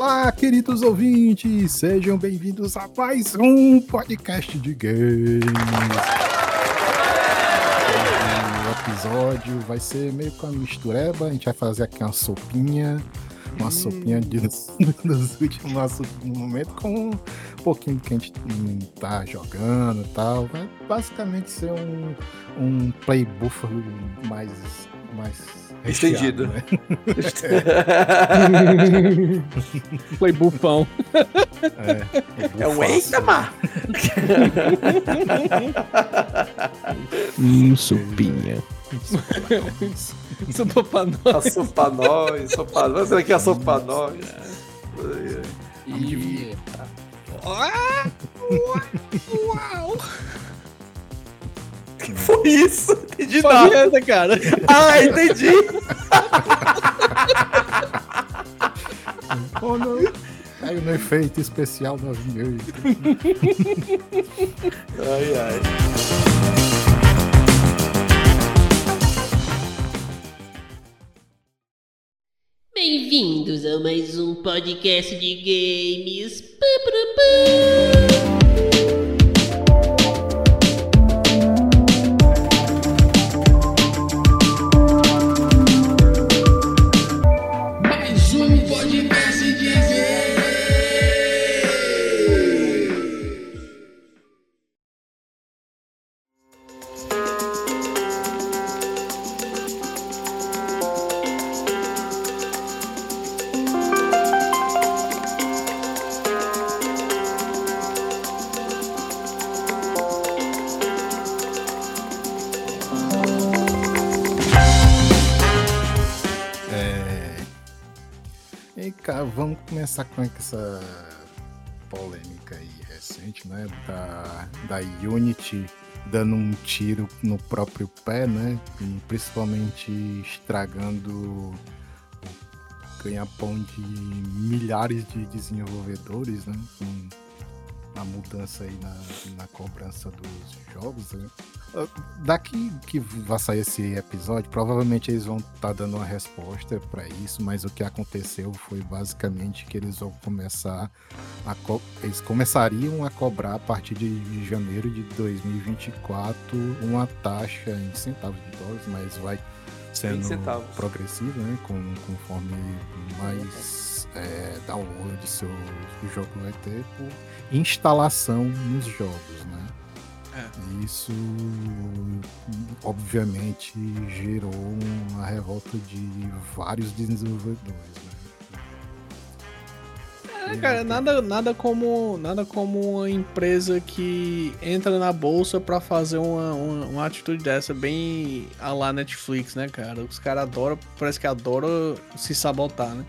Olá, queridos ouvintes, sejam bem-vindos a mais um podcast de games. O episódio vai ser meio com a mistureba, a gente vai fazer aqui uma sopinha, uma hum. sopinha de, dos últimos momentos com um pouquinho do que a gente tá jogando e tal. Vai basicamente ser um, um play mais, mais Estendido. Né? Foi bufão. É, é um eita, mar! hum, supinha. sopa pra nós. A sopa nós, sopa nós. Será que é a sopa nós? E... Uau! Que foi isso? Entendi Foi nada. Essa, cara. Ah, entendi. oh, não. Caiu no efeito especial 9008. ai, ai. Bem-vindos a mais um podcast de games. Pá, pá, pá. Com essa polêmica aí recente, né? Da, da Unity dando um tiro no próprio pé, né? E principalmente estragando o ganha-pão de milhares de desenvolvedores, né? Com a mudança aí na, na cobrança dos jogos, né? Daqui que vai sair esse episódio, provavelmente eles vão estar tá dando uma resposta para isso, mas o que aconteceu foi basicamente que eles vão começar a eles começariam a cobrar a partir de janeiro de 2024 uma taxa em centavos de dólares, mas vai sendo progressivo, né? Com, conforme mais é, download seu o jogo vai ter por instalação nos jogos, né? É. Isso, obviamente, gerou uma revolta de vários desenvolvedores. Né? É, cara, nada, nada como nada como uma empresa que entra na bolsa para fazer uma, uma, uma, atitude dessa, bem a lá Netflix, né, cara? Os caras adoram, parece que adoram se sabotar, né?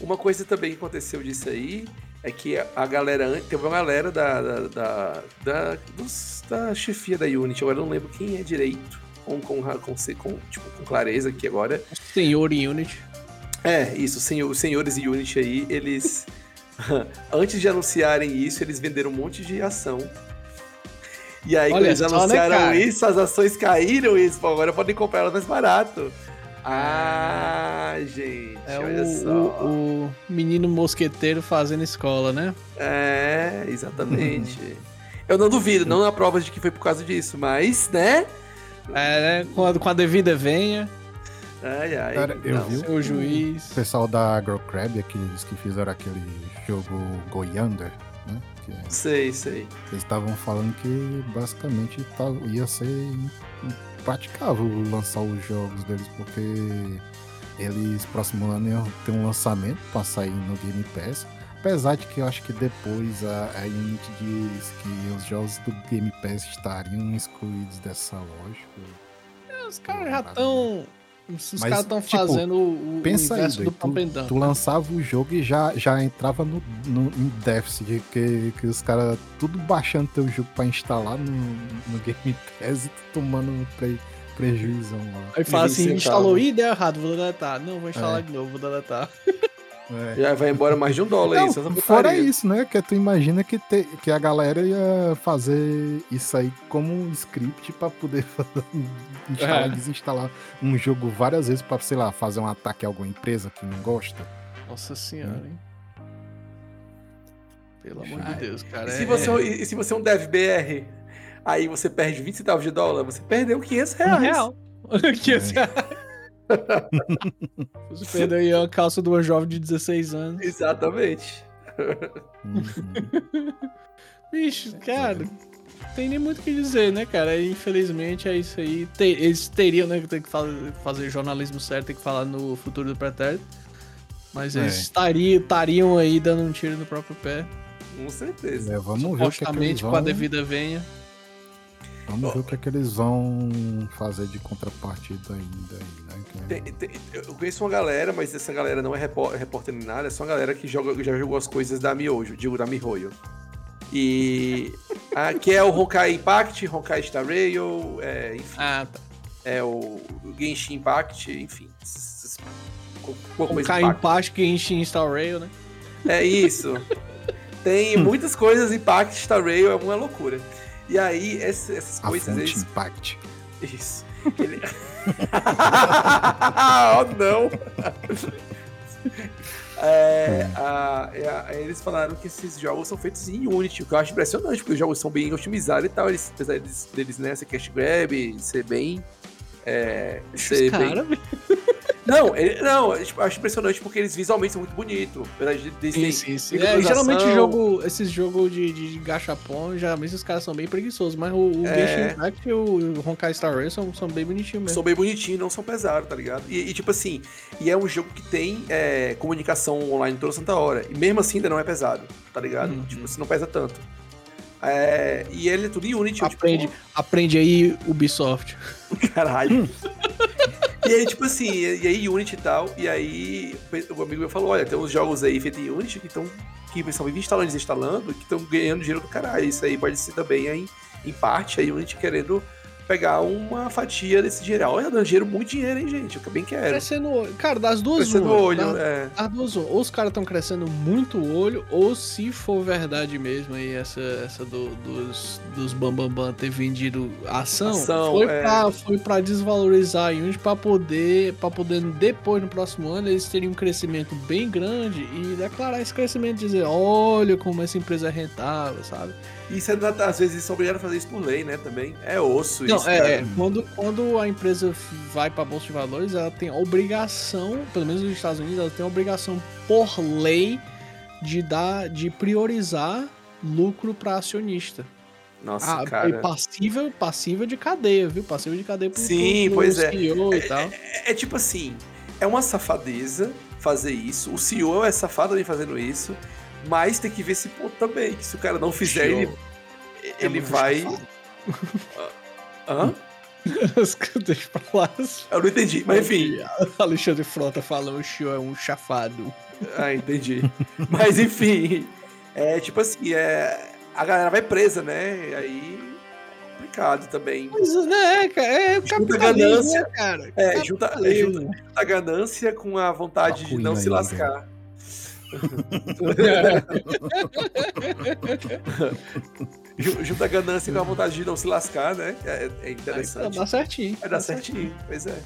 Uma coisa também que aconteceu disso aí é que a galera, teve uma galera da, da, da, da, dos, da chefia da Unity, agora eu não lembro quem é direito, com, com, com, com, tipo, com clareza aqui agora. Senhor Unity. É, isso, senhor, os senhores Unity aí, eles, antes de anunciarem isso, eles venderam um monte de ação. E aí, Olha quando eles né, anunciaram né, isso, as ações caíram e eles, agora podem comprar elas mais barato. Ah, gente, é olha o, só. O, o, menino mosqueteiro fazendo escola, né? É, exatamente. Eu não duvido, não há provas de que foi por causa disso, mas, né? É, né? Com a, com a devida venha. Ai, ai. Cara, eu não, vi o juiz. O pessoal da AgroCrab, aqueles que fizeram aquele jogo Goiander, né? Que, é sei, sei. Eles estavam falando que basicamente ia ser praticável lançar os jogos deles, porque eles próximo ano iam ter um lançamento para sair no Game Pass. Apesar de que eu acho que depois a, a Unity diz que os jogos do Game Pass estariam excluídos dessa lógica. É, os caras já estão. Os caras estão tipo, fazendo o, pensa aí, do tu, tu lançava o jogo e já, já entrava no, no, em déficit, que, que os caras tudo baixando teu jogo pra instalar no, no Game Pass e tu tomando pre, prejuízo lá. Aí fala assim, instalou e deu errado, vou deletar. Não, vou instalar é. de novo, vou deletar. É. Já vai embora mais de um dólar Não, isso. Fora isso, né? Que tu imagina que, te, que a galera ia fazer isso aí como um script pra poder instalar é. e desinstalar um jogo várias vezes pra, sei lá, fazer um ataque a alguma empresa que não gosta. Nossa senhora, hein? Pelo amor de Deus, cara. E se, é... você, e se você é um dev BR, aí você perde 20 centavos de dólar, você perdeu 500 reais. Um real. 500 reais. Você perdeu aí a calça de uma jovem de 16 anos. Exatamente. Uhum. Bicho, cara, tem nem muito o que dizer, né, cara? Infelizmente é isso aí. eles teriam, né, que ter que fazer jornalismo certo, tem que falar no futuro do pretérito. Mas eles é. estariam, estariam aí dando um tiro no próprio pé. Com certeza. É, vamos ver o que, é que eles vão... com a devida venha. Vamos oh. ver o que é que eles vão fazer de contrapartida ainda aí, né? É tem, tem, eu conheço uma galera, mas essa galera não é repórter, repórter nem nada, é só uma galera que joga, já jogou as coisas da Miojo, digo, da Mihoyo. E. que é o Honkai Impact, Honkai Star Rail, é, enfim. Ah, tá. É o Genshin Impact, enfim. Honkai Impact, Genshin Star Rail, né? É isso. Tem muitas coisas Impact Star Rail, é uma loucura. E aí, essas, essas a coisas. Fonte eles... Impact. Isso. Ele... oh, não! É, a, a, eles falaram que esses jogos são feitos em Unity, o que eu acho impressionante, porque os jogos são bem otimizados e tal. Eles, apesar deles, deles né, ser cash grab, ser bem. É, ser bem... Não, ele, não, tipo, acho impressionante porque eles visualmente são muito bonitos. Sim, sim, sim. É, geralmente jogo, esses jogos de, de, gachapon, geralmente os caras são bem preguiçosos, mas o, o é... Impact e o Honkai Star Rail são, são bem bonitinhos mesmo. São bem bonitinhos, não são pesados, tá ligado? E, e tipo assim, e é um jogo que tem é, comunicação online toda santa hora. E mesmo assim ainda não é pesado, tá ligado? Uhum. Tipo, você não pesa tanto. É, e ele é tudo em Unity. Aprende, tipo... aprende aí Ubisoft. Caralho. E aí, tipo assim, e aí Unity e tal, e aí o amigo meu falou, olha, tem uns jogos aí feitos em Unity que estão que são instalando e desinstalando, que estão ganhando dinheiro do caralho. Isso aí pode ser também aí, em parte, aí Unity querendo pegar uma fatia desse dinheiro. Olha, dando dinheiro, muito dinheiro, hein, gente? Eu também quero. Crescendo o olho. Cara, das duas Crescendo o olho, é. Das duas, ou os caras estão crescendo muito o olho, ou se for verdade mesmo aí, essa, essa do, dos, dos Bambambam Bam Bam ter vendido a ação, ação foi, é. pra, foi pra desvalorizar a Unity pra poder, pra poder, depois, no próximo ano, eles terem um crescimento bem grande e declarar esse crescimento, dizer, olha como essa empresa é rentável, sabe? E você, às vezes, são obrigados a fazer isso por lei, né? Também. É osso Não, isso. É, é, quando, quando a empresa vai para a Bolsa de Valores, ela tem obrigação, pelo menos nos Estados Unidos, ela tem obrigação por lei de dar, de priorizar lucro para acionista. Nossa, ah, cara. E passível, passível de cadeia, viu? Passível de cadeia pro, Sim, pro, pois é. CEO é, e tal. É, é, é, tipo assim, é uma safadeza fazer isso. O CEO é safado ali fazendo isso. Mas tem que ver esse ponto também, que se o cara não fizer, Show. ele, é ele vai. Hã? Deixa pra lá. Eu não entendi, mas enfim. Alexandre Frota fala, o show é um chafado. Ah, entendi. mas enfim, é tipo assim, é, a galera vai presa, né? E aí complicado também. Mas, né, cara, é junta ganância, né, cara. É, junta, é, junta, a ganância com a vontade a de não se lascar. Junta a ganância com a vontade de não se lascar, né? É, é interessante. Dá certinho. Vai dar certinho, pois é.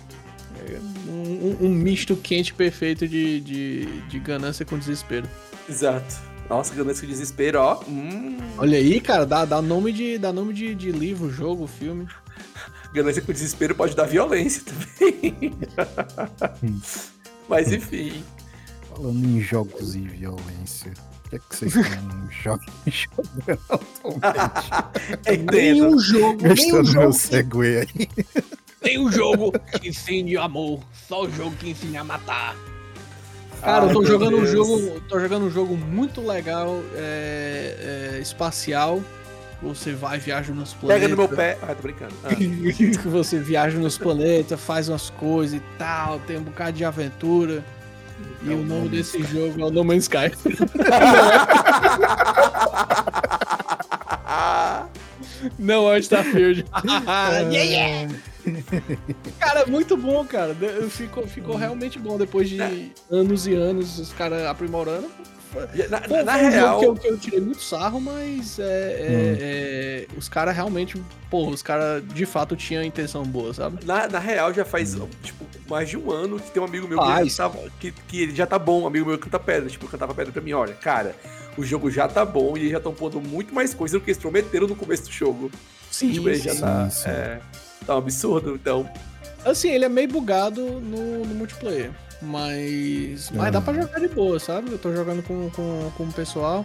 é um, um, misto quente perfeito de, de, de ganância com desespero. Exato. Nossa, ganância com desespero, ó. Hum. Olha aí, cara, dá, dá nome, de, dá nome de, de livro, jogo, filme. Ganância com desespero pode dar violência também. Mas enfim. Falando em jogos e violência, o que é que vocês estão jogando atualmente? Nenhum jogo, nenhum jogo. meu segue aí. Tem um jogo que ensine amor, só o jogo que ensina a matar. Cara, Ai, eu tô jogando Deus. um jogo. Tô jogando um jogo muito legal, é, é, espacial. Você vai, viaja nos planetas. Pega no meu pé. Ah, tô brincando. Ah. você viaja nos planetas, faz umas coisas e tal, tem um bocado de aventura. E o nome desse jogo é o No Man's Sky. Não é Starfield. yeah, yeah. Cara, muito bom, cara. Ficou, ficou realmente bom depois de anos e anos os caras aprimorando. Na, Pô, na real. Que eu, que eu, tirei muito sarro, mas é, é, hum. é, os caras realmente. Pô, os caras de fato tinham intenção boa, sabe? Na, na real, já faz, hum. tipo, mais de um ano que tem um amigo meu que, já tava, que, que ele já tá bom, um amigo meu que canta pedra. Tipo, cantava pedra pra mim: olha, cara, o jogo já tá bom e eles já estão pondo muito mais coisa do que eles prometeram no começo do jogo. Sim, tipo, ele sim, já tá, sim. É, tá um absurdo, então. Assim, ele é meio bugado no, no multiplayer. Mas. Mas dá pra jogar de boa, sabe? Eu tô jogando com, com, com o pessoal.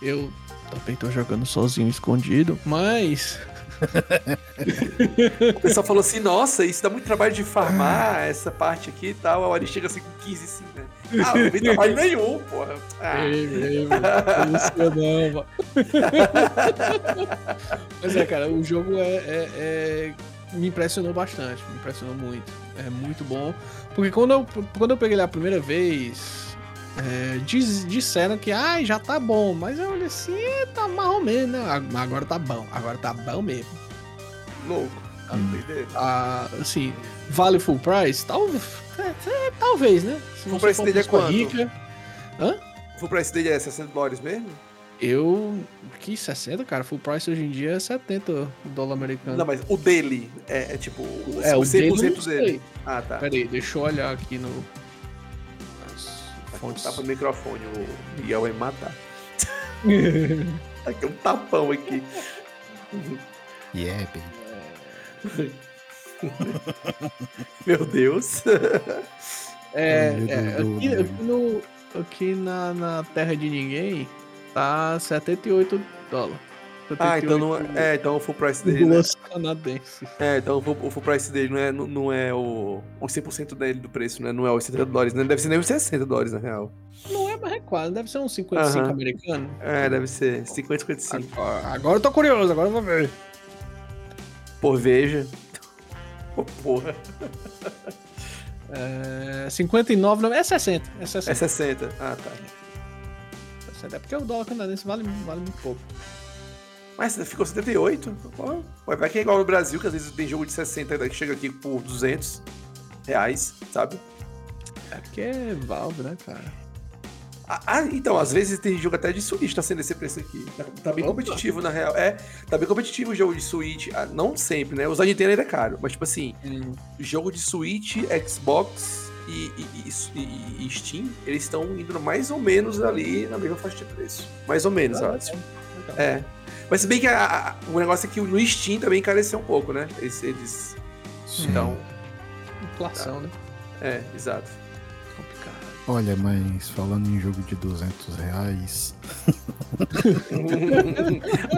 Eu também tô jogando sozinho, escondido, mas. o pessoal falou assim: nossa, isso dá muito trabalho de farmar essa parte aqui e tal. A hora chega assim com 15 sim, né? Ah, não vi trabalho nenhum, porra. Ah. Ei, ei, não, Mas é, cara, o jogo é, é, é, me impressionou bastante, me impressionou muito. É muito bom. Porque quando eu, quando eu peguei ele a primeira vez, é, diz, disseram que ah, já tá bom, mas eu olhei assim, tá mais ou menos, né? Agora tá bom, agora tá bom mesmo. Louco. Hum. Ah, assim, vale full price? Talvez, é, é, talvez, né? Se full price dele é quanto? Rica... Hã? Full price dele é 60 dólares mesmo? Eu. Que 60, cara? Full price hoje em dia é 70 dólar americano. Não, mas o dele é, é tipo. É, o 100% dele, dele. Ah, tá. Pera aí, deixa eu olhar aqui no. Fontes. Tapa o microfone, o Miguel vai me matar. aqui um tapão aqui. Yeah, baby. Meu Deus. É, é aqui, aqui, no, aqui na, na Terra de Ninguém, Tá 78 dólares. Ah, então não é, é, então o full price dele. Né? canadenses. É, então o full, o full price dele não é, não, não é o, o 100% dele do preço, né? Não é os 70 dólares, né? Deve ser nem os 60 dólares, na real. Não é, mas é quase. Deve ser uns 55 uh -huh. americano. É, deve ser. 50, 55. Agora, agora eu tô curioso, agora eu vou ver. Por veja. Oh, porra. É, 59, não, é 60. É 60. É 60. Ah, tá. É porque o dólar canadense vale, vale muito pouco. Mas ficou 78? vai que é igual no Brasil, que às vezes tem jogo de 60 que chega aqui por 200 reais, sabe? É porque é Valve, né, cara? Ah, ah, então, às vezes tem jogo até de Switch tá sendo esse preço aqui. Tá, tá bem Opa. competitivo, na real. É, tá bem competitivo o jogo de Switch. Ah, não sempre, né? Usar Nintendo ainda é caro. Mas, tipo assim, hum. jogo de Switch, Xbox e, e, e, e, Steam, eles estão indo mais ou menos ali na mesma faixa de preço. Mais ou menos, ah, acho. É. é. Mas se bem que a, a, o negócio é que no Steam também encareceu um pouco, né? Eles. eles então. Inflação, tá. né? É, exato. Olha, mas falando em jogo de 200 reais.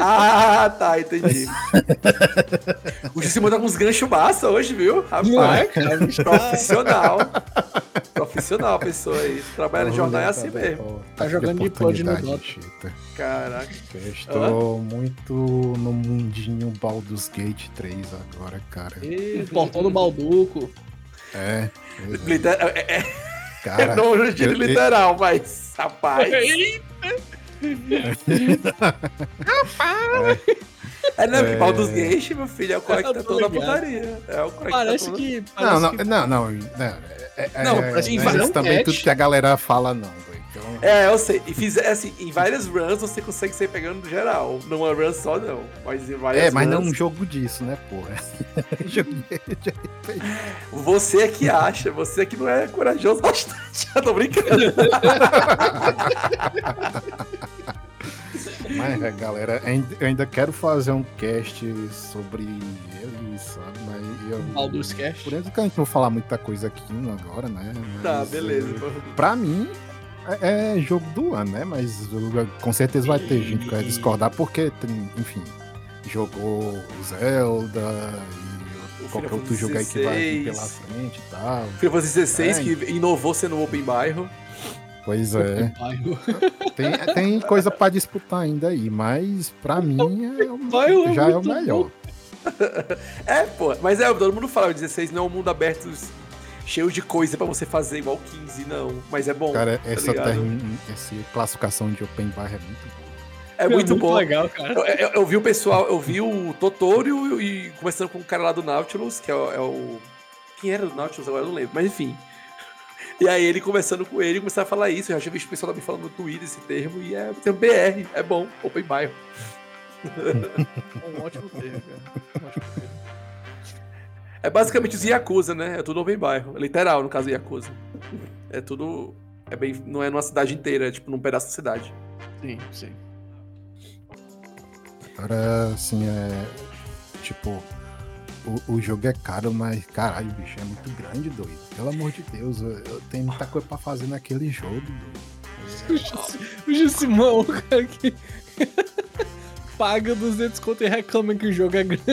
ah, tá, entendi. o tá com uns ganchos massa hoje, viu? Rapaz, Não é, cara, profissional. profissional, pessoa aí. Trabalha no jornal é assim tá mesmo. Tá jogando de pod no Dota. Caraca. Eu estou muito no mundinho Baldur's Gate 3 agora, cara. E, portão do Balduco. É. É, é, é. Cara, não no sentido literal, mas rapaz. Rapaz! É, não, é... Baldur's Gate, meu filho, é o cara que tá toda a putaria. É o cara parece que. Tá parece não, não, que... não, não, não. É, não, é, parece é, também tudo que a galera fala, não. Então... É, eu sei. E fiz, assim, em várias runs você consegue sair pegando no geral. Numa run só, não. Mas em várias É, mas runs... não um jogo disso, né, porra? você é que acha, você é que não é corajoso bastante. Eu tô brincando. Mas, é, galera, eu ainda quero fazer um cast sobre ele, sabe? Mas eu. Baldur's Cast. Por exemplo, que a gente não vou falar muita coisa aqui agora, né? Mas, tá, beleza. Pra mim, é, é, jogo do ano, né? Mas com certeza vai ter gente que vai discordar, porque, tem, enfim, jogou Zelda e qualquer outro jogo aí que vai vir pela frente e tal. Final Fantasy 16 é, que inovou sendo Open Bairro. Pois é. tem, tem coisa para disputar ainda aí, mas pra mim é, já é o melhor. é, pô, mas é, todo mundo fala, o 16 não é um mundo aberto cheio de coisa para você fazer igual 15, não. Mas é bom. Cara, tá essa, term... essa classificação de open bar é muito boa. É, é muito, muito bom. legal, cara. Eu, eu, eu, vi o pessoal, eu vi o Totoro e conversando com o cara lá do Nautilus, que é o, é o. Quem era do Nautilus agora? Eu não lembro, mas enfim. E aí ele conversando com ele, começaram a falar isso. Eu já tinha visto o pessoal também falando no Twitter esse termo, e é tem um BR, é bom, Open Bairro. um ótimo termo, cara. Um ótimo termo. É basicamente os Yakuza, né? É tudo open bairro. Literal, no caso Yakuza. É tudo. É bem. Não é numa cidade inteira, é tipo num pedaço da cidade. Sim, sim. Agora, assim, é. Tipo, o, o jogo é caro, mas caralho, o bicho é muito grande, doido. Pelo amor de Deus, eu, eu tenho muita coisa pra fazer naquele jogo, doido. O Jussimão, cara, que paga 200 conto e reclama que o jogo é grande.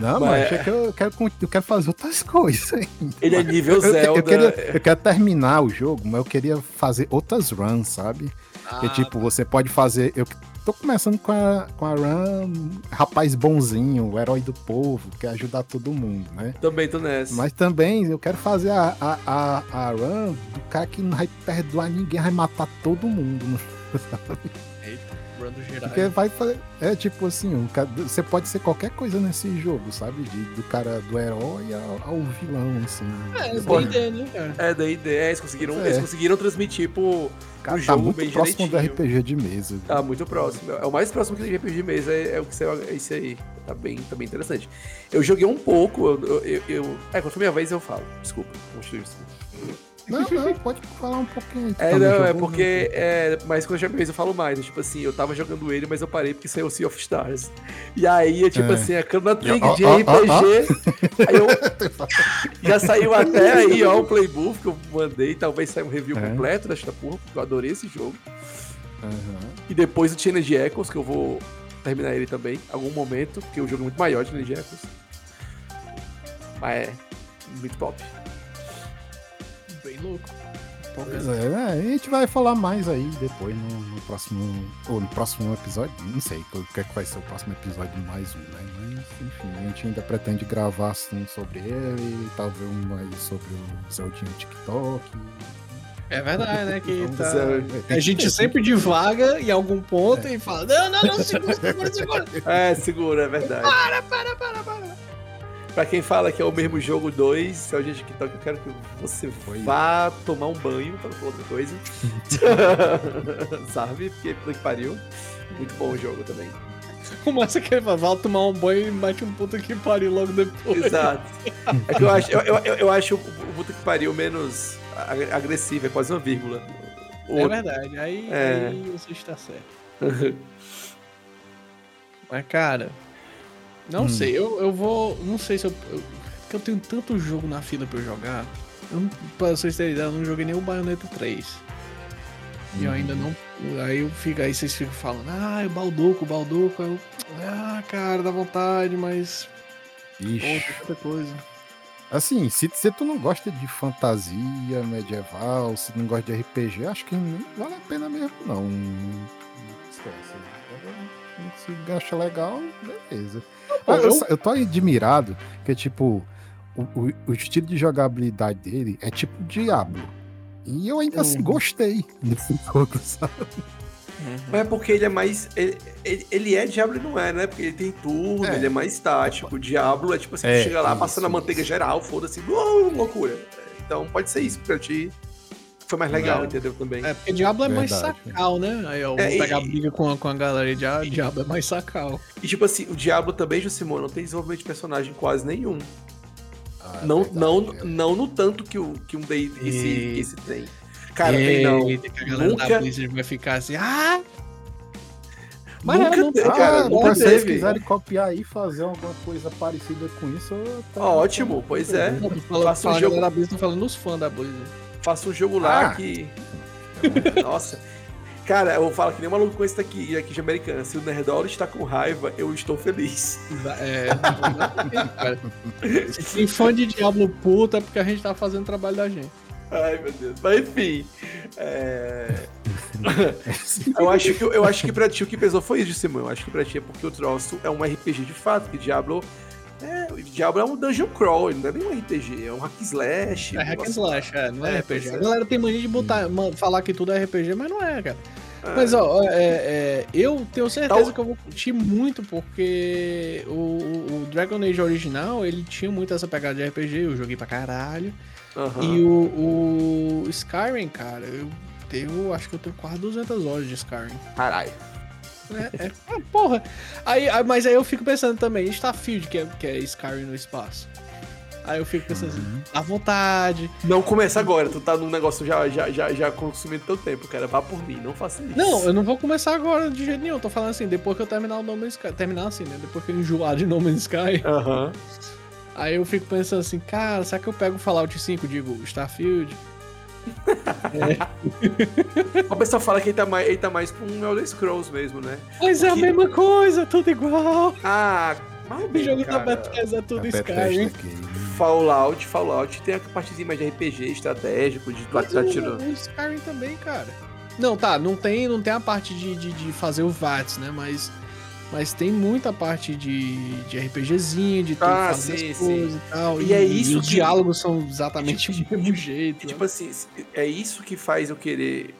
Não, mas, mas é que eu quero, eu quero fazer outras coisas ainda. Ele é nível eu, Zelda. Eu, eu, queria, eu quero terminar o jogo, mas eu queria fazer outras runs, sabe? Ah, que tipo, você pode fazer. Eu tô começando com a, com a run rapaz bonzinho, o herói do povo, que quer ajudar todo mundo, né? Também tô nessa. Mas também eu quero fazer a, a, a, a run do cara que não vai perdoar ninguém, vai matar todo mundo, sabe? Do geral. Porque vai fazer. É tipo assim, você pode ser qualquer coisa nesse jogo, sabe? De, do cara do herói ao, ao vilão, assim. É, é da ideia, né, cara? É, da ideia. Eles conseguiram, é. eles conseguiram transmitir, tipo. Cara, um tá jogo muito bem próximo direitinho. do RPG de mesa. Viu? Tá muito próximo. É o mais próximo que tem de RPG de mesa é, é o que você, é esse aí. Tá bem, tá bem interessante. Eu joguei um pouco, eu, eu, eu é, quando for minha vez eu falo. Desculpa, continue. Não, não, pode falar um pouquinho. É, não, é porque. É, mas quando eu jogo eu falo mais. Tipo assim, eu tava jogando ele, mas eu parei porque saiu o Sea of Stars. E aí, é tipo é. assim, a Chrono Trigger de RPG. Aí eu. já saiu até aí, ó, o playbook que eu mandei. Talvez saia um review é. completo desta porra, porque eu adorei esse jogo. Uhum. E depois o Challenge Echoes, que eu vou terminar ele também, em algum momento, porque o jogo é muito maior, Challenge Echoes. Mas é muito top louco. Pois é, é, a gente vai falar mais aí depois no, no, próximo. Ou no próximo episódio. Não sei o que é que vai ser o próximo episódio mais um, né? Mas enfim, a gente ainda pretende gravar assim sobre ele, talvez um mais sobre o Zeldinho TikTok. É verdade, né? Que tá... A gente sempre divaga em algum ponto é. e fala: Não, não, não, segura, segura, segura. É, segura, é verdade. Para, para, para, para. Pra quem fala que é o mesmo jogo 2, se é o dia de TikTok, eu quero que você vá tomar um banho pra outra coisa. Sabe? Porque puta que pariu. Muito bom o jogo também. Começa que ele vai tomar um banho e mete um puta que pariu logo depois. Exato. É que eu acho, eu, eu, eu acho o puta que pariu menos agressivo, é quase uma vírgula. É verdade, aí, é. aí você está certo. Mas, cara, não hum. sei, eu, eu vou. Não sei se eu. eu porque eu tenho tanto jogo na fila pra eu jogar. Eu, pra vocês terem ideia, eu não joguei nem o Bayonetta 3. E eu ainda não. Aí eu fico, aí vocês ficam falando, ah, o Balduco, o Balduco. Eu, ah, cara, dá vontade, mas. Ixi. outra coisa. Assim, se, se tu não gosta de fantasia medieval, se não gosta de RPG, acho que não vale a pena mesmo, não. Esquece. Se acha legal, beleza. Ah, eu, eu tô admirado que, tipo, o, o, o, estilo de jogabilidade dele é tipo Diablo. E eu ainda assim gostei desse jogo, sabe? Uhum. É porque ele é mais. Ele, ele, ele, é Diablo e não é, né? Porque ele tem turno, é. ele é mais tático. O Diablo é tipo assim, é, chega lá, isso, passando a manteiga geral, foda-se, loucura. Então pode ser isso pra ti foi mais legal, é. entendeu? Também. É, porque Diablo é Verdade. mais sacal, né? Aí eu vou é, pegar e... briga com a, com a galera de ah, Diablo é mais sacal. E tipo assim, o Diablo também, Josimão, não tem desenvolvimento de personagem quase nenhum. Ah, é não, verdade, não, é. não no tanto que, o, que um Day esse, e... esse tem. Cara, e... tem não. Que a galera Nunca... da Blizzard vai ficar assim, ah! Mas nunca não, tem, cara. Ah, se vocês quiserem copiar e fazer alguma coisa parecida com isso, tá ótimo, pois é. Faça um jogo. A Blizzard falando os fãs da Blizzard. Faça um jogo lá ah. que. Nossa. Cara, eu falo que nem maluco com esse daqui, aqui de americana. Se o Nerdola está com raiva, eu estou feliz. É, cara. Fã de Diablo puta, é porque a gente tá fazendo o trabalho da gente. Ai, meu Deus. Mas enfim. É... eu, acho que, eu acho que pra ti o que pesou foi isso, Simão. Eu acho que pra ti é porque o troço é um RPG de fato, que Diablo Diablo é um dungeon crawl, não é nem um RPG, é um hack slash. É hack slash, é, não é, é RPG. A galera tem mania de botar, hum. falar que tudo é RPG, mas não é, cara. É. Mas, ó, é, é, eu tenho certeza então... que eu vou curtir muito, porque o, o, Dragon Age original, ele tinha muito essa pegada de RPG, eu joguei pra caralho. Uhum. E o, o Skyrim, cara, eu tenho, acho que eu tenho quase 200 horas de Skyrim. Caralho. É, é. Ah, porra. Aí, mas aí eu fico pensando também, Starfield, que é, que é Skyrim no espaço. Aí eu fico pensando assim, uhum. à vontade. Não começa agora, tu tá num negócio já, já, já, já consumindo teu tempo, cara. Vá por mim, não faça isso. Não, eu não vou começar agora de jeito nenhum. Eu tô falando assim, depois que eu terminar o No Man's Sky. Terminar assim, né? Depois que eu enjoar de No Man's Sky. Aham. Uhum. Aí eu fico pensando assim, cara, será que eu pego o Fallout 5, digo, Starfield? É. O pessoal fala que ele tá mais, ele tá mais com um Elder Scrolls mesmo, né? Mas é a mesma coisa, tudo igual. Ah, mas o jogo da Bethesda é tudo Skyrim. Fallout, Fallout tem a partezinha mais de RPG estratégico, de atirar tiro. O Skyrim também, cara. Não, tá, não tem, não tem a parte de, de, de fazer o VATS, né? Mas mas tem muita parte de, de RPGzinho, de ah, sim, sim. e tal. E, e é isso. E os diálogos são exatamente tipo, o mesmo jeito. Tipo né? assim, é isso que faz eu querer.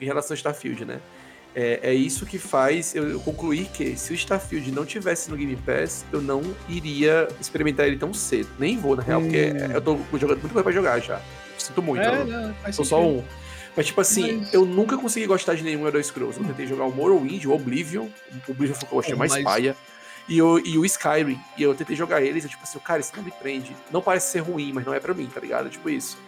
Em relação ao Starfield, né? É, é isso que faz eu, eu concluir que se o Starfield não tivesse no Game Pass, eu não iria experimentar ele tão cedo. Nem vou, na real, hum. porque eu tô jogando muito coisa pra jogar já. Sinto muito. É, não, Sou só um. Mas, tipo assim, mas... eu nunca consegui gostar de nenhum Elder Scrolls. Eu tentei jogar o Morrowind, o Oblivion. O Oblivion foi o que eu achei mais mas... paia. E o, e o Skyrim. E eu tentei jogar eles. E, tipo assim, cara, isso não me prende. Não parece ser ruim, mas não é pra mim, tá ligado? Tipo isso.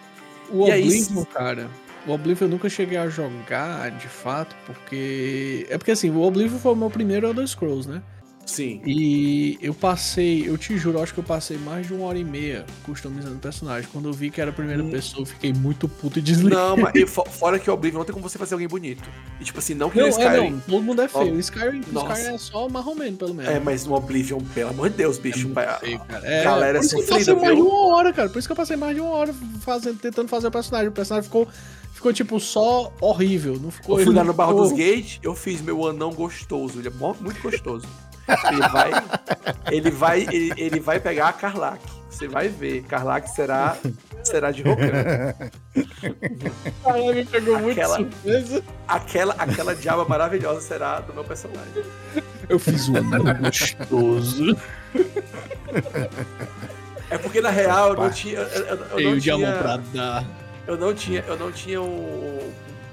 O e Oblivion, aí, cara. O Oblivion eu nunca cheguei a jogar, de fato, porque... É porque, assim, o Oblivion foi o meu primeiro Elder Scrolls, né? Sim. E eu passei, eu te juro, acho que eu passei mais de uma hora e meia customizando o personagem. Quando eu vi que era a primeira hum. pessoa, eu fiquei muito puto e desliguei. Não, mas fora que o Oblivion não tem como você fazer alguém bonito. E tipo assim, não que não, o Skyrim... É, não, todo mundo é feio. O Skyrim, Skyrim é só marromeno, pelo menos. É, mas no Oblivion, pelo amor de Deus, bicho. É feio, cara. É, galera por isso que eu passei mais de uma hora, cara. Por isso que eu passei mais de uma hora fazendo, tentando fazer o personagem. O personagem ficou ficou, tipo, só horrível. Não ficou. Eu fui lá no Barro ficou... dos Gates, eu fiz meu anão gostoso. Ele é muito gostoso. Ele vai, ele vai, ele, ele vai pegar a Carlac. Você vai ver. Carlac será, será de Rocan. Caralho, me pegou muito aquela, surpresa. Aquela, aquela diaba maravilhosa será do meu personagem. Eu fiz um gostoso. É porque na real eu não tinha. Eu, eu, eu não tinha, pra dar. Eu não tinha, eu não tinha um,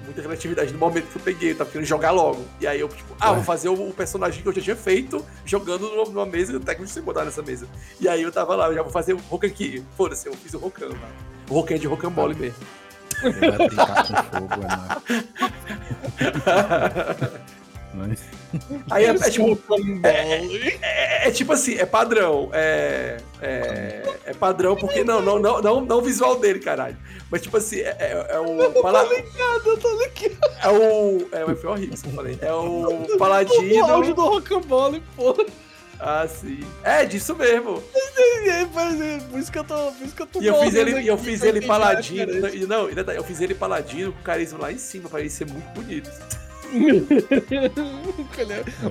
muita criatividade no momento que eu peguei, eu tava querendo jogar logo. E aí eu, tipo, ah, vou fazer o, personagem que eu já tinha feito, jogando numa mesa, o técnico sem botar nessa mesa. E aí eu tava lá, eu já vou fazer o Rokan aqui. Foda-se, eu fiz o Rokan lá. O Rokan é de Rocambole mesmo. Ele vai brincar com fogo, é Mas... Aí é, é tipo. É, é, é, tipo assim, é padrão. É, é, é, padrão porque. Não, não, não, não, não o visual dele, caralho. Mas tipo assim, é, é, é o. Eu tô ligado, eu tô ligado. É o. É, foi horrível isso que eu falei. É o Paladino. O áudio do Rocambole, porra. Ah, sim. É, disso mesmo. Por isso que eu tô. Por isso que eu tô e eu fiz ele, eu fiz ele paladino. Não, eu fiz ele paladino com carisma lá em cima, pra ele ser muito bonito.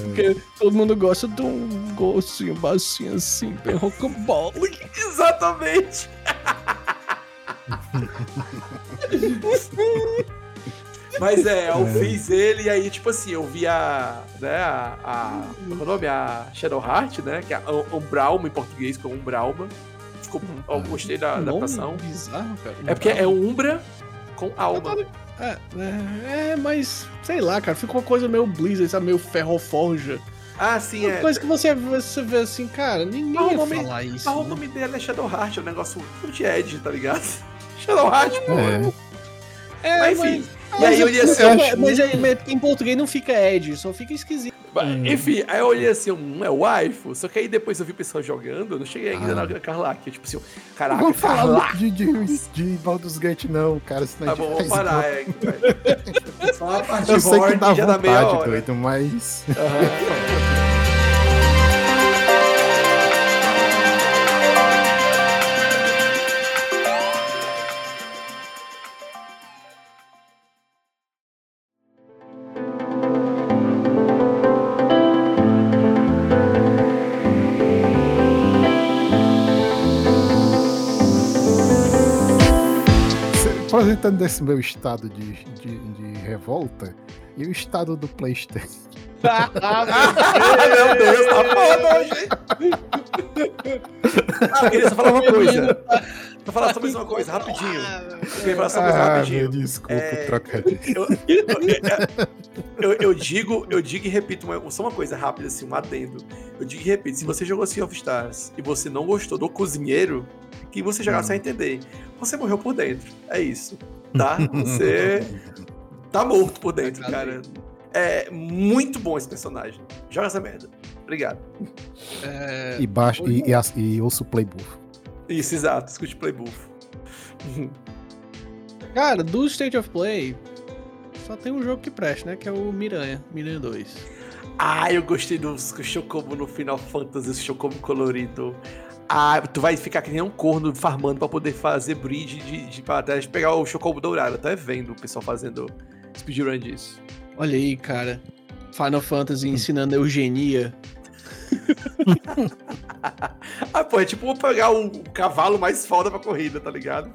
Porque todo mundo gosta de um gostinho baixinho assim, bem rocambole. Exatamente! Mas é, eu é. fiz ele e aí, tipo assim, eu vi a. Né, a. a qual é o nome? A Shadowheart, né? Que é a Umbralma em português, que é Umbralma. Ficou, eu gostei da adaptação. Bizarro, cara. É porque é Umbra com alma. É, é, é, mas sei lá, cara, ficou uma coisa meio Blizzard, sabe? Meio ferroforja. Ah, sim, uma é. coisa que você, você vê assim, cara, ninguém ah, ia nome, falar isso. Ah, o nome dele é Shadowheart, é um negócio de Edge, tá ligado? Shadowheart, pô. É, é mas enfim. Mas, e aí eu li assim. Mas, mas, em português não fica Edge, só fica esquisito. Hum. Enfim, aí eu olhei assim, um é waifu, só que aí depois eu vi o pessoal jogando, eu não cheguei ainda ah. na Carlac, tipo assim, caraca, Vamos falar de, de, de Baldur's Gate não, cara, senão tá bom, vamos parar, é, Só a parte eu sei que dá vontade, Cleiton, mas... Uhum. Aproveitando desse meu estado de, de, de revolta, e o estado do Playstation? ah, meu Deus, tá foda hoje. Ah, eu queria só falar uma coisa. Vou falar só mais uma coisa, rapidinho. Eu queria falar só mais ah, rapidinho. Desculpa, é... trocadilho. Eu, eu, eu, eu, digo, eu digo e repito uma, só uma coisa rápida, assim, um adendo. Eu digo e repito, se você jogou Sea of Stars e você não gostou do cozinheiro, que você jogar sem entender. Você morreu por dentro. É isso. Tá? Você tá morto por dentro, cara. É muito bom esse personagem. Joga essa merda. Obrigado. É... E, baixo, e, e, e ouço o playbuff. Isso, exato. Escute playbuff. Cara, do State of Play, só tem um jogo que presta, né? Que é o Miranha, Miranha 2. Ah, eu gostei do Chocobo no Final Fantasy, esse Chocobo colorido. Ah, tu vai ficar que nem um corno farmando pra poder fazer bridge de, de pra até pegar o Chocobo dourado. Até vendo o pessoal fazendo speedrun disso. Olha aí, cara. Final Fantasy ensinando eugenia. ah, pô, é tipo pegar o, o cavalo mais foda pra corrida, tá ligado?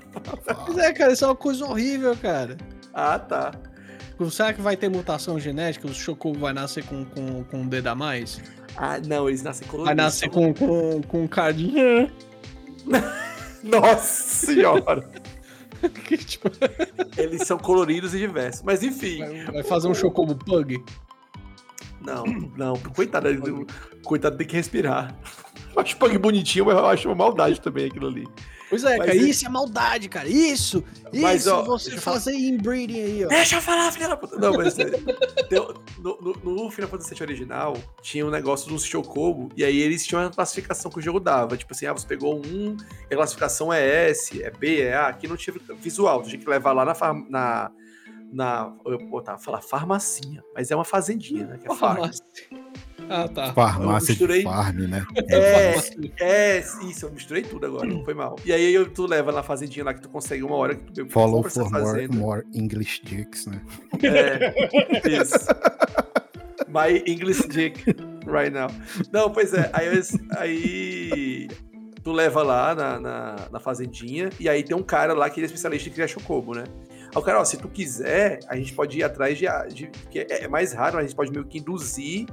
Pois é, cara, isso é uma coisa horrível, cara. Ah, tá. Será que vai ter mutação genética? O Chocobo vai nascer com, com, com um dedo a mais? Ah, não, eles nascem coloridos. Vai nascer com, com, com um cardinho. Nossa senhora! tipo... Eles são coloridos e diversos. Mas enfim. Vai, vai fazer um Chocobo Pug? Não, não. Coitado, coitado tem que respirar. Acho Pug bonitinho, mas eu acho uma maldade também aquilo ali. Pois é, Mas cara, isso é maldade, cara. Isso! Mas, isso, ó, você fazer falar... inbreeding aí, ó. Deixa eu falar, filha da puta. Não, mas é, no, no, no, Final Fantasy VII original, tinha um negócio dos Chocobo, e aí eles tinham uma classificação que o jogo dava. Tipo assim, ah, você pegou um, a classificação é S, é B, é A. Aqui não tinha visual, tinha que levar lá na, na na. Eu vou botar, falar farmacinha, mas é uma fazendinha, né? Que é farmácia. Ah, tá. Farmácia misturei... de farm, né? É, é, isso, eu misturei tudo agora, não foi mal. E aí eu, tu leva na fazendinha lá que tu consegue uma hora que tu Follow for more, more, English dicks, né? É, isso. My English dick right now. Não, pois é, aí, aí tu leva lá na, na, na, fazendinha e aí tem um cara lá que ele é especialista em criar chocobo, né? Aí o cara, ó, se tu quiser, a gente pode ir atrás de. de que é, é mais raro, a gente pode meio que induzir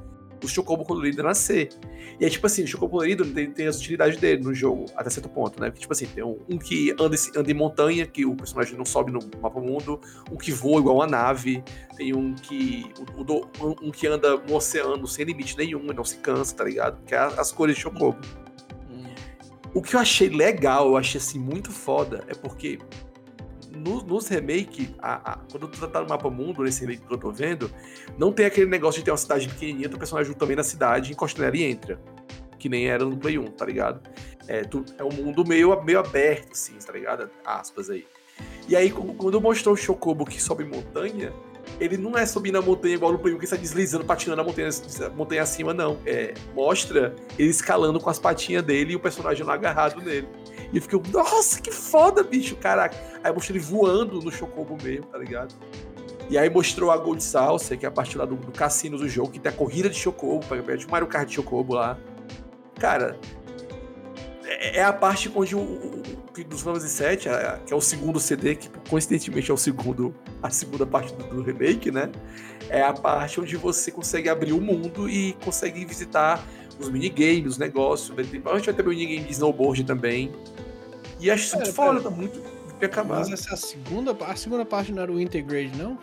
o Chocobo colorido nascer. E é tipo assim, o Chocobo colorido tem, tem as utilidades dele no jogo, até certo ponto, né? Porque, tipo assim, tem um, um, que anda, anda em montanha, que o personagem não sobe no mapa mundo, um que voa igual uma nave, tem um que. Um, um que anda no oceano sem limite nenhum, e não se cansa, tá ligado? Que é as cores de Chocobo. Hum. O que eu achei legal, eu achei assim muito foda, é porque no, nos remake, a, a, quando tu tá no mapa mundo, nesse remake que eu tô vendo, não tem aquele negócio de ter uma cidade pequenininha, o personagem também na cidade, encosta nela e entra. Que nem era no Play 1, tá ligado? É, tu, é um mundo meio, meio aberto, assim, tá ligado? Aspas aí. E aí, quando mostrou o Chocobo que sobe montanha, ele não é subir na montanha igual no Play 1 que está deslizando, patinando a montanha, montanha acima, não. É, mostra ele escalando com as patinhas dele e o personagem lá agarrado nele. E eu fiquei, nossa, que foda, bicho, caraca. Aí mostrou ele voando no Chocobo mesmo, tá ligado? E aí mostrou a Gold Salsa, que é a parte lá do, do cassino do jogo, que tem a corrida de Chocobo, pra tipo Mario Kart de Chocobo lá. Cara, é, é a parte onde o, o, o dos Final Fantasy VII, que é o segundo CD, que coincidentemente é o segundo, a segunda parte do, do remake, né? É a parte onde você consegue abrir o mundo e consegue visitar os minigames, os negócios. A gente vai ter o minigame de snowboard também. E acho é, foda, tá muito acabado. Mas essa é segunda, a segunda parte não era o Intergrade, não?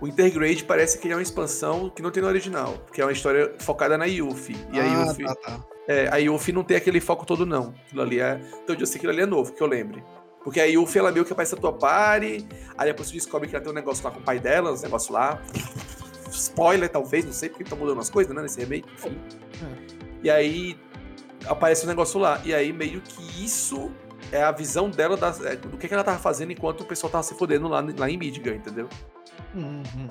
O Intergrade parece que é uma expansão que não tem no original, que é uma história focada na Yuffie. E ah, a Yuffie. Tá, tá. É, a Yuffie não tem aquele foco todo, não. Aquilo ali é. Então eu sei que aquilo ali é novo, que eu lembre. Porque a Yuffie, ela meio que aparece a tua party, aí depois você descobre que ela tem um negócio lá com o pai dela, uns negócios lá. Spoiler, talvez, não sei, porque estão mudando as coisas, né, nesse remake, enfim. É. E aí aparece um negócio lá. E aí meio que isso é a visão dela das, é, do que, que ela tava fazendo enquanto o pessoal tava se fodendo lá, lá em Midgar, entendeu? Uhum.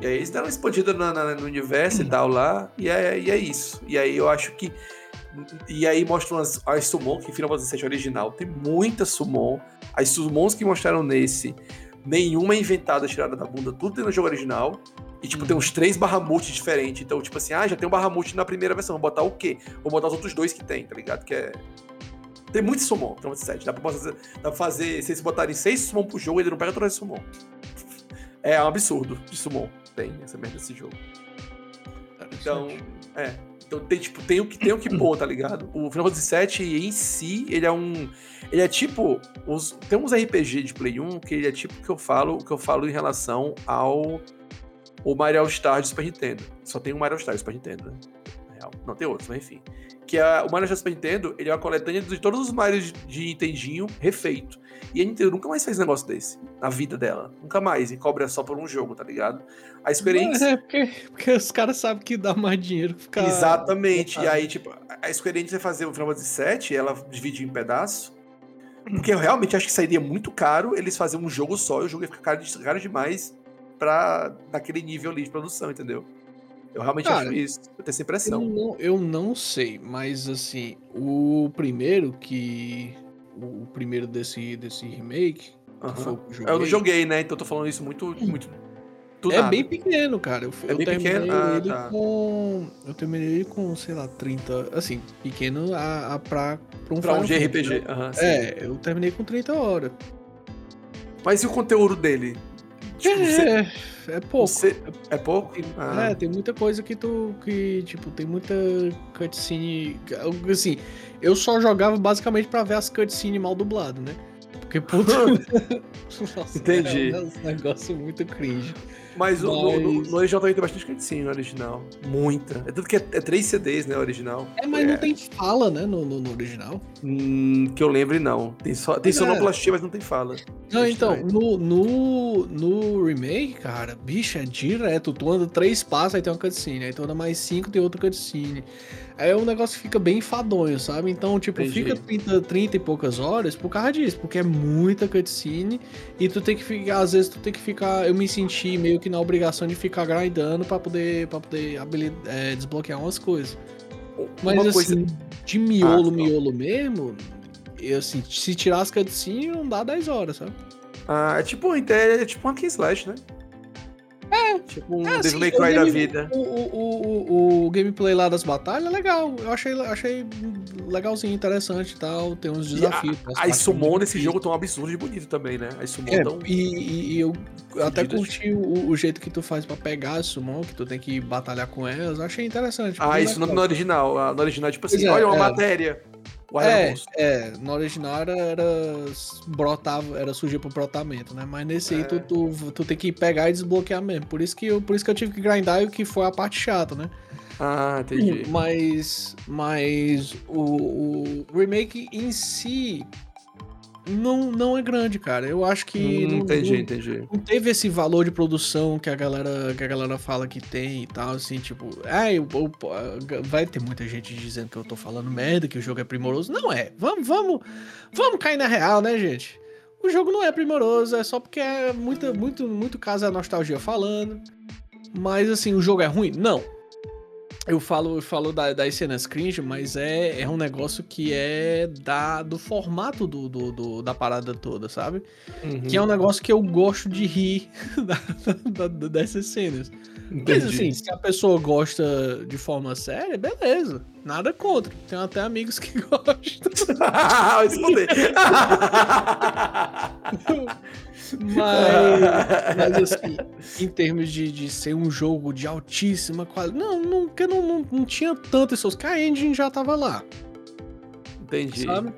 E aí eles deram uma expandida no, no universo uhum. e tal lá, e é, e é isso. E aí eu acho que. E aí mostram as, as summon, que Final Fantasy VII original tem muita summon. As summons que mostraram nesse, nenhuma é inventada tirada da bunda, tudo tem no jogo original. E, tipo, tem uns três Bahamut diferentes. Então, tipo assim, ah, já tem um Bahamut na primeira versão. Vou botar o quê? Vou botar os outros dois que tem, tá ligado? Que é. Tem muito summon, Final 7. Dá pra fazer, dá pra fazer. Se eles botarem seis summon pro jogo, ele não pega todos os summon. É um absurdo de summon. Tem essa merda desse jogo. Então, é. Então tem, tipo, tem o que tem o que pôr, tá ligado? O Final Fantasy VII em si, ele é um. Ele é tipo. Os, tem uns RPG de Play 1 que ele é tipo o que eu falo, o que eu falo em relação ao o Mario All Star de Super Nintendo. Só tem um Mario All Star de Super Nintendo, né? Não, tem outros, mas enfim. Que é, o Mario de Super Nintendo, ele é uma coletânea de todos os Marios de Nintendinho refeito. E a Nintendo nunca mais fez um negócio desse na vida dela. Nunca mais. E cobra só por um jogo, tá ligado? A experiência. É, porque, porque os caras sabem que dá mais dinheiro ficar. Exatamente. E aí, tipo, a Square Enix vai fazer o Final Fantasy VII, ela divide em pedaços. Porque eu realmente acho que sairia muito caro eles fazerem um jogo só e o jogo ia ficar caro, caro demais pra naquele nível ali de produção, entendeu? Eu realmente Cara, acho isso. Eu tenho essa impressão. Eu não, eu não sei, mas assim, o primeiro que. O primeiro desse, desse remake. Uh -huh. eu, eu, não joguei, né? Então eu tô falando isso muito, muito do é nada. bem pequeno, cara. Eu, é eu bem pequeno? Ah, ele tá. com. Eu terminei ele com, sei lá, 30. Assim, pequeno a, a pra, pra um, pra um JRPG. Uhum, é, eu terminei com 30 horas. Mas e o conteúdo dele? Tipo, é, você... é pouco. Você... É pouco? Ah. É, tem muita coisa que tu. que, tipo, tem muita cutscene. Assim, eu só jogava basicamente pra ver as cutscenes mal dubladas, né? Porque, puta. Nossa, Entendi. É um negócio muito cringe. Mas, Mas... No, no, no, original também tem bastante cutscene no original. Muita. É tudo que é, é três CDs, né, original. É, mas é. não tem fala, né, no, no, no original. Hum, que eu lembre, não. Tem, só, tem é. sonoplastia, mas não tem fala. Não, então, no, no, no remake, cara, bicho, é direto. Tu anda três passos, aí tem uma cutscene. Aí tu anda mais cinco, tem outra cutscene. Aí o negócio fica bem enfadonho, sabe? Então, tipo, Entendi. fica 30, 30 e poucas horas por causa disso, porque é muita cutscene e tu tem que ficar, às vezes tu tem que ficar, eu me senti meio que na obrigação de ficar grindando para poder para poder é, desbloquear umas coisas. Mas Uma assim, coisa... de miolo, ah, miolo mesmo, eu, assim, se tirar as cutscenes não dá 10 horas, sabe? Ah, é tipo, é tipo uma Key Slash, né? É. Tipo um é, Devil May Cry da vida. O, o, o, o, gameplay lá das batalhas é legal. Eu achei, achei legalzinho, interessante e tal. Tem uns desafios. E a, a Summon nesse jogo tão absurdo de bonito também, né? A Summon é, tão... e, e eu até curti o, o, jeito que tu faz pra pegar a Summon, que tu tem que batalhar com elas. Eu achei interessante. Ah, isso no, no, original. No original, tipo assim, é, olha uma é. É, é, no original era, era brotava, era surgir pro brotamento, né? Mas nesse é. aí tu, é. tu, tu, tem que pegar e desbloquear mesmo. Por isso que eu, por isso que eu tive que grindar e o que foi a parte chata, né? Ah, entendi. Mas, mas o, o remake em si não, não é grande, cara. Eu acho que. Hum, não, entendi, não, entendi. Não teve esse valor de produção que a galera, que a galera fala que tem e tal, assim, tipo, é, eu, eu, vai ter muita gente dizendo que eu tô falando merda, que o jogo é primoroso. Não é. Vamos, vamos, vamos cair na real, né, gente? O jogo não é primoroso, é só porque é muito, muito, muito caso a nostalgia falando. Mas assim, o jogo é ruim? Não eu falo, eu falo da, das cenas cringe, mas é, é um negócio que é da, do formato do, do, do da parada toda, sabe? Uhum. Que é um negócio que eu gosto de rir da, da, dessas cenas. Entendi. Mas assim, se a pessoa gosta de forma séria, beleza. Nada contra. Tenho até amigos que gostam. Mas, mas assim, em termos de, de ser um jogo de altíssima qualidade. Não, não, não, não, não tinha tanto esses. Que a engine já tava lá. Entendi. Sabe?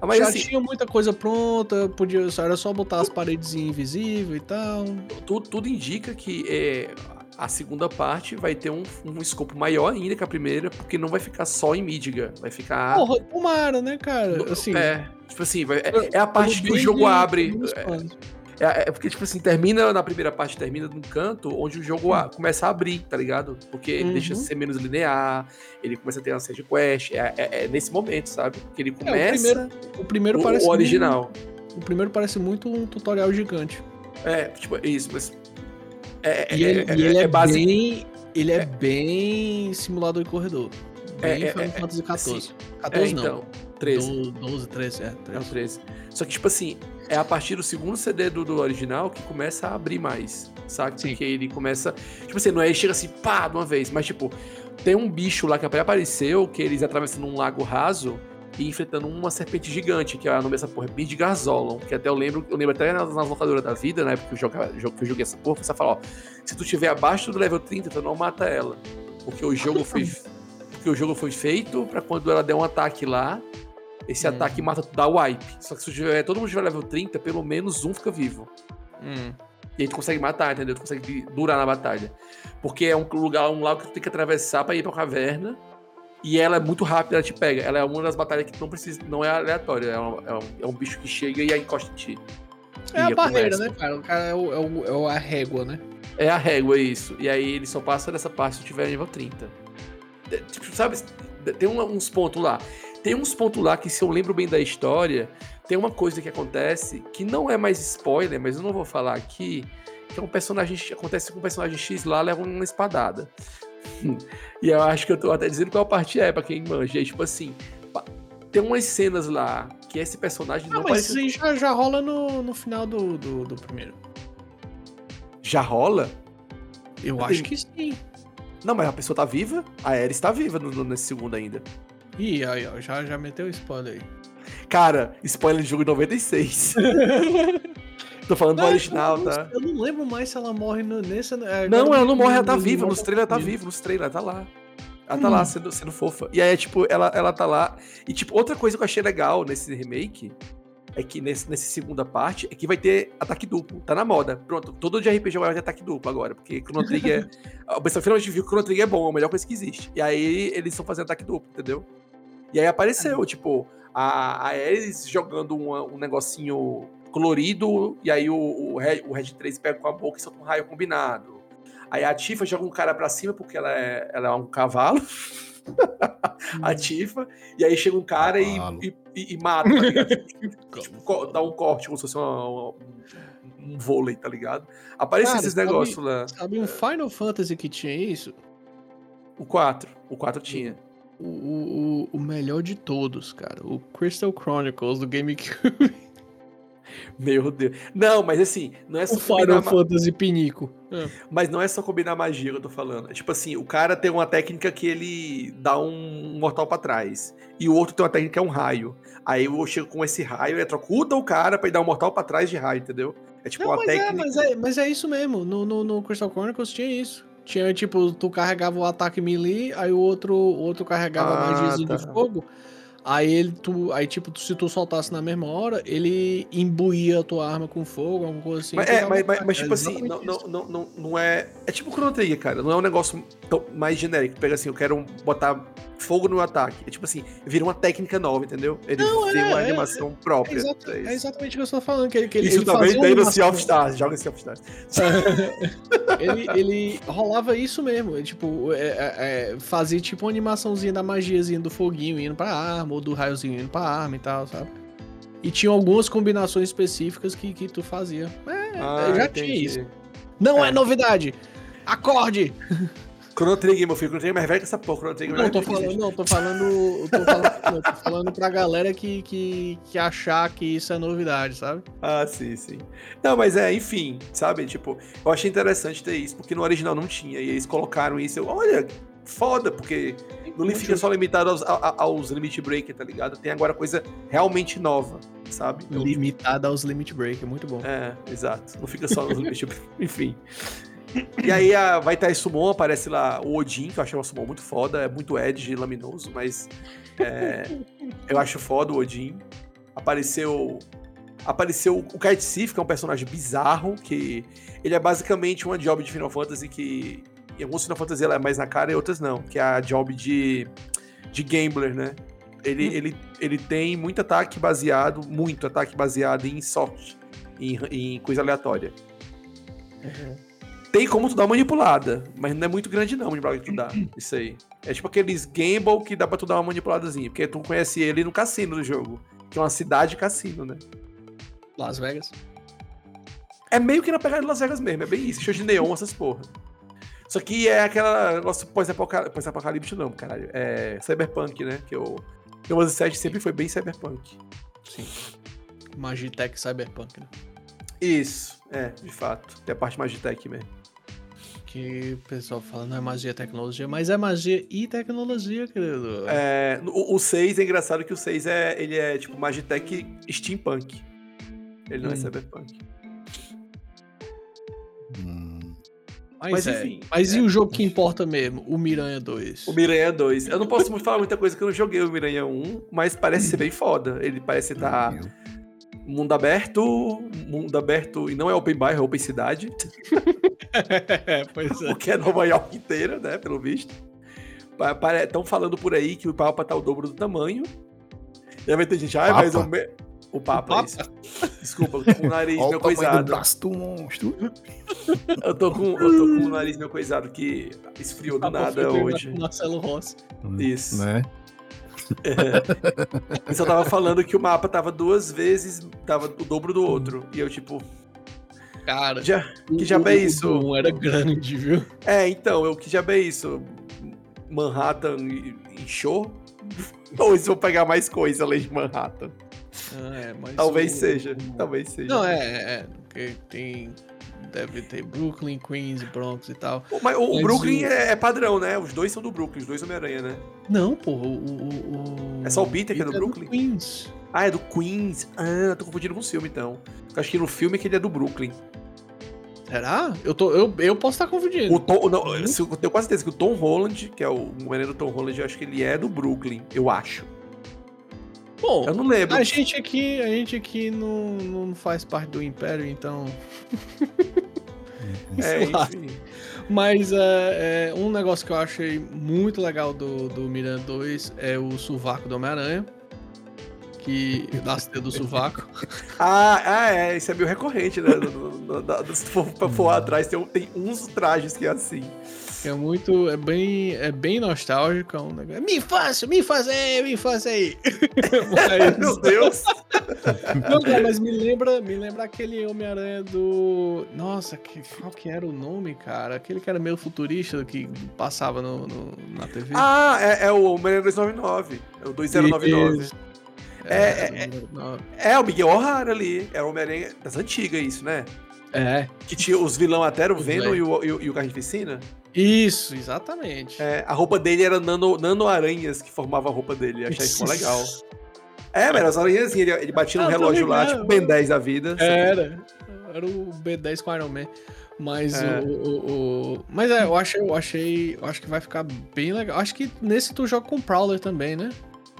Ah, mas já assim, tinha muita coisa pronta, podia, era só botar as paredes invisíveis e tal. Tudo, tudo indica que é, a segunda parte vai ter um, um escopo maior ainda que a primeira, porque não vai ficar só em Mídiga, vai ficar. Porra, tomara, né, cara? Assim, é, tipo assim, vai, é, é, a parte que o jogo abre. É, é, porque, tipo assim, termina na primeira parte, termina num canto onde o jogo a, começa a abrir, tá ligado? Porque ele uhum. deixa de ser menos linear, ele começa a ter uma série de quest. É, é, é, nesse momento, sabe? Que ele começa. É, o primeiro, o primeiro o, parece. O original. Muito, o primeiro parece muito um tutorial gigante. É, tipo, isso, mas. É, e ele, e ele é, base... bem. Ele é, bem simulador de corredor. Bem é, Final Fantasy XIV. 14 não. Então, 13. 12, 13, é. 13. É o 13. Só que, tipo assim, é a partir do segundo CD do, do original que começa a abrir mais, sabe? Sim. Porque ele começa. Tipo assim, não é chega assim, pá, de uma vez, mas tipo, tem um bicho lá que apareceu, que eles atravessando um lago raso e enfrentando uma serpente gigante, que é o nome dessa porra, é Midgarzolon, que até eu lembro, eu lembro até nas, nas locadoras da vida, né? Porque eu joguei, que eu joguei essa porra, você fala, ó, se tu tiver abaixo do level 30, tu não mata ela. Porque o jogo foi. porque o jogo foi feito para quando ela der um ataque lá, esse hum. ataque mata, dá wipe. Só que se tiver, todo mundo tiver level 30, pelo menos um fica vivo. Hum. E aí tu consegue matar, entendeu? Tu consegue durar na batalha. Porque é um lugar, um lago que tu tem que atravessar pra ir pra caverna. E ela é muito rápida, ela te pega. Ela é uma das batalhas que não precisa, não é aleatória. É um, é um, é um bicho que chega e aí encosta em ti. É a barreira, começa. né, cara? O cara é, o, é, o, é a régua, né? É a régua, isso. E aí ele só passa dessa parte se tiver nível 30. Tipo, sabe, tem uns pontos lá. Tem uns pontos lá que, se eu lembro bem da história, tem uma coisa que acontece que não é mais spoiler, mas eu não vou falar aqui. Que é um personagem. Acontece com um personagem X lá, leva uma espadada. e eu acho que eu tô até dizendo qual parte é, pra quem manja. É tipo assim. Tem umas cenas lá que esse personagem ah, não, não mas parece... isso já, já rola no, no final do, do, do primeiro. Já rola? Eu acho que sim. Não, mas a pessoa tá viva? A Ares está viva no, no, nesse segundo ainda. Ih, aí, ó, já, já meteu spoiler aí. Cara, spoiler de jogo 96. Tô falando não, do original, eu tá? Eu não lembro mais se ela morre no, nesse. É, não, ela não morre, ela tá viva. Nos trailers ela tá viva, nos trailers ela tá lá. Ela tá hum. lá sendo, sendo fofa. E aí, tipo, ela, ela tá lá. E, tipo, outra coisa que eu achei legal nesse remake é que nesse, nessa segunda parte é que vai ter ataque duplo. Tá na moda. Pronto, todo de RPG vai ter ataque duplo agora, porque Chrono Trigger o pessoal finalmente viu que Chrono Trigger é bom, é a melhor coisa que existe. E aí eles estão fazendo ataque duplo, entendeu? E aí apareceu, tipo, a, a Ares jogando uma, um negocinho colorido, e aí o, o, Red, o Red 3 pega com a boca e solta um raio combinado. Aí a Tifa joga um cara pra cima porque ela é, ela é um cavalo. a Tifa, e aí chega um cara e, e, e, e, mata, tá tipo, dá um corte, como se fosse uma, uma, um vôlei, tá ligado? Aparece esses negócios lá. Sabe um Final Fantasy que tinha isso? O 4. O 4 tinha. O, o, o melhor de todos, cara. O Crystal Chronicles do GameCube. Meu Deus. Não, mas assim, não é só. O Final Fantasy Pinico. É. Mas não é só combinar magia que eu tô falando. É tipo assim, o cara tem uma técnica que ele dá um mortal para trás. E o outro tem uma técnica que é um raio. Aí eu chego com esse raio e eletrocuta o cara pra ir dar um mortal para trás de raio, entendeu? É tipo não, uma mas é, técnica. É, mas, é, mas é isso mesmo. No, no, no Crystal Chronicles tinha isso. Tinha, tipo, tu carregava o ataque melee, aí o outro, o outro carregava ah, magia tá. de fogo. Aí ele, tu, aí tipo, se tu soltasse na mesma hora, ele imbuía a tua arma com fogo, alguma coisa assim. Mas, é, mas, mas, mas, tipo assim, não, não, não, não, não é. É tipo Chrono Trigger, cara. Não é um negócio tão, mais genérico. Pega assim, eu quero botar fogo no ataque. É tipo assim, vira uma técnica nova, entendeu? Ele não, tem é, uma é, animação é, própria. É, exato, é, exatamente o que eu estou falando. Que ele, que isso ele também tem no Sea of Stars. Joga Sea of Stars. ele, ele rolava isso mesmo. Tipo, é, fazia tipo uma animaçãozinha da magiazinha do foguinho indo pra arma, ou do raiozinho indo pra arma e tal, sabe? E tinha algumas combinações específicas que, que tu fazia. É, ah, já entendi. tinha isso. Não é, novidade! Acorde! Chrono Trigger, meu filho. Chrono Trigger é mais velho que essa porra. Chrono Trigger é não, tô falando, não, tô falando. Tô falando, não, tô falando pra galera que, que, que achar que isso é novidade, sabe? Ah, sim, sim. Não, mas é, enfim, sabe? Tipo, eu achei interessante ter isso, porque no original não tinha. E eles colocaram isso. Eu, olha, foda, porque não fica só limitado aos, aos Limit Breaker, tá ligado? Tem agora coisa realmente nova, sabe? Limitada aos Limit Breaker, muito bom. É, exato. Não fica só nos Limit Breaker. Enfim. E aí a, vai estar Summon, aparece lá o Odin, que eu achei uma Summon muito foda, é muito edge laminoso, mas é, eu acho foda o Odin. Apareceu apareceu o Kite Sif, que é um personagem bizarro, que ele é basicamente uma job de Final Fantasy que em alguns Final Fantasy ela é mais na cara e outras não, que é a job de, de gambler, né? Ele, hum. ele, ele tem muito ataque baseado, muito ataque baseado em sorte, em, em coisa aleatória. Uhum. Tem como tu dar uma manipulada, mas não é muito grande não, manipulada que tu dá. Isso aí. É tipo aqueles gamble que dá pra tu dar uma manipuladazinha, porque tu conhece ele no cassino do jogo, que é uma cidade cassino, né? Las Vegas. É meio que na pegada de Las Vegas mesmo, é bem isso, show de neon, essas porra. Só que é aquela negócio pós-apocalipse, não, caralho. É cyberpunk, né? Que o Windows 7 sempre foi bem cyberpunk. Sim. Magitech cyberpunk, né? Isso, é, de fato. Tem a parte Magitech mesmo que o pessoal fala não é magia e tecnologia, mas é magia e tecnologia, querido. É, o, o 6 é engraçado que o 6 é, ele é tipo Magitech steampunk. Ele não é hum. é cyberpunk. Hum. Mas, mas, é, enfim. Mas é. e o jogo que importa mesmo? O Miranha 2. O Miranha 2. Eu não posso falar muita coisa que eu não joguei o Miranha 1, mas parece ser bem foda. Ele parece estar. Tá mundo aberto, mundo aberto e não é open bar, é open cidade. é, pois é. Porque é Nova York inteira, né, pelo visto. Estão falando por aí que o Papa tá o dobro do tamanho. E aí vai ter gente, ai, mas o, me... o Papa, o Papa? Isso. Desculpa, eu tô com o nariz meu coisado. Do monstro. eu, tô com, eu tô com o nariz meu coisado que esfriou do nada hoje. Marcelo Rossi. Isso. Né? É. Eu só tava falando que o mapa tava duas vezes, tava o dobro do outro. E eu, tipo. Cara, já, que já é isso? Um era grande, viu? É, então, eu que já é isso? Manhattan inchou? Ou eles vão pegar mais coisa além de Manhattan? Ah, é, talvez o... seja, talvez seja. Não, é, é, porque tem deve ter Brooklyn, Queens, Bronx e tal. Mas o, Mas Brooklyn o... É, é, padrão, né? Os dois são do Brooklyn, os dois Homem-Aranha, né? Não, pô, o, o, É só o Peter que é do Brooklyn? É do Queens. Ah, é do Queens. Ah, tô confundindo com o filme, então. Acho que no filme é que ele é do Brooklyn. Será? Eu, tô, eu, eu posso estar confundindo. O Tom, não, eu tenho quase certeza que o Tom Holland, que é o Homem-Aranha do Tom Holland, eu acho que ele é do Brooklyn, eu acho. Bom, eu não lembro. A gente aqui, a gente aqui não, não faz parte do Império, então. é, enfim. Mas é, é, um negócio que eu achei muito legal do, do Miranda 2 é o sovaco do Homem-Aranha. Que nasce do sovaco. ah, ah, é, isso é meio recorrente, né? Se for pra for atrás, tem, tem uns trajes que é assim. É muito. É bem, é bem nostálgico. É um negócio. Me faça, me faça aí, me faça aí. mas... Meu Deus! Não, cara, mas me lembra, me lembra aquele Homem-Aranha do. Nossa, que, qual que era o nome, cara? Aquele que era meio futurista que passava no, no na TV. Ah, é, é o Homem-Aranha 299. É o 2099. Isso. É, é, é, é, o Miguel O'Hara ali. É o Homem-Aranha das antigas, isso, né? É. Que tinha os vilão até era o Venom e o, e, o, e o Carnificina? Isso, exatamente. É, a roupa dele era nano, nano aranhas que formavam a roupa dele. Achei isso legal. É, mas as aranhas, ele, ele batia no ah, relógio lá, tipo Ben 10 da vida. Era. Era o B10 com Iron Man. Mas é. o, o, o, Mas é, eu achei, eu achei. Eu acho que vai ficar bem legal. Acho que nesse tu joga com o Prowler também, né?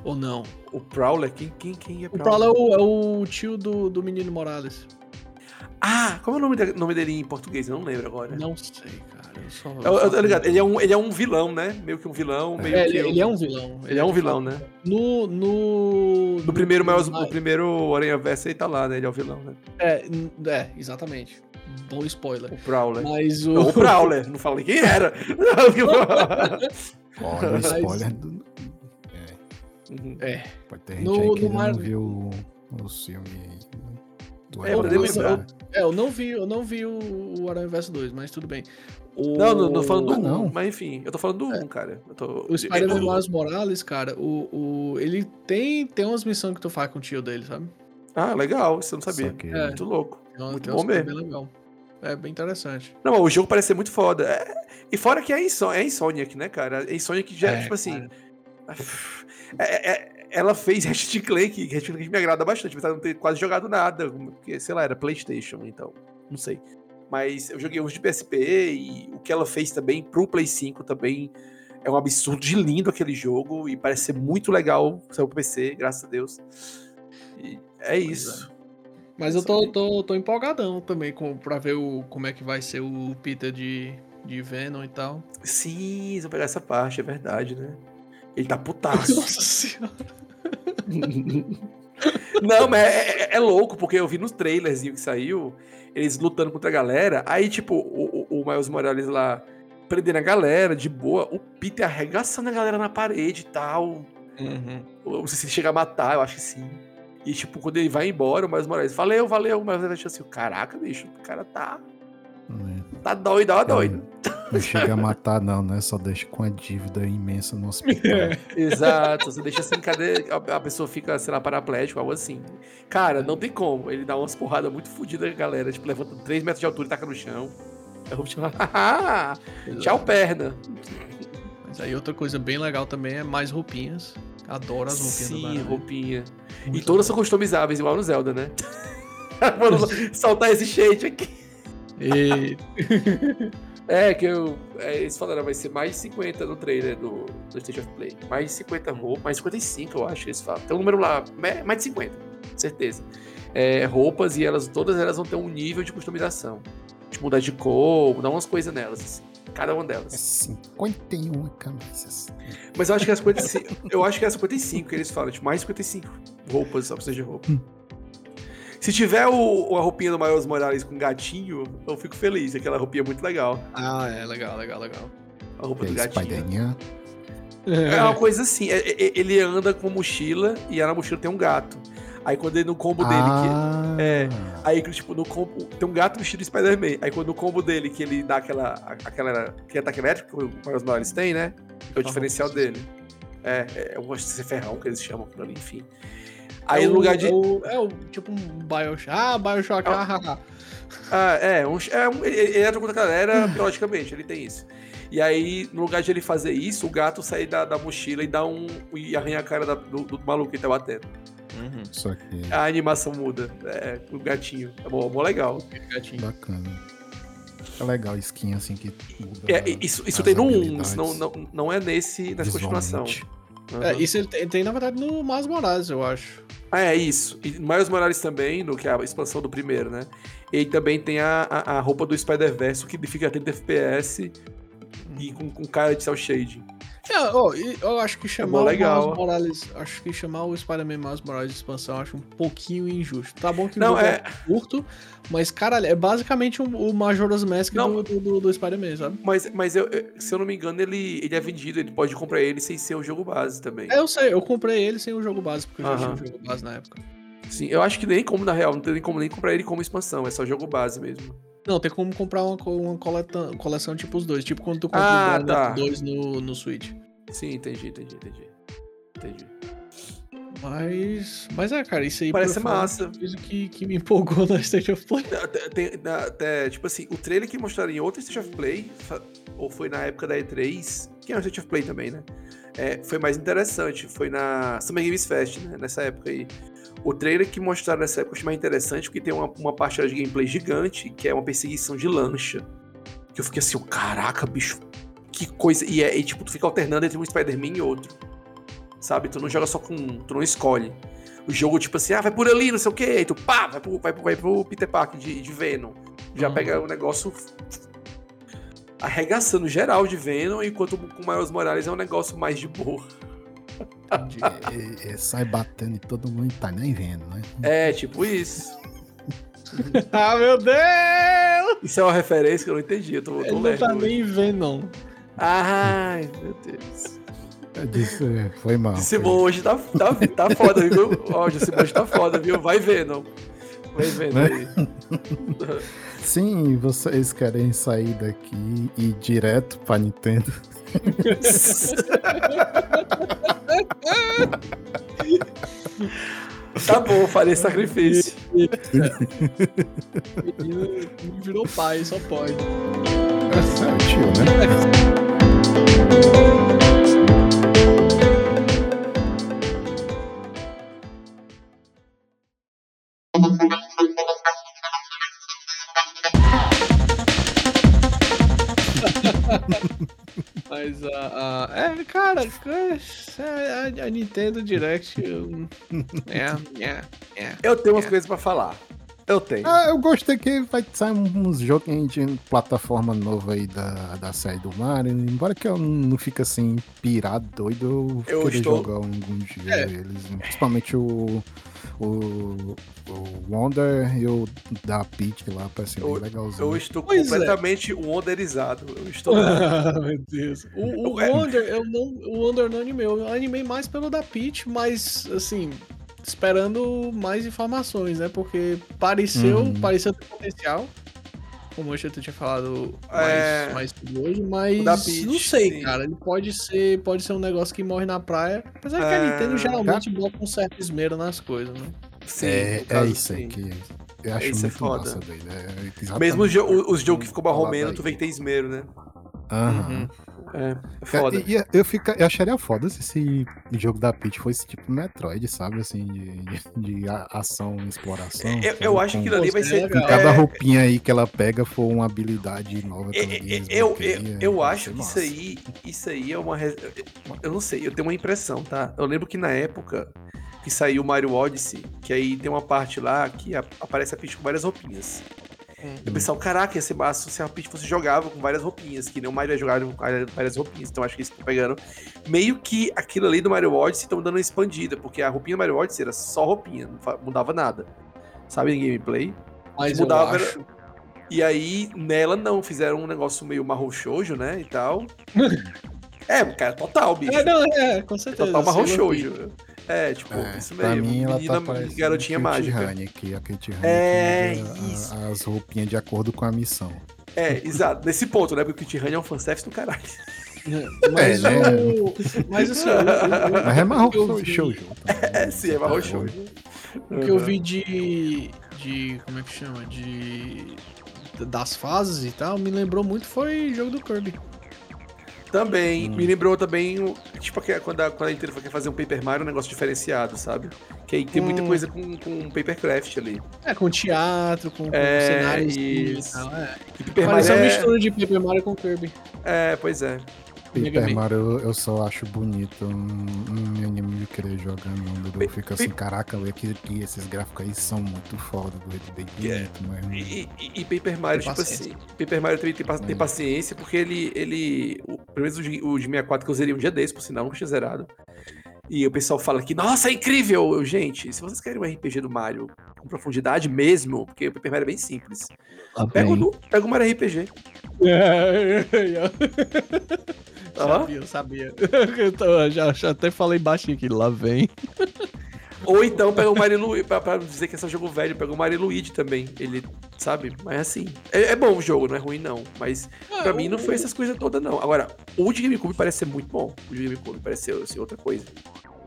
Ou não? O Prowler? Quem, quem, quem é Prowler? O Prowler é o, é o tio do, do menino Morales. Ah, como é o nome, de, nome dele em português? Eu não lembro agora. Não sei, cara. Eu só, eu, eu, eu ligado. Ele é, um, ele é um vilão, né? Meio que um vilão. Meio é, que ele, ele, é um vilão. Ele, é um vilão, né? No. No, no primeiro, no, no primeiro Aranha Versa ele tá lá, né? Ele é o vilão, né? É, é exatamente. Bom spoiler. O Prowler. Mas o. Não, o Prowler, não falei quem era. Olha, spoiler do. É. É. Pode ter gente no, aí que no Mar... não viu o filme do é, eu, eu, é, eu não vi, eu não vi o, o Aranha Verso 2, mas tudo bem. O... Não, não, tô falando do ah, não. mas enfim, eu tô falando do 1, é. um, cara. Tô... O Spider-Man Miles Morales, cara, o, o, ele tem, tem umas missões que tu faz com o tio dele, sabe? Ah, legal, isso eu não sabia. Que... É. Muito louco. Então, muito bom mesmo. Bem legal. É bem interessante. Não, o jogo parece ser muito foda. É... E fora que é, Inson... é Insomniac, né, cara? É Insomniac já, é, tipo assim... É, é, ela fez Ratchet Clank, Ratchet Clank me agrada bastante, apesar de não ter quase jogado nada, porque, sei lá, era Playstation, então, não sei. Mas eu joguei uns de PSP e o que ela fez também pro Play 5 também é um absurdo de lindo aquele jogo e parece ser muito legal, saiu pro PC, graças a Deus. E é isso. É. Mas eu tô, tô, tô empolgadão também com, pra ver o, como é que vai ser o Peter de, de Venom e tal. Sim, vou pegar essa parte, é verdade, né? Ele tá putaço. Nossa senhora. Não, mas é, é, é, louco, porque eu vi nos trailers que saiu, eles lutando contra a galera. Aí, tipo, o, o, o Miles Morales lá prendendo a galera, de boa. O Peter arregaçando a galera na parede e tal. Uhum. Não sei se ele chega a matar, eu acho que sim. E, tipo, quando ele vai embora, o Miles Morales, valeu, valeu. O Miles Morales assim, caraca, bicho, o cara tá... É. Tá doido, ó, doido. Não chega a matar, não, né? Só deixa com a dívida imensa no hospital. Exato, você deixa assim, cadê? A pessoa fica, sei lá, paraplégico, algo assim. Cara, não tem como. Ele dá umas porradas muito fodidas, galera. Tipo, levanta 3 metros de altura e taca no chão. Eu tipo, tchau, perna. Mas aí outra coisa bem legal também é mais roupinhas. Adoro as roupinhas Sim, do Sim, roupinha. Muito e todas são customizáveis, igual no Zelda, né? Vamos soltar esse shade aqui. E... É, que eu. É, eles falaram, vai ser mais 50 no trailer do, do State of Play. Mais 50 roupas, mais 55, eu acho que eles falam. Tem um número lá, mais de 50, certeza. É, roupas e elas, todas elas vão ter um nível de customização. De mudar de cor, mudar umas coisas nelas. Assim. Cada uma delas. É 51 camisas. Mas eu acho que é 55. eu acho que é 55 que eles falam, tipo, mais 55 roupas, só precisa de roupa. Se tiver o, a roupinha do Miles Morales com gatinho, eu fico feliz. Aquela roupinha é muito legal. Ah, é legal, legal, legal. A roupa do gatinho. É uma coisa assim, é, é, ele anda com mochila e na mochila tem um gato. Aí quando ele no combo dele. Ah. Que, é. Aí, tipo, no combo. Tem um gato vestido de Spider-Man. Aí quando no combo dele, que ele dá aquela. aquela que ataque elétrico que o Miles Morales tem, né? É o diferencial dele. É, é, eu gosto de ser ferrão, que eles chamam aquilo ali, enfim. Aí é no lugar de. É o, é o, tipo um Bioshock. Ah, Bioshock, ah, ah, é, um, é um, ele entra contra a galera, periodicamente, ele tem isso. E aí, no lugar de ele fazer isso, o gato sai da, da mochila e dá um. e arranha a cara da, do, do maluco que tá batendo. Uhum. Só que... A animação muda. É, o gatinho. É bom, bom legal. Gatinho. Bacana. É legal a skin assim que muda. É, isso isso tem no 1, não, não, não é nesse, nessa continuação. Uhum. É, isso ele tem, tem, na verdade, no Miles Morales, eu acho. Ah, é isso. E Miles Morales também, no que é a expansão do primeiro, né? E também tem a, a, a roupa do Spider-Verse, que fica a 30 FPS e com, com cara de cel shading. É, oh, eu acho que é chamar é legal. o Miles Morales, acho que chamar o Spider-Man Miles Morales de expansão acho um pouquinho injusto. Tá bom que não é... curto, mas caralho, é basicamente o Majora's Mask do, do, do Spider-Man, sabe? Mas, mas eu, se eu não me engano, ele, ele é vendido, ele pode comprar ele sem ser o jogo base também. É, eu sei, eu comprei ele sem o jogo base, porque eu já tinha o jogo base na época. Sim, eu acho que nem como, na real, não tem nem como nem comprar ele como expansão, é só jogo base mesmo. Não, tem como comprar uma, uma coleção, coleção tipo os dois. Tipo quando tu compra ah, o tá. dois no, no Switch. Sim, entendi, entendi, entendi. Entendi. Mas. Mas é, cara, isso aí parece massa. Isso que, que me empolgou na State of Play. Tem, tem, tipo assim, o trailer que mostraram em outra State of Play, ou foi na época da E3, que é uma State of Play também, né? É, foi mais interessante. Foi na Summer Games Fest, né? Nessa época aí. O trailer que mostraram nessa época eu achei mais interessante porque tem uma, uma parte de gameplay gigante, que é uma perseguição de lancha. Que eu fiquei assim, oh, caraca, bicho, que coisa. E, é, e tipo, tu fica alternando entre um Spider-Man e outro. Sabe? Tu não joga só com um, tu não escolhe. O jogo, tipo assim, ah, vai por ali, não sei o quê, tu pá, vai pro, vai pro, vai pro Peter Parker de, de Venom. Já uhum. pega o negócio arregaçando geral de Venom, enquanto com o Miles Morales é um negócio mais de boa. É, é, sai batendo e todo mundo tá nem vendo, né? É, tipo isso. ah, meu Deus! Isso é uma referência que eu não entendi. Eu tô, tô Ele não tá nem vendo, não. Ai, meu Deus. Eu disse, é, foi mal. Simão hoje tá, tá, tá foda, viu? Ó, o Simão hoje tá foda, viu? Vai vendo. Vai vendo né? aí. Sim, vocês querem sair daqui e ir direto pra Nintendo. Tá bom, farei sacrifício. Menino virou pai, só pode. É, é tio, né? Mas a. Uh, uh, é, cara, a, a, Nintendo Direct. é, é, é. Eu tenho umas é. coisas pra falar. Eu tenho. Ah, eu gostei que vai sair uns joguinhos de plataforma nova aí da, da série do Mario. Embora que eu não fique assim, pirado, doido, eu, eu queria estou... jogar algum dia é. eles. Principalmente o, o, o Wonder e o da Peach lá, parece bem legalzinho. Eu estou pois é. completamente é. wonderizado. Eu estou. meu Deus. O, o Wonder, eu não, o Wonder não animei. Eu animei mais pelo da Peach, mas assim esperando mais informações, né? Porque pareceu, uhum. pareceu ter potencial. Como eu já tinha falado mais, é... mais hoje, mas Beach, não sei, sim. cara. Ele pode ser, pode ser um negócio que morre na praia. Apesar é... que a é. Nintendo geralmente bota um certo esmero nas coisas, né? Sim, é, é isso aí que eu acho Esse é muito é foda. massa, né? Mesmo os, os jogos que ficou barromeno, tu vê que tem esmero, né? Aham. Uhum. É, é foda. E, eu, fica, eu acharia foda se esse jogo da Peach fosse tipo Metroid, sabe? Assim, de, de, de ação e exploração. Eu, eu acho que ali vai ser. Com cada é. roupinha aí que ela pega for uma habilidade nova. É, é eu, eu, eu acho que isso aí, isso aí é uma. Eu não sei, eu tenho uma impressão, tá? Eu lembro que na época que saiu o Mario Odyssey, que aí tem uma parte lá que aparece a Peach com várias roupinhas. Hum. Eu pensava, caraca, ia ser massa se a Peach fosse jogável com várias roupinhas, que nem o Mario ia jogar com várias roupinhas. Então acho que eles estão pegando. Meio que aquilo ali do Mario Odyssey estão dando uma expandida, porque a roupinha do Mario Odyssey era só roupinha, não mudava nada. Sabe, em gameplay? Mas mudava. Eu acho... E aí, nela não, fizeram um negócio meio marrom shoujo, né? E tal. é, cara, total, bicho. É, não, é, com certeza. Total marrom shoujo. É, tipo, é, isso mesmo. Pra mim, ela tá menina, tá garotinha mágica. Honey, que a Kate Honey é, isso. A, as roupinhas de acordo com a missão. É, exato. Nesse ponto, né? Porque o Kate Honey é um fanservice do caralho. Mas, é, né? o... mas assim, Mas é marrom shoujo. É, sim, é marrom shoujo. O que eu vi de. de. como é que chama? De. das fases e tal, me lembrou muito foi jogo do Kirby. Também, hum. me lembrou também, tipo, quando a, quando a Nintendo quer fazer um Paper Mario, um negócio diferenciado, sabe? Que aí tem hum. muita coisa com, com Papercraft ali. É, com teatro, com, com é, cenários isso. e tal, é. E Paper Parece Mario uma é... mistura de Paper Mario com Kirby. É, pois é. Paper Mario eu só acho bonito, não me animo de querer jogar não. Eu fico assim, caraca, que, que esses gráficos aí são muito foda, do bem bonito, mas... E, e, e Paper Mario, tipo assim, Paper Mario também tem, tem é. paciência, porque ele, ele o, pelo menos o, o de 64 que eu zerei um dia desse, por sinal, nunca tinha zerado. E o pessoal fala que, nossa, é incrível! Eu, gente, se vocês querem um RPG do Mario com profundidade mesmo, porque o Paper Mario é bem simples, ah, pega, o, pega o Mario RPG. Sabia, eu sabia. Então, já, já até falei baixinho aqui, lá vem. Ou então pega o Mario Luigi, pra, pra, dizer que é só jogo velho, pega o Mario Luigi também. Ele, sabe? Mas assim, é, é bom o jogo, não é ruim não. Mas é, pra mim não foi essas coisas todas não. Agora, o de GameCube parece ser muito bom. O de GameCube parece ser outra coisa.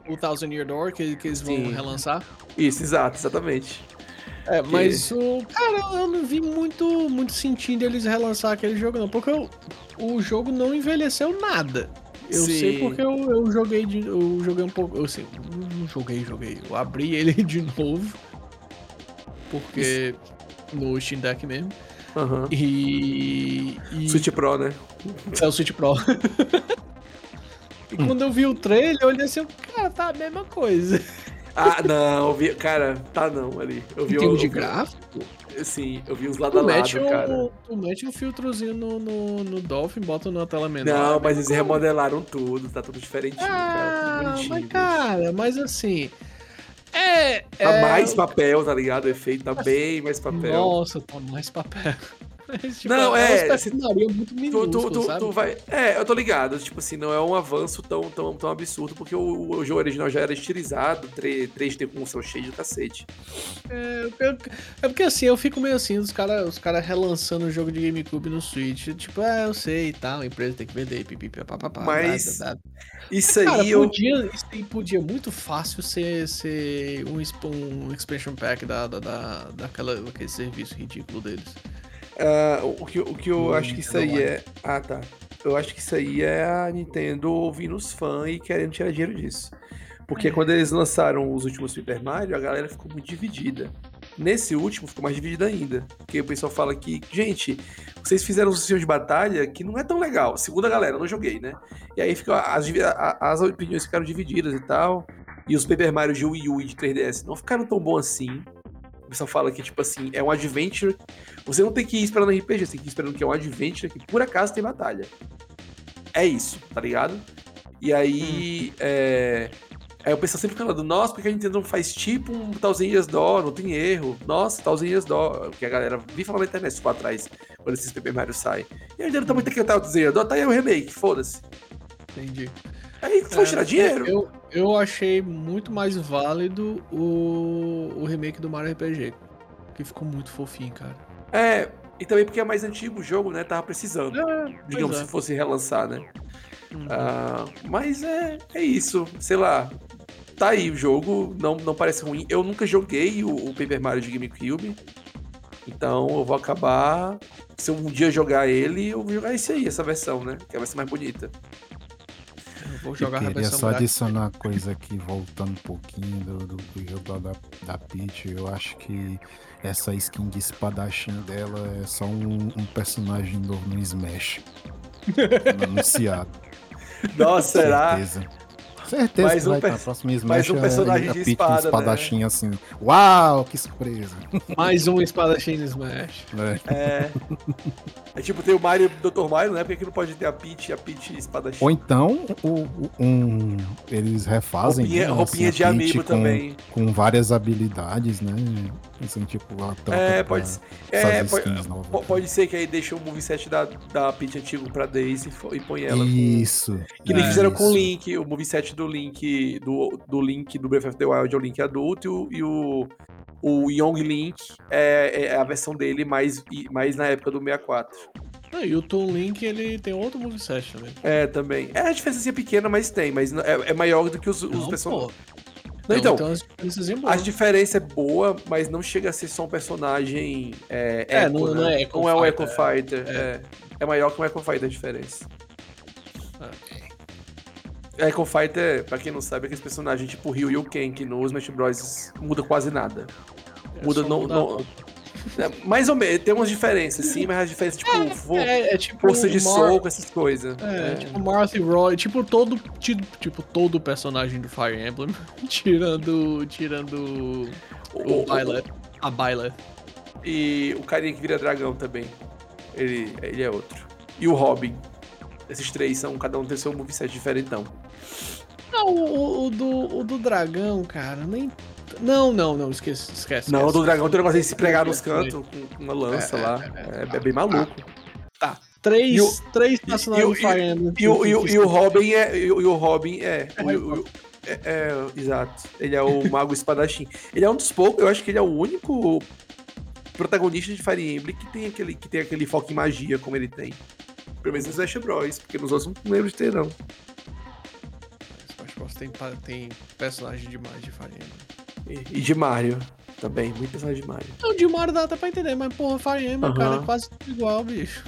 O Thousand Year Door, que, que eles vão Sim. relançar? Isso, exato, exatamente. É, mas que... o. Cara, eu não vi muito, muito sentido eles relançar aquele jogo, não. Porque eu, o jogo não envelheceu nada. Eu Sim. sei porque eu, eu joguei de, eu joguei um pouco. Eu sei, não joguei, joguei. Eu abri ele de novo. Porque. No Steam Deck mesmo. Uhum. E, e. Switch Pro, né? É o Switch Pro. e quando eu vi o trailer, eu olhei assim, cara, tá a mesma coisa. Ah, não, eu vi, cara, tá não ali. Eu vi o de gráfico? Sim, eu vi os lado a lado, cara. Tu mete um filtrozinho no, no, no Dolphin, bota na tela menor. Não, mas eles remodelaram tudo, tá tudo diferentinho, ah, cara. Tudo mas, cara, mas assim. É. Tá é... mais papel, tá ligado? O efeito tá bem mais papel. Nossa, tá mais papel. tipo, não, é. é muito minúsculo, tu, tu, tu, vai, é, eu tô ligado. Tipo assim, não é um avanço tão, tão, tão absurdo, porque o, o jogo original já era estilizado, 3D com céu cheio de cacete. É, é porque assim, eu fico meio assim, os caras os cara relançando o jogo de GameCube no Switch. Tipo, é, eu sei e tal, a empresa tem que vender, pipipi, papapá. Mas. Nada, nada. Isso aí. Cara, eu... podia, isso aí podia muito fácil ser, ser um, um expansion pack da, da, da, daquela, daquele serviço ridículo deles. Uh, o, que, o que eu hum, acho que isso aí é. Ah, tá. Eu acho que isso aí é a Nintendo ouvindo os fãs e querendo tirar dinheiro disso. Porque é. quando eles lançaram os últimos Super Mario, a galera ficou muito dividida. Nesse último ficou mais dividida ainda. Porque o pessoal fala que, gente, vocês fizeram um sistema de batalha que não é tão legal. Segundo a galera, eu não joguei, né? E aí fica, as, as opiniões ficaram divididas e tal. E os Super Mario de Wii U e de 3DS não ficaram tão bons assim pessoal fala que, tipo assim, é um adventure. Você não tem que ir esperando RPG, você tem que ir esperando que é um adventure que por acaso tem batalha. É isso, tá ligado? E aí. Hum. É... Aí o pessoal sempre falando, nossa, porque a Nintendo não faz tipo um Thousand Years Door, não tem erro. Nossa, Thousand Years Door, que a galera vi falar na internet lá atrás, quando esses Paper Mario saem. E a Nintendo tá muito aqui o Thousand Years Door, tá aí o remake, foda-se. Entendi. Aí foi é, tirar dinheiro. Eu, eu achei muito mais válido o, o remake do Mario RPG. Que ficou muito fofinho, cara. É, e também porque é mais antigo o jogo, né? Tava precisando. É, digamos, é. se fosse relançar, né? Uhum. Ah, mas é, é isso. Sei lá. Tá aí o jogo, não, não parece ruim. Eu nunca joguei o, o Paper Mario de GameCube. Então eu vou acabar. Se eu um dia jogar ele, eu vou jogar esse aí, essa versão, né? Que vai ser mais bonita. Vou jogar eu queria só adicionar uma coisa aqui, voltando um pouquinho do, do, do jogo da, da Peach. Eu acho que essa skin de espadachim dela é só um, um personagem novo no Smash. anunciado. Nossa, será? Certeza. Certeza mais um, vai próximo Smash mais um é personagem é, de espada, né? espadachim né? assim. Uau, que surpresa. Mais um espadachim no Smash. É. é. é. tipo, tem o Mario Dr. Mario, né? Por que não pode ter a Peach, a Peach espadachim? Ou então, o, um, eles refazem. Roupinha, né, roupinha assim, de amigo com, também. Com várias habilidades, né? Assim, tipo, é, pode, é, pode, novas, pode ser que aí deixa o moveset da, da Peach antigo pra Daisy e põe ela. Isso. Com, que nem é, fizeram isso. com o Link, o moveset do Link, do, do Link do Breath of the Wild é o Link adulto e o, o Young Link é, é, a versão dele mais, mais na época do 64. Ah, e o Toon Link, ele tem outro moveset também. É, também. É, a diferença é pequena, mas tem. Mas é, é maior do que os, os personagens. Não, então, então a diferença é boa, mas não chega a ser só um personagem é, é eco, não, né? não, é Echo não é um Echo Fighter. É. é. É. maior que um Echo Fighter a diferença. Echo Fighter, pra quem não sabe, é aquele personagem tipo o Ryu e o Ken, que no Smash Bros. muda quase nada. É muda, não, não, é, mais ou menos, tem umas diferenças, sim, mas as diferenças, tipo, é, for, é, é tipo força de Mar... soco, essas coisas. É, é. tipo Marth Roy, tipo todo, tipo, tipo todo personagem do Fire Emblem, tirando, tirando o, o Byleth, a Byleth. E o carinha que vira dragão também, ele, ele é outro. E o Robin. Esses três são, cada um tem seu moveset diferentão. Não, o, o, do, o do dragão, cara, nem não, não, não, esquece. esquece não, do dragão tem um negócio de se pregar nos cantos com uma lança é, lá. É, é, é, bem maluco. Tá. Três, o, três personagens Emblem. E, o, e, o, e o Robin é. E o, Robin é. é, é, exato. Ele é o Mago Espadachim. Ele é um dos poucos, eu acho que ele é o único protagonista de Fire Emblem que tem aquele, que tem aquele foco em magia como ele tem. Pelo menos no Smash Bros, porque nos outros não lembro de ter, não. Smash Bros tem, tem personagem demais de Emblem. E, de Mario também, muito personagem de Mario. Não, de Mario dá até pra entender, mas porra, Fire Emblem, uhum. cara, é quase igual, bicho.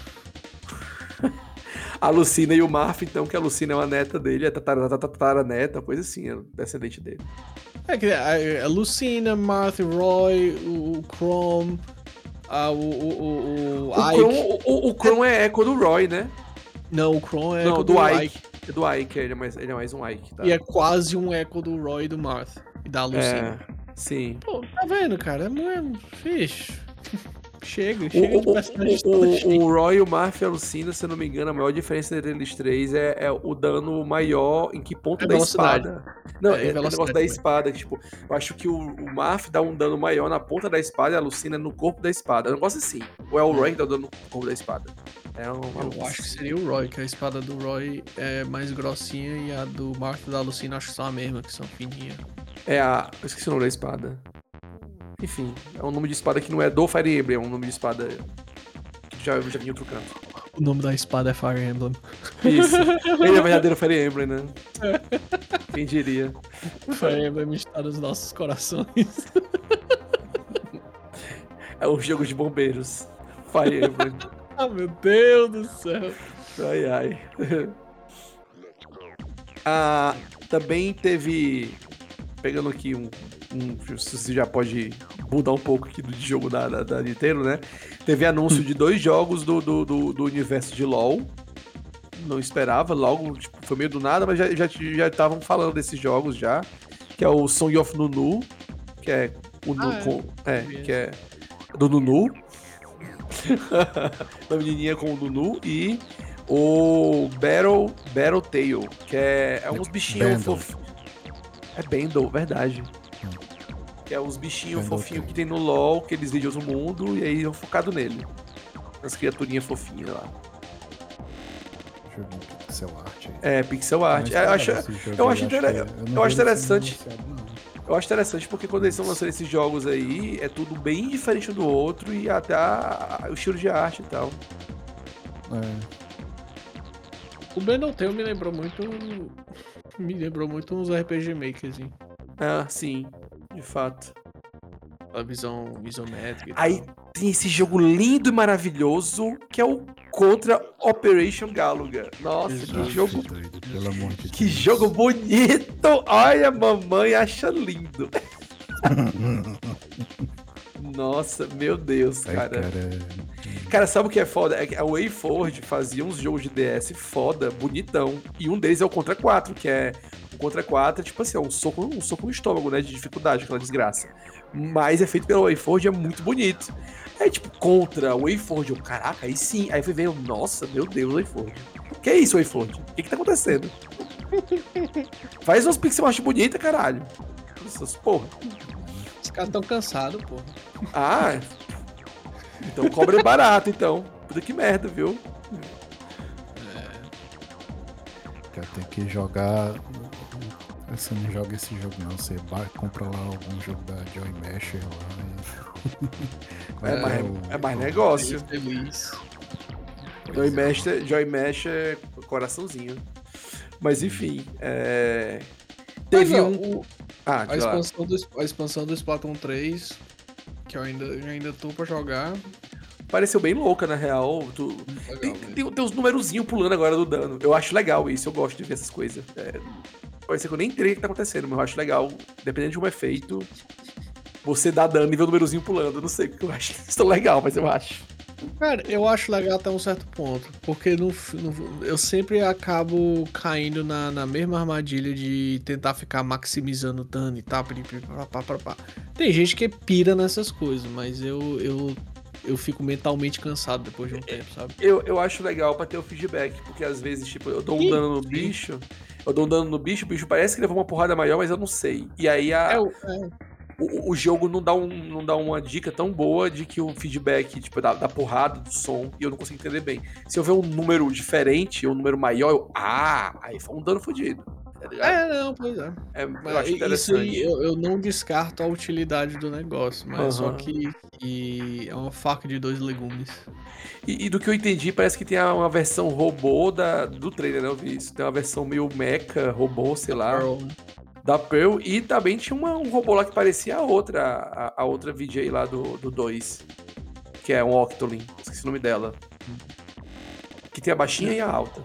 a Lucina e o Marf, então, que a Lucina é uma neta dele, é tataraneta, coisa assim, é descendente dele. É que a, a Lucina, Marth, Roy, o Chrome, a, o, o, o, o, Ike. o, o Chrome é eco do Roy, né? Não, o Chrome é Não, eco do, do Ike. Ike. É do Ike, ele é mais, ele é mais um Ike, tá? E é quase um eco do Roy e do Marth. E da Lucina. É, sim. Pô, tá vendo, cara? Não é. Vixe. Chega, chega o, o, o, o, Roy, o e a Lucina, se eu não me engano, a maior diferença entre eles três é, é o dano maior em que ponto é da espada. Não, é, é, é o negócio da espada. Que, tipo, eu acho que o, o Marf dá um dano maior na ponta da espada e a Lucina no corpo da espada. É um negócio assim. Ou é o Roy que dá o dano no corpo da espada? É um, eu acho que seria o Roy, que a espada do Roy é mais grossinha e a do Marf e da Lucina acho que são a mesma, que são fininhas. É a. Eu esqueci o nome da espada. Enfim, é um nome de espada que não é do Fire Emblem, é um nome de espada que já, já vinha outro canto. O nome da espada é Fire Emblem. Isso. Ele é o verdadeiro Fire Emblem, né? Quem diria? Fire Emblem está nos nossos corações. É um jogo de bombeiros. Fire Emblem. Ah, meu Deus do céu. Ai, ai. Ah, também teve pegando aqui um, um. Você já pode mudar um pouco aqui do jogo da, da, da Nintendo, né? Teve anúncio de dois jogos do, do, do, do, universo de LoL. Não esperava, logo, tipo, foi meio do nada, mas já estavam já, já falando desses jogos já. Que é o Song of Nunu, que é o ah, é. Com, é, que é do Nunu. da menininha com o Nunu e o Battle, Battle Tail, que é, é uns bichinhos fofinhos. É Bendel, verdade. Que é os bichinhos fofinhos que tem no LoL, que eles vivem no mundo, e aí eu focado nele. Nas criaturinhas fofinhas lá. Joguinho pixel art. Aí. É, pixel art. É, eu acho, eu acho, eu, eu acho interessante. Eu acho interessante porque quando eles estão lançando esses jogos aí, é tudo bem diferente um do outro e até o estilo de arte e tal. É. O Benoteu me lembrou muito me lembrou muito uns RPG Maker, assim. Ah, sim, de fato. A visão isométrica. Aí tem esse jogo lindo e maravilhoso que é o Contra Operation Galuga. Nossa, Exato, que jogo. Doido, pelo amor de que Deus. jogo bonito! Olha, mamãe acha lindo. Nossa, meu Deus, Ai, cara. cara. sabe o que é foda? É que a WayForward fazia uns jogos de DS foda, bonitão. E um deles é o Contra 4, que é O contra 4 é tipo assim, é um soco, um soco no estômago, né? De dificuldade, aquela desgraça. Mas é feito pelo Wayford, é muito bonito. Aí, tipo, contra o Wayford, eu, caraca, aí sim. Aí fui ver, nossa, meu Deus, Wayford. Que é isso, Wayford? O que que tá acontecendo? Faz uns pixel art bonita, caralho. Essas porra. Os caras tão cansados, porra. Ah, então cobra barato, então. Puta que merda, viu? Cara, tem que jogar. Você não joga esse jogo não, você compra lá algum jogo da Joy Masher lá e. é, mais, o... é mais negócio. Feliz. Joy Masher, Joy Masher é coraçãozinho. Mas enfim, é... teve Mas, um. o- Ah, a, expansão do, a expansão do Splatoon 3, que eu ainda, eu ainda tô pra jogar. pareceu bem louca, na real. Tu... Legal, Tem, velho. tem, tem uns numerozinhos pulando agora do dano. Eu acho legal isso, eu gosto de ver essas coisas. É... Pode ser que eu nem entenda o que tá acontecendo, mas eu acho legal. Dependendo de um efeito, você dá dano e vê o numerozinho pulando. Eu não sei porque eu acho isso tão legal, mas eu acho. Cara, eu acho legal até um certo ponto. Porque no, no- eu sempre acabo caindo na, na mesma armadilha de tentar ficar maximizando o dano e tal. pá, pá, pá, pá. Tem gente que pira nessas coisas, mas eu, eu, eu fico mentalmente cansado depois de um tempo, sabe? Eu, eu acho legal pra ter o feedback, porque às vezes, tipo, eu dou um dano no bicho, eu dou um dano no bicho, o bicho parece que levou uma porrada maior, mas eu não sei. E aí a- É, é, o, o jogo não dá, um, não dá uma dica tão boa de que o feedback, tipo, da, da porrada, do som, e eu não consigo entender bem. Se eu ver um número diferente, um número maior, eu. Ah! Aí foi um dano fodido. Tá é, não, pois é. É, eu acho isso interessante. aí eu, eu não descarto a utilidade do negócio, mas só Aham. que, que é uma faca de dois legumes. E, e do que eu entendi, parece que tem uma versão robô da, do trailer, né? Eu vi isso. Tem uma versão meio mecha, robô, sei lá. Pearl, da Pearl e também tinha uma- um robô lá que parecia a outra, a, a outra VJ lá do 2, que é um Octolin, esqueci o nome dela. Que tem a baixinha e a alta.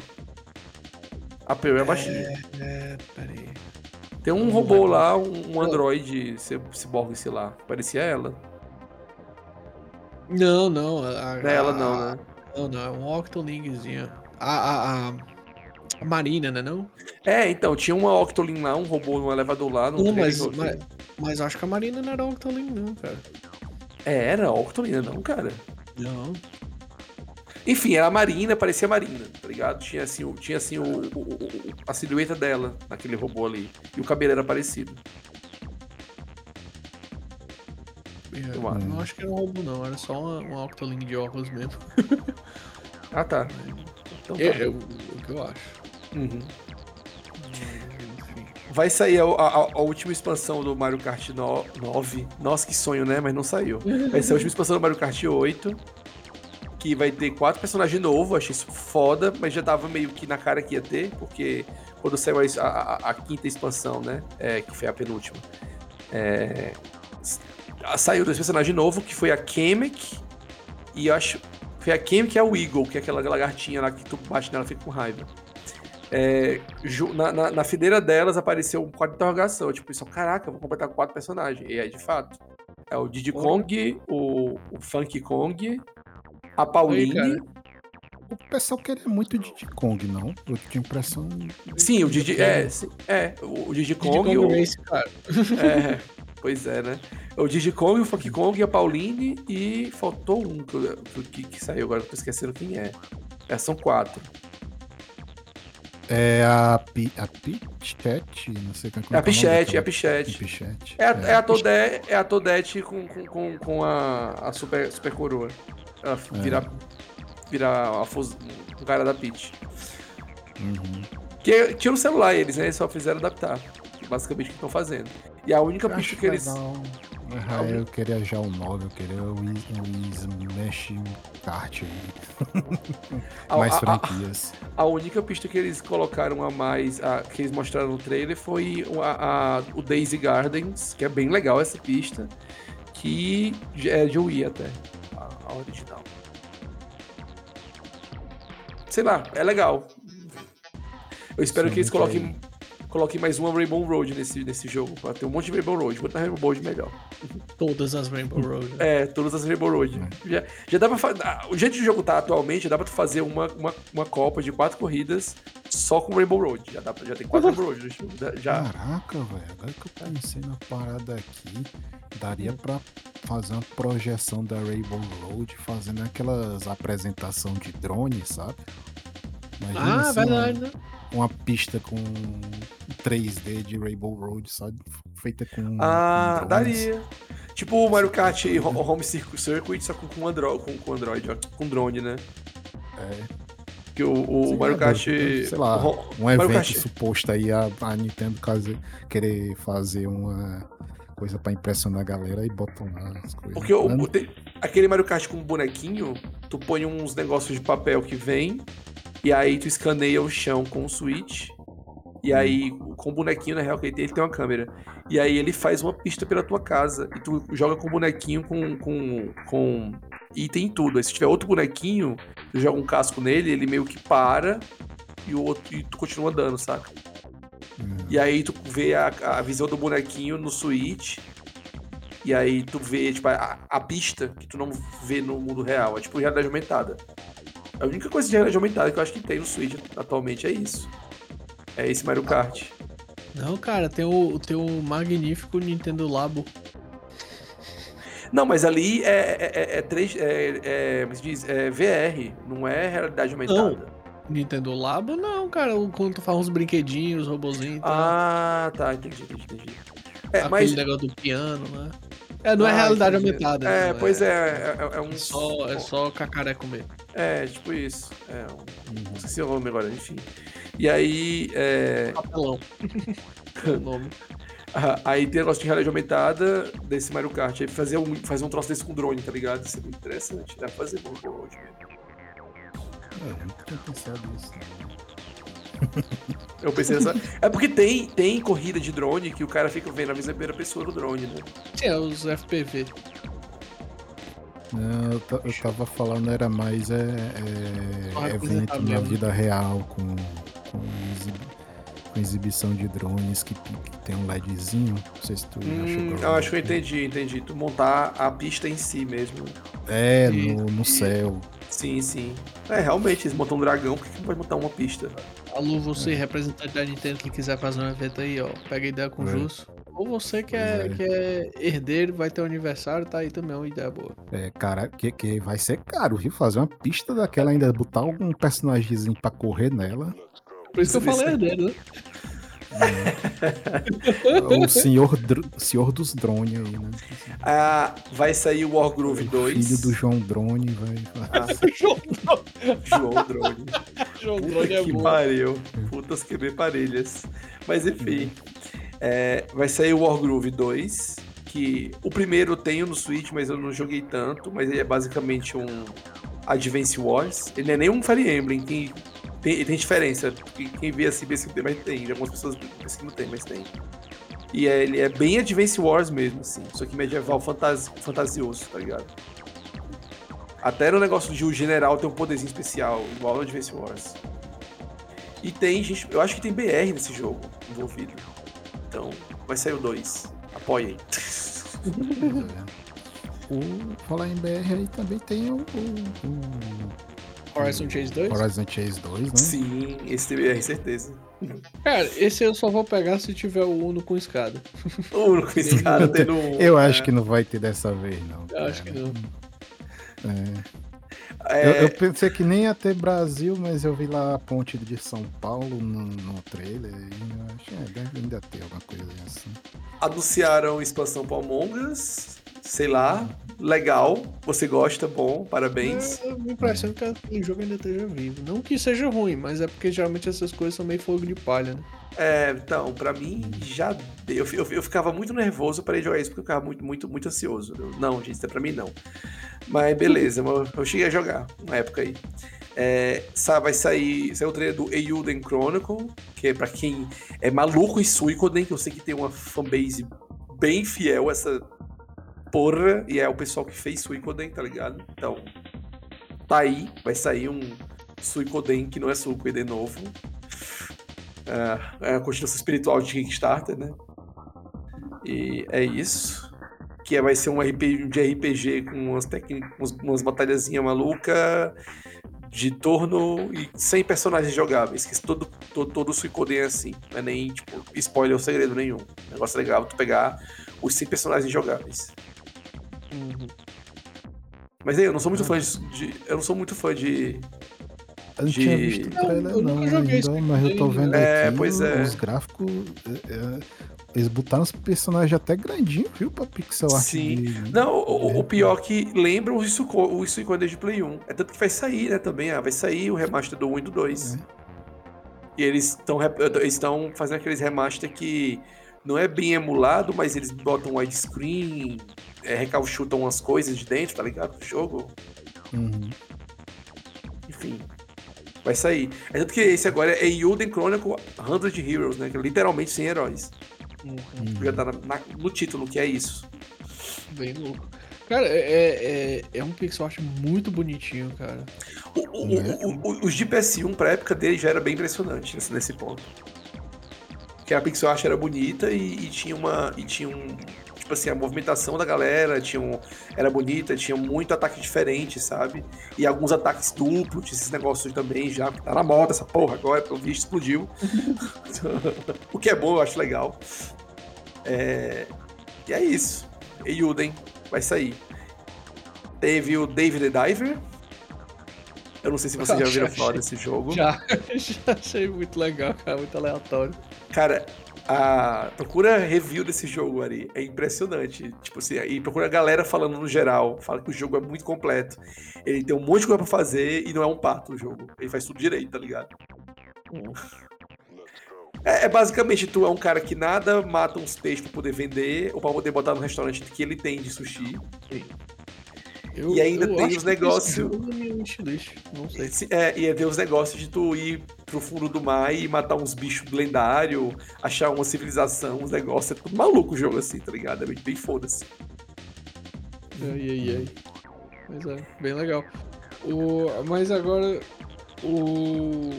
A Pearl é a baixinha. É, peraí. Tem um robô lá, um, um android ci- ciborgue, sei lá, parecia ela. Não, não. A, Não é ela não, né? Não, não, é um Octolingzinho. A, a, a Marina, né não? É, então, tinha uma Octolin lá, um robô no elevador lá. No Não, trailer mas, mas, mas acho que a Marina não era Octoling não, cara. É, era Octolin, não, cara. Não. Enfim, era a Marina, parecia a Marina, tá ligado? Tinha assim, o, tinha, assim o, o- o- a silhueta dela naquele robô ali. E o cabelo era parecido. Eu acho. não acho que era um robô não, era só uma, uma Octoling de óculos mesmo. Ah, tá. Então tá. Eu, eu- o que eu acho. Uhum. Vai sair a, a- a última expansão do Mario Kart no- 9. Nossa, que sonho, né? Mas não saiu. Vai ser a última expansão do Mario Kart 8. Que vai ter quatro personagens novos. Achei isso foda, mas já tava meio que na cara que ia ter, porque quando saiu a, a- a quinta expansão, né? É, que foi a penúltima. É, saiu dois personagens novos, que foi a Kamek e eu acho. Foi a Kamek e a Eagle, que é aquela lagartinha lá que tu bate nela e fica com raiva. É, na, na, na fileira delas apareceu um quadro de interrogação. Tipo, isso, caraca, vou completar quatro personagens. E aí, de fato, é o Diddy Olha. Kong, o, o Funky Kong, a Pauline. O pessoal queria muito Diddy Kong, não? Eu tinha impressão. Sim, o Diddy. É, é, o, Diddy Diddy Kong. Kong o, Race, cara. é, pois é, né? O Diddy Kong, o Funky Kong a Pauline. E faltou um que, que, que saiu agora, tô esquecendo quem é. É, são quatro. É a, Pi, a Pichette, não sei como É a que o nome Pichette, é a Pichette. É a, é a Todete, é a Todete com, com, com, com a, a super, super coroa. Ela vira, vira a fus- o cara da Peach. Uhum. Que tinha no celular eles, né? Eles só fizeram adaptar. Basicamente o que estão fazendo. E a única acho que eles. Ah, eu queria já o 9, eu queria o, Smash Kart aí. A, Mais a- a- franquias. a única pista que eles colocaram a mais, a- que eles mostraram no trailer, foi o- a- a- o Daisy Gardens, que é bem legal essa pista. Que é de Wii até. A, a original. Sei lá, é legal. Eu espero Sim, que eles que coloquem coloquem mais uma Rainbow Road nesse, nesse jogo. Pra ter um monte de Rainbow Road. Quanto mais Rainbow Road, melhor. Todas as Rainbow Road. Né? É, todas as Rainbow Road. É. Já, já dá pra fazer. O jeito que o jogo tá atualmente, já dá pra tu fazer uma, uma, uma Copa de quatro corridas só com Rainbow Road. Já, dá pra, já tem quatro Rainbow Road no jogo. Já... Caraca, velho. Agora que eu pensei na parada aqui, daria pra fazer uma projeção da Rainbow Road fazendo aquelas apresentações de drone, sabe? Imagina ah, assim, verdade, né? Uma pista com 3D de Rainbow Road, sabe? Feita com. Ah, com daria. Tipo o Mario Kart Home Circuit, só com, com, Android, com, com Android, ó, com drone, né? É. Que o, o Mario Kart. Sei lá, um evento Kart... suposto aí a, a Nintendo querer fazer uma coisa para impressionar a galera e botam lá as coisas. Porque o, o, aquele Mario Kart com bonequinho, tu põe uns negócios de papel que vem, e aí tu escaneia o chão com o switch. E aí, com o bonequinho, na real, que ele tem, uma câmera. E aí ele faz uma pista pela tua casa. E tu joga com o bonequinho com, com, com item e tudo. Aí se tiver outro bonequinho, tu joga um casco nele, ele meio que para e o outro e tu continua andando, saca? Uhum. E aí tu vê a, a visão do bonequinho no Switch. E aí tu vê, tipo, a, a pista que tu não vê no mundo real. É tipo realidade aumentada. A única coisa de realidade aumentada que eu acho que tem no Switch atualmente é isso. É esse Mario Kart. Não, cara, tem o, tem o magnífico Nintendo Labo. Não, mas ali é, é, é, é, 3, é, é, diz, é VR, não é realidade aumentada. Não. Nintendo Labo não, cara. Quando tu faz uns brinquedinhos, robozinhos e tal. Ah, tá, entendi, entendi, entendi. É, Aquele mas... negócio do piano, né? É, não é ah, é realidade entendi. aumentada. É, né? pois é, é, é, um. Só, é só cacareco mesmo. É, tipo isso. É, um... Não sei se é o nome agora, enfim. E aí. É... Papelão. é o nome. Aí tem negócio de realidade aumentada desse Mario Kart. Aí fazer um, fazer um troço desse com drone, tá ligado? Isso é muito interessante. Dá pra fazer bom hoje. É, eu nunca tinha pensado nisso. Eu pensei nessa. É porque tem, tem corrida de drone que o cara fica vendo a visão primeira pessoa no drone, né? É, os FPV. Não, eu, eu tava falando, era mais é, é evento na vida real, com, com, exib, com, exibição de drones que, que, tem um LEDzinho. Não sei se tu hum, Eu acho que eu entendi, entendi. Tu montar a pista em si mesmo. É, no, no céu. Sim, sim. É, realmente, eles montam um dragão, por que não pode montar uma pista? Alô, você, é. representante da Nintendo, que quiser fazer um evento aí, ó, pega a ideia com o é. Justo. Ou você que é, é, que é herdeiro, vai ter um aniversário, tá aí também uma ideia boa. É, cara, que, que vai ser caro, viu? Fazer uma pista daquela, ainda botar algum personagemzinho pra correr nela. Por isso que eu falei herdeiro, né? É. o senhor, senhor dos drones aí, né? Ah, vai sair o Wargroove 2. Filho do João Drone, vai. Ah, João Drone. João Drone é que bom. pariu. Putas que parelhas. Mas enfim. É, vai sair o Wargroove 2. Que o primeiro eu tenho no Switch, mas eu não joguei tanto. Mas ele é basicamente um Advance Wars. Ele não é nem um Fire Emblem. Quem tem, tem diferença. Quem vê assim pensa que tem, mas tem. Algumas pessoas que não tem, mas tem. E é, ele é bem Advance Wars mesmo, assim. Só que medieval fantasi fantasioso, tá ligado? Até no negócio de o general ter um poderzinho especial, igual no Advance Wars. E tem, gente, eu acho que tem BR nesse jogo envolvido. Então, vai sair o 2. Apoiem. o, falar em BR aí também tem o, o, o Horizon Chase 2? Horizon Chase 2, né? Sim, esse TBR, certeza. Cara, esse eu só vou pegar se tiver o Uno com escada. O Uno com escada tendo um... Eu acho que não vai ter dessa vez, não. Eu acho que não. É. É... Eu, eu, pensei que nem ia ter Brasil, mas eu vi lá a ponte de São Paulo no, no trailer e eu achei, é, deve ainda ter alguma coisa assim. Anunciaram expansão para Among Us, sei lá, legal, você gosta, bom, parabéns. É, me impressiona que aquele jogo ainda esteja vivo. Não que seja ruim, mas é porque geralmente essas coisas são meio fogo de palha, né? É, então, pra mim já deu. Eu, eu, eu ficava muito nervoso para jogar isso, porque eu ficava muito, muito, muito ansioso. Eu, não, gente, isso é pra mim não. Mas beleza, eu, eu cheguei a jogar uma época aí. É, vai sair, sair o trailer do Eiyuden Chronicle, que é pra quem é maluco em Suicoden, que eu sei que tem uma fanbase bem fiel a essa porra, e é o pessoal que fez Suicoden, tá ligado? Então, tá aí, vai sair um Suicoden que não é Suicoden novo. é, é a continuação espiritual de Kickstarter, né? E é isso. Que vai ser um RPG, de RPG com umas, técnicas, umas batalhazinhas malucas de torno e sem personagens jogáveis. Que todo, todo, todo Suicoden é assim. Não é nem, tipo, spoiler ou segredo nenhum. negócio legal tu pegar os 100 personagens jogáveis. Uhum. Mas aí, eu não sou muito fã de. Eu não sou muito fã de. Eu não de... tinha visto o trailer, não, não ainda, mas eu tô vendo é, aqui pois é. os gráficos. É, é, eles botaram os personagens até grandinhos, viu, pra pixel art. Sim. De... Não, o, o, pior que lembra o Suicoden de Play 1. É tanto que vai sair, né, também. Ah, vai sair o remaster do 1 e do 2. É. E eles estão fazendo aqueles remaster que não é bem emulado, mas eles botam widescreen, é, recalchutam umas coisas de dentro, tá ligado? Do jogo. Uhum. Enfim. Vai sair. É tanto que esse agora é Yuden Chronicle 100 Heroes, né? Que é literalmente 100 heróis. Uhum. Já tá na, na, no título, que é isso. Bem louco. Cara, é, é, é, um pixel art muito bonitinho, cara. O, o, o, os de PS1 pra época dele já era bem impressionante nesse, nesse ponto que a pixel art era bonita e, e, tinha uma e tinha um tipo assim a movimentação da galera tinha um, era bonita tinha muito ataque diferente sabe? E alguns ataques duplos esses negócios também já tá na moda essa porra agora o bicho explodiu. O que é bom eu acho legal. É... e é isso. Eiyuden vai sair. Teve o David the Diver. Eu não sei se vocês já ouviram falar desse jogo. Já, já achei muito legal, cara, muito aleatório. Cara, a... procura review desse jogo, Ari. É impressionante. Tipo assim, e procura a galera falando no geral. Fala que o jogo é muito completo. Ele tem um monte de coisa pra fazer e não é um pato o jogo. Ele faz tudo direito, tá ligado? É, é, basicamente, tu é um cara que nada mata uns peixes pra poder vender ou pra poder botar no restaurante que ele tem de sushi. Sim. Eu, e ainda tem os negócios. Não sei. É, e é ver os negócios de tu ir pro fundo do mar e matar uns bichos lendários, achar uma civilização, uns negócios. É tudo maluco o jogo assim, tá ligado? É bem, bem foda-se. Ai, ai, ai. Mas é, bem legal. O, mas agora, o.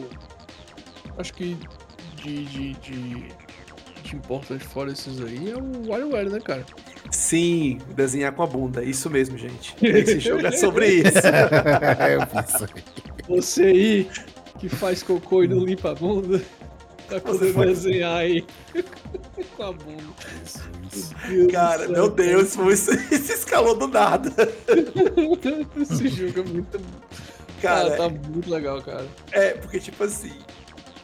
Acho que de, de, de, de importante fora esses aí é o WarioWare, né, cara? Sim, desenhar com a bunda. Isso mesmo, gente. Esse jogo é sobre isso. Você aí que faz cocô e não limpa a bunda, tá podendo desenhar aí com a bunda. Cara, meu Deus, isso, isso escalou do nada. Esse jogo é muito. Cara, cara, tá muito legal, cara. É, porque tipo assim,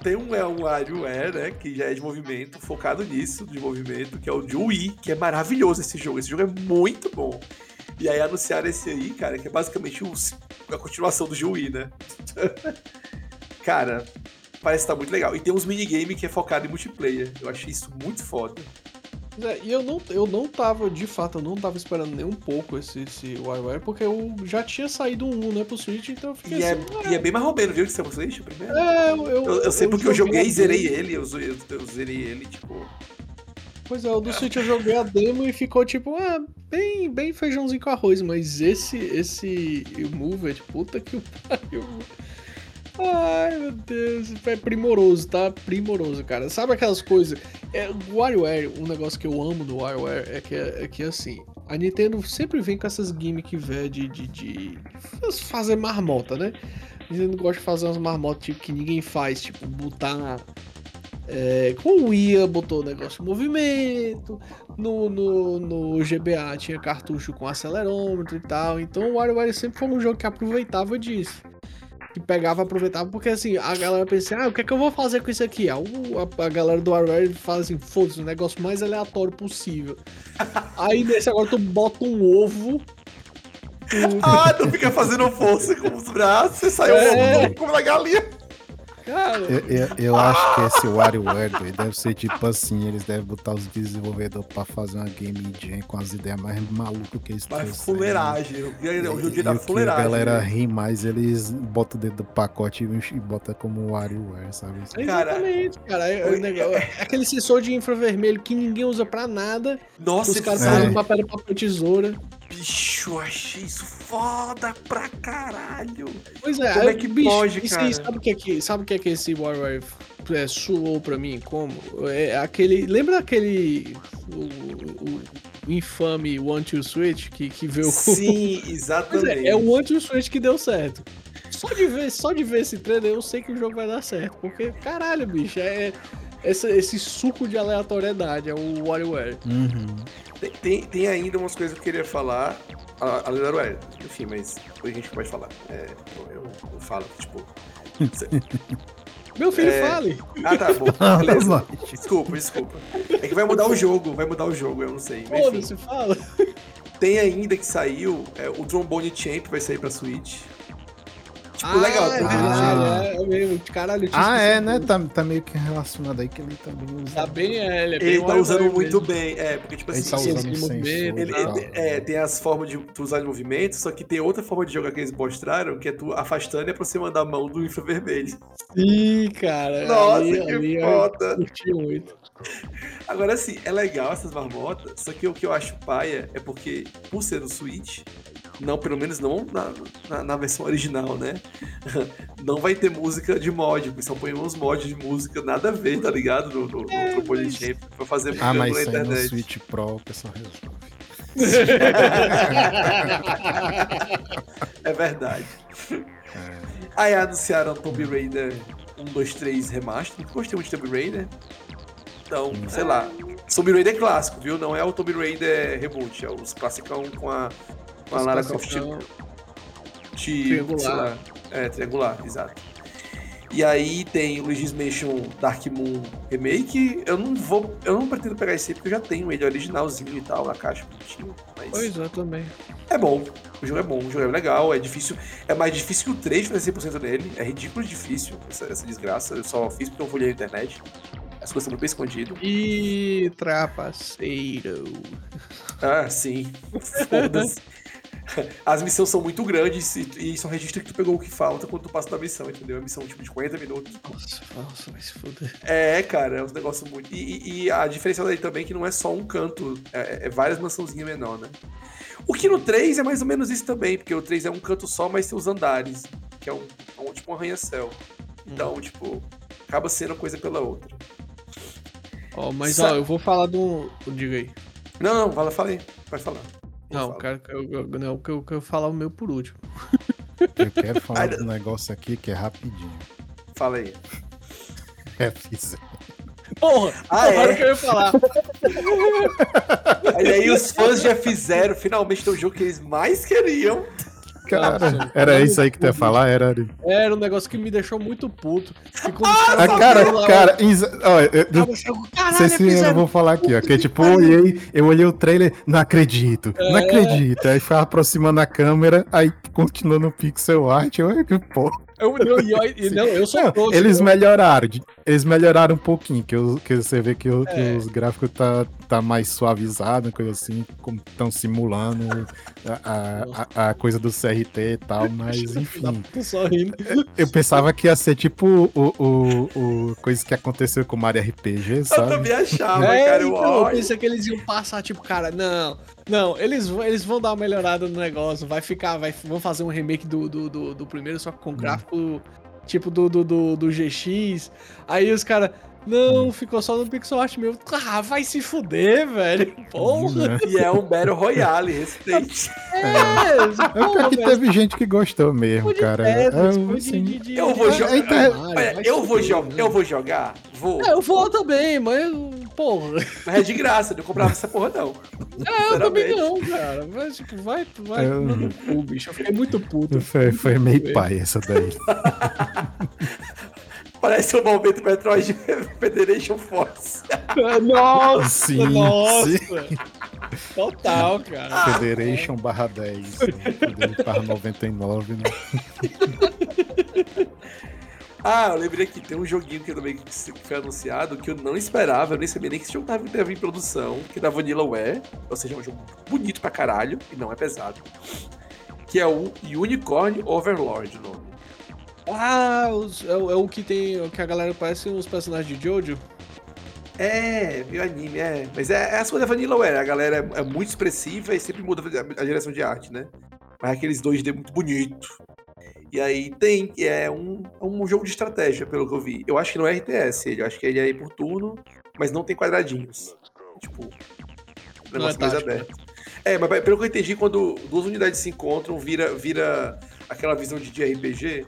tem um, é um WarioWare, né? Que já é de movimento, focado nisso, de movimento, que é o de Wii, que é maravilhoso esse jogo. Esse jogo é muito bom. E aí anunciaram esse aí, cara, que é basicamente o, a continuação do Wii, né? cara, parece que tá muito legal. E tem uns minigames que é focado em multiplayer. Eu achei isso muito foda. É, e eu não, eu não tava, de fato, eu não tava esperando nem um pouco esse, esse WarioWare, porque eu já tinha saído um, né, pro Switch, então eu fiquei e é, assim, é, E é bem mais roubeiro, viu, que você Switch primeiro? É, eu... Eu, eu, eu sei porque eu joguei e zerei ele, eu, eu, eu zerei ele, tipo... Pois é, o do Switch eu joguei a demo e ficou tipo, ah, bem, bem feijãozinho com arroz, mas esse, esse Moved, puta que pariu. Ai, meu Deus, é primoroso, tá? Primoroso, cara. Sabe aquelas coisas? É, o WarioWare, um negócio que eu amo do WarioWare é que, é que assim, a Nintendo sempre vem com essas gimmicks, velho, de, de, de fazer marmota, né? A Nintendo gosta de fazer umas marmotas tipo, que ninguém faz, tipo, botar é, com o IA botou negócio de movimento, no, no, no GBA tinha cartucho com acelerômetro e tal, então o WarioWare sempre foi um jogo que aproveitava disso que pegava aproveitava, porque assim, a galera pensa, ah, o que é que eu vou fazer com isso aqui? A, a, a galera do Warware fala assim, foda-se, o negócio mais aleatório possível. Aí nesse agora tu bota um ovo. Tu... Ah, tu fica fazendo força com os braços e sai é... um ovo como na galinha. Cara. Eu, eu, eu acho que esse WarioWare deve ser tipo assim: eles devem botar os desenvolvedores pra fazer uma game jam com as ideias mais malucas que eles têm. fuleiragem. O jogo da fuleiragem. a galera ri mais, eles botam dentro do pacote e botam como WarioWare, sabe? Cara, Exatamente, cara. É, é, é, aquele sensor de infravermelho que ninguém usa pra nada. Nossa, os caras fazem papel, papel, tesoura. Bicho, achei isso foda pra caralho. Pois é, Como é que bicho, pode, cara? Sabe o que é que, sabe o que é que esse WarWare é, suou pra mim como? É aquele. Lembra aquele. O, o, o infame One Two Switch que, que veio. Sim, exatamente. É, é, o One Two Switch que deu certo. Só de, ver, só de ver esse trailer eu sei que o jogo vai dar certo. Porque, caralho, bicho, é. Esse, esse suco de aleatoriedade, é o WarioWare. Uhum. Tem, tem, tem, ainda umas coisas que eu queria falar, além do WarioWare. Enfim, mas depois a gente pode falar. É, eu, eu falo, tipo. Meu filho, é... fale. Ah, tá bom. Beleza. desculpa, desculpa. É que vai mudar o jogo, vai mudar o jogo, eu não sei. Foda-se, fala. Tem ainda que saiu, é, o Trombone Champ vai sair pra Switch. Tipo, ah, legal. É, ah. é, é mesmo. Caralho, ah, é, né? Tá, tá meio que relacionado aí que ele também usa. Tá bem, é, ele é bem Ele tá usando muito mesmo. bem. É, porque, tipo ele assim, tá usando ele, movimento, ele, ele é, tem as formas de tu usar de movimento, só que tem outra forma de jogar que eles mostraram, que é tu afastando e aproximando a mão do infravermelho. Sim, cara. Nossa, ali, que ali foda. Curti muito. Agora, assim, é legal essas marmotas, só que o que eu acho paia é porque, por ser no Switch, não, pelo menos não na, na, na, versão original, né? Não vai ter música de mod, porque só põe uns mods de música nada a ver, tá ligado? No, no, é, no mas... pra fazer Ah, mas na internet. no Switch Pro o pessoal resolve. é verdade. É. Aí anunciaram Tomb Raider 1, 2, 3 Remaster. Gostei muito de Tomb Raider. Então, hum. sei lá. Tomb Raider é clássico, viu? Não é o Tomb Raider Reboot, é os classicão com a uma Lara Croft de, triangular. é, triangular, exato. E aí tem o Luigi's Mansion Dark Moon Remake. Eu não vou. Eu não pretendo pegar esse porque eu já tenho ele originalzinho e tal, na caixa bonitinho. Mas... Pois é, também. É bom. O jogo é bom, o jogo é legal, é difícil. É mais difícil que o 3 fazer 100% nele. É ridículo difícil essa, essa desgraça. Eu só fiz porque eu fui na internet. As coisas estão bem escondidas. E trapaceiro. Ah, sim. Foda-se. as missões são muito grandes e, e são registros que tu pegou o que falta quando tu passa da missão, entendeu? A missão tipo de 40 minutos. Nossa, nossa, vai se foder. É, cara, é um negócio muito. E, e, a diferença daí também é que não é só um canto, é, é várias mansãozinhas menor, né? O que no 3 é mais ou menos isso também, porque o 3 é um canto só, mas tem os andares, que é um, é um tipo um arranha-céu. Então, hum. tipo, acaba sendo coisa pela outra. Ó, oh, mas Sa ó, eu vou falar do. Diga aí. Não, não, fala, fala aí. Vai falar. Não, cara, eu, eu, não, eu, eu quero falar o meu por último. Eu quero falar um negócio aqui que é rapidinho. Fala aí. É, fiz. Porra! Ah, é? que eu ia falar. e aí os fãs já fizeram finalmente o jogo que eles mais queriam. Cara, era isso aí que tu ia falar? Era, era um negócio que me deixou muito puto. Ah, cara, cara, não sei se eu vou falar aqui, ó. Que tipo, eu olhei, eu olhei o trailer, não acredito, é. não acredito. Aí foi aproximando a câmera, aí continuou no pixel art, eu, que porra. Eu, eu, eu, não, eu sou não, Eles melhoraram, eles melhoraram um pouquinho, que, eu, que você vê que, eu, é. que os gráficos tá, tá mais suavizado, coisa assim, como estão simulando a, a, a, coisa do CRT e tal, mas enfim. Eu pensava que ia ser tipo o, o, o coisa que aconteceu com o Mario RPG, sabe? Eu também achava, é, cara. Então, eu pensei que eles iam passar, tipo, cara, não, não, eles, eles vão dar uma melhorada no negócio, vai ficar, vai, vão fazer um remake do, do, do, do primeiro, só com hum. gráfico tipo do, do, do, do GX. Aí os caras, não, ficou só no pixel art mesmo. Ah, vai se fuder, velho. Porra. E é um Battle Royale, respeite. É, é, é que teve gente que gostou mesmo, cara. É, eu vou jogar. eu, vou eu vou jogar? Vou. É, eu vou também, mas. Porra. Mas é de graça, eu não comprava essa porra, não. É, eu também não, cara. Mas, tipo, vai, vai eu... no cu, bicho. Eu fiquei muito puto. Foi, foi meio pai essa daí. Parece o momento Metroid Federation Force. Nossa! Sim, nossa! Sim. Total, cara. Federation barra 10. barra 99, né? Ah, eu lembrei que tem um joguinho que também foi anunciado que eu não esperava, eu nem sabia nem que esse jogo estava em produção, que é da Vanillaware, ou seja, é um jogo bonito pra caralho, e não é pesado, que é o Unicorn Overlord, o nome. Ah, os, é, é, o que tem. que a galera parece os personagens de Jojo. É, meio anime, é. Mas é, é as coisas da Vanillaware. A galera é, é, muito expressiva e sempre muda a, a, direção de arte, né? Mas é aqueles 2D muito bonito. E aí tem, é um, é um jogo de estratégia, pelo que eu vi. Eu acho que não é RTS, ele, eu acho que ele é por turno, mas não tem quadradinhos. Tipo, negócio é mais aberto. É, mas pelo que eu entendi, quando duas unidades se encontram, vira, vira aquela visão de RPG.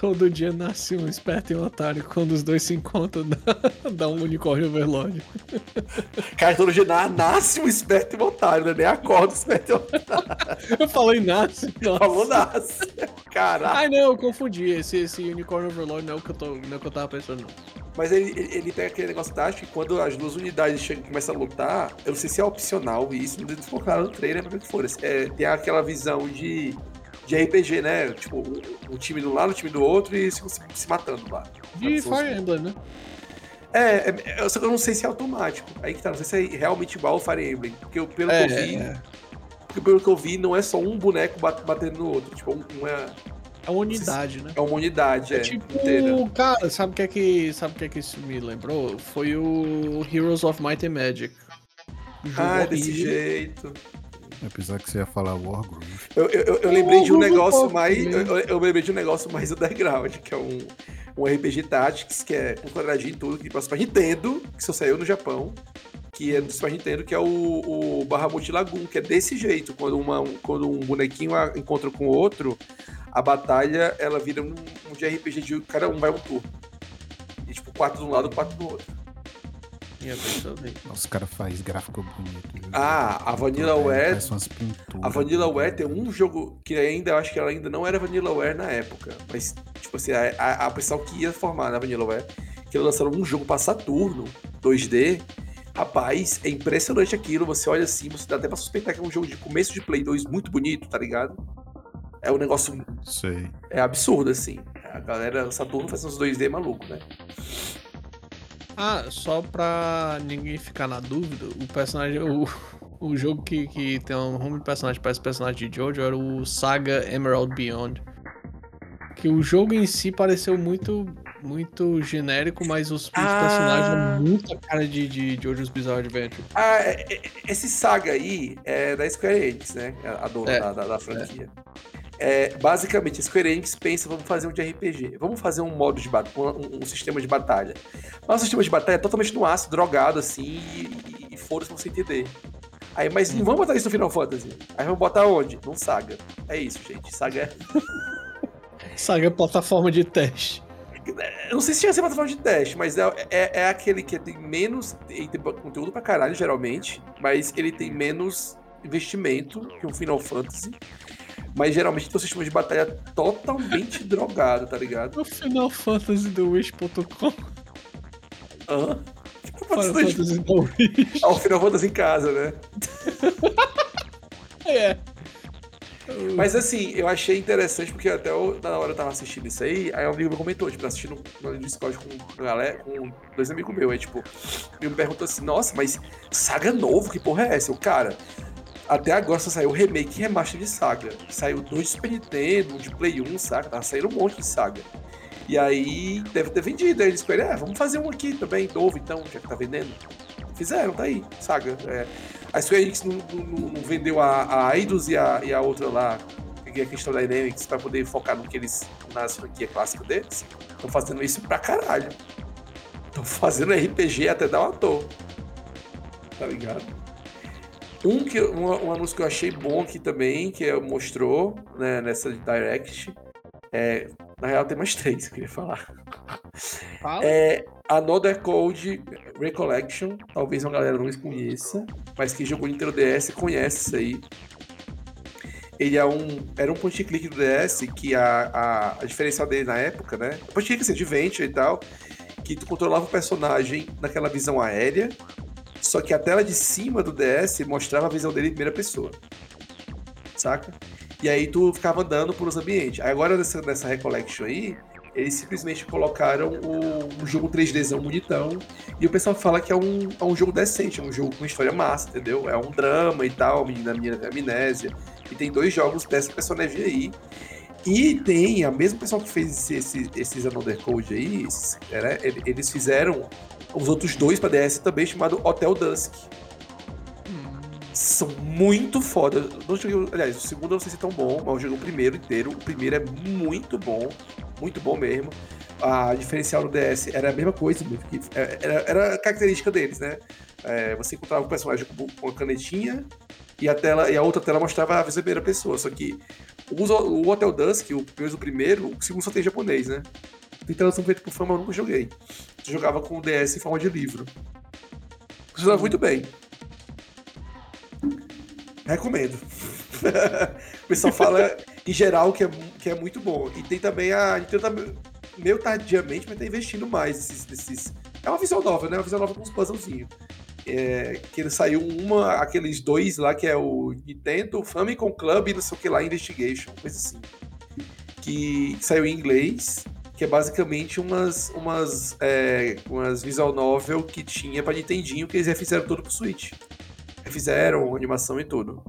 Todo dia nasce um esperto e um otário. Quando os dois se encontram, dá, dá um unicórnio overlord. Cara, todo dia nasce um esperto e um otário, né? Nem acorda o esperto e um otário. Eu falei nasce. Nossa. Falou nasce. Caralho. Ai, não, eu confundi. Esse, esse unicórnio overlord não é o que eu, tô, não é o que eu tava pensando, não. Mas ele, ele, tem aquele negócio tático que quando as duas unidades chegam, começam a lutar, eu não sei se é opcional isso, não ficou claro no trailer, pra ver que for. É, tem aquela visão de de RPG, né? Tipo, o, time do lado, o time do outro e se, se matando lá. De Fire Emblem, né? É, é, é eu não sei se é automático. Aí que tá, não sei se é realmente igual ao Fire Emblem. Porque pelo é, que eu vi. É. Porque pelo que eu vi, não é só um boneco batendo no outro. Tipo, um é. É uma unidade, né? É uma unidade, é. é tipo, inteira. cara, sabe o que é que. Sabe o que é que isso me lembrou? Foi o Heroes of Might and Magic. Ah, desse jeito. Apesar que você ia falar Wargroove. Eu, eu, eu lembrei de um negócio mais. Eu, eu, lembrei de um negócio mais underground, que é um, um RPG Tactics, que é um quadradinho e tudo, que passa pra Nintendo, que só saiu no Japão. Que é do Super Nintendo, que é o, o Bahamut Lagoon, que é desse jeito. Quando, uma, quando um bonequinho encontra com o outro, a batalha ela vira um, um de RPG de cada um vai um turno. E tipo, quatro de um lado, quatro do outro. Os caras fazem gráfico bonito. Ah, a Vanilla Ware. A Vanilla Ware tem um jogo que ainda, eu acho que ela ainda não era Vanilla Ware na época. Mas, tipo assim, a, a, a pessoal que ia formar na Vanilla Ware, que lançaram um jogo para Saturno, 2D. Rapaz, é impressionante aquilo. Você olha assim, você dá até pra suspeitar que é um jogo de começo de Play 2 muito bonito, tá ligado? É um negócio. Sei. É absurdo, assim. A galera Saturno faz uns 2D maluco, né? Ah, só pra ninguém ficar na dúvida, o personagem. O, o jogo que, que tem um nome de personagem parece personagem de Jojo era o Saga Emerald Beyond. Que o jogo em si pareceu muito muito genérico, mas os, ah. personagens muito a cara de, de Jojo's Bizarre Adventure. Ah, é, é, esse Saga aí é da Square Enix, né? A dona é. da, da, da, franquia. É. É, basicamente, a Square Enix pensa, vamos fazer um de RPG, vamos fazer um modo de um, um, sistema de batalha. Mas o sistema de batalha é totalmente no aço, drogado, assim, e, e foda-se pra você entender. Aí, mas não vamos botar isso no Final Fantasy. Aí vamos botar onde? No Saga. É isso, gente. Saga é. Saga é plataforma de teste. Eu não sei se tinha ser plataforma de teste, mas é, é, é, aquele que tem menos. Tem conteúdo pra caralho, geralmente, mas ele tem menos investimento que um Final Fantasy. Mas geralmente tem um sistema de batalha totalmente drogado, tá ligado? O Final Fantasy do Wish.com. Hã? Final Fantasy do Wish. Ah, o Final Fantasy em casa, né? é. Mas assim, eu achei interessante porque até eu, na hora eu tava assistindo isso aí, aí um amigo me comentou, tipo, assistindo no Discord com galera, com dois amigos meus, aí tipo, me perguntou assim, nossa, mas saga novo, que porra é essa? Eu, cara, até agora só saiu remake e remaster de Saga. Saiu dois Super Nintendo, de Play 1, saca? Tá saindo um monte de Saga. E aí deve ter vendido. Aí eles escolheram, ah, vamos fazer um aqui também, novo então, já que tá vendendo. Fizeram, tá aí, Saga. É. A Square Enix não, não, não, vendeu a, a Eidos e a, e a outra lá, que é a Crystal Dynamics, pra poder focar no que eles, na franquia clássica deles. Estão fazendo isso pra caralho. Estão fazendo RPG até dar uma toa. Tá ligado? Um, que, um, um, anúncio que eu achei bom aqui também, que mostrou né, nessa Direct. É, na real, tem mais três que eu queria falar. Fala. É Another Code Recollection. Talvez uma galera não conheça, mas quem jogou Nintendo DS conhece isso aí. Ele é um, era um point click do DS que a, a, a diferencial dele na época, né? Point click assim, de venture e tal, que tu controlava o personagem naquela visão aérea só que a tela de cima do DS mostrava a visão dele em primeira pessoa. Saca? E aí tu ficava andando por os ambientes. Agora nessa, nessa Recollection aí, eles simplesmente colocaram o, o jogo 3Dzão bonitão. E o pessoal fala que é um, é um jogo decente, é um jogo com história massa, entendeu? É um drama e tal, menina minha amnésia. E tem dois jogos dessa personagem aí. E tem a mesma pessoa que fez esse, esses Another Code aí, né, eles fizeram os outros dois para DS também, chamado Hotel Dusk. são muito foda. Não joguei, aliás, o segundo eu não sei se é tão bom, mas eu joguei o primeiro inteiro. O primeiro é muito bom, muito bom mesmo. A diferencial do DS era a mesma coisa, é, era, era a característica deles, né? É, você encontrava o personagem com uma canetinha e a, tela, e a outra tela mostrava a primeira pessoa. Só que o, Hotel Dusk, o primeiro, o segundo só tem japonês, né? Tem tradução feita por fama, eu nunca joguei. Eu jogava com o DS em forma de livro. Funcionava muito bem. Recomendo. o pessoal fala em geral que é, que é muito bom. E tem também a Nintendo tá meio tardiamente, mas tá investindo mais nesses. nesses... É uma visão nova, né? Uma visão nova com uns puzzlezinhos. É, que ele saiu uma, aqueles dois lá, que é o Nintendo Famicom Club e não sei o que lá, Investigation, coisa assim. Que saiu em inglês, que é basicamente umas, umas, é, umas visual novel que tinha pra Nintendinho, que eles refizeram tudo pro Switch refizeram animação e tudo.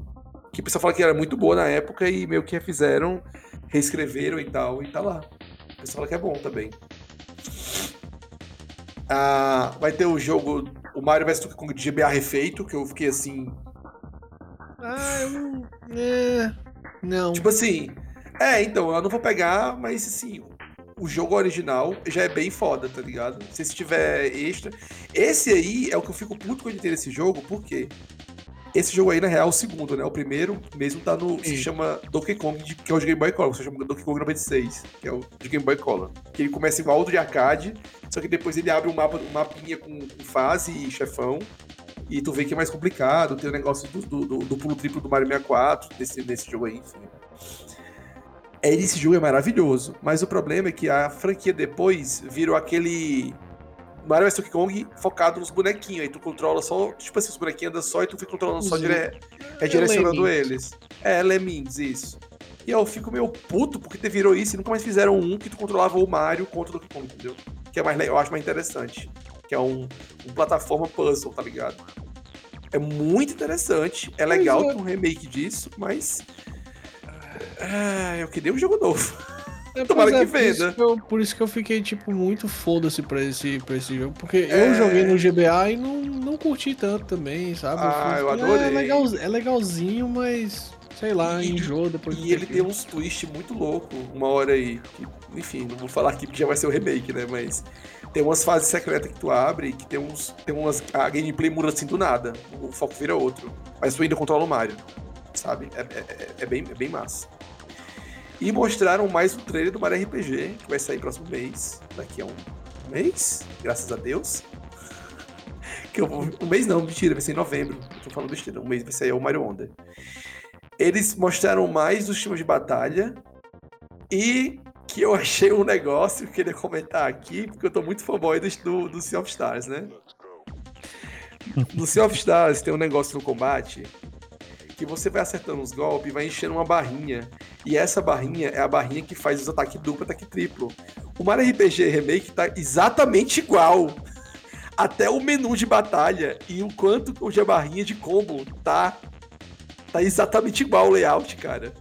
Que o pessoal fala que era muito boa na época e meio que refizeram, reescreveram e tal, e tá lá. O pessoal fala que é bom também. Ah, vai ter o jogo, o Mario vs Donkey Kong de GBA refeito, que eu fiquei assim. Ah, eu não. É... Não. Tipo assim. É, então, eu não vou pegar, mas assim, o jogo original já é bem foda, tá ligado? Se tiver extra. Esse aí é o que eu fico puto quando ter esse jogo, por quê? Esse jogo aí, na real, é o segundo, né? O primeiro mesmo tá no. Sim. Se chama Donkey Kong, que é o de Game Boy Color. Se chama Donkey Kong 96, que é o de Game Boy Color. Que ele começa igual do de arcade, só que depois ele abre um, mapa, um mapinha com, com fase e chefão. E tu vê que é mais complicado, tem o negócio do, do, do, do pulo triplo do Mario 64, nesse, nesse jogo aí, enfim. É, esse jogo é maravilhoso, mas o problema é que a franquia depois virou aquele Mario vs Donkey Kong focado nos bonequinhos. Aí tu controla só, tipo assim, os bonequinhos andam só e tu fica controlando só, dire... é, direcionando eles. É, Lemmings, isso. E eu fico meio puto porque virou isso e nunca mais fizeram um que tu controlava o Mario contra o Donkey Kong, entendeu? Que é mais, eu acho mais interessante. Que é um, um plataforma puzzle, tá ligado? É muito interessante. É legal ter um remake disso, mas. Ah, eu queria um jogo novo. É, Tomara é, que venda. Por, por isso que eu fiquei, tipo, muito foda-se pra esse, pra esse jogo. Porque é... eu joguei no GBA e não, não curti tanto também, sabe? Ah, eu, eu adorei. É, legal, é legalzinho, mas sei lá, e, enjoa depois E ele tem uns twists muito louco uma hora aí. Que, enfim, não vou falar aqui porque já vai ser o remake, né? Mas tem umas fases secretas que tu abre que tem uns. Tem umas. A gameplay muda assim do nada. O foco vira outro. Mas tu ainda controla o Mario. Sabe? É, é, é, bem, é bem massa. E mostraram mais um trailer do Mario RPG, que vai sair próximo mês, daqui a um mês, graças a Deus. Que eu vou, um mês não, mentira, vai ser em novembro. Eu tô falando besteira, um mês vai sair o Mario Wonder. Eles mostraram mais os times de batalha e que eu achei um negócio que eu queria comentar aqui, porque eu tô muito fanboy do, do Sea of Stars, né? No Sea of Stars tem um negócio no combate que você vai acertando os golpes vai enchendo uma barrinha. E essa barrinha é a barrinha que faz os ataques duplo ataque triplo. O Mario RPG Remake tá exatamente igual. Até o menu de batalha e o quanto onde a barrinha de combo tá. Tá exatamente igual o layout, cara.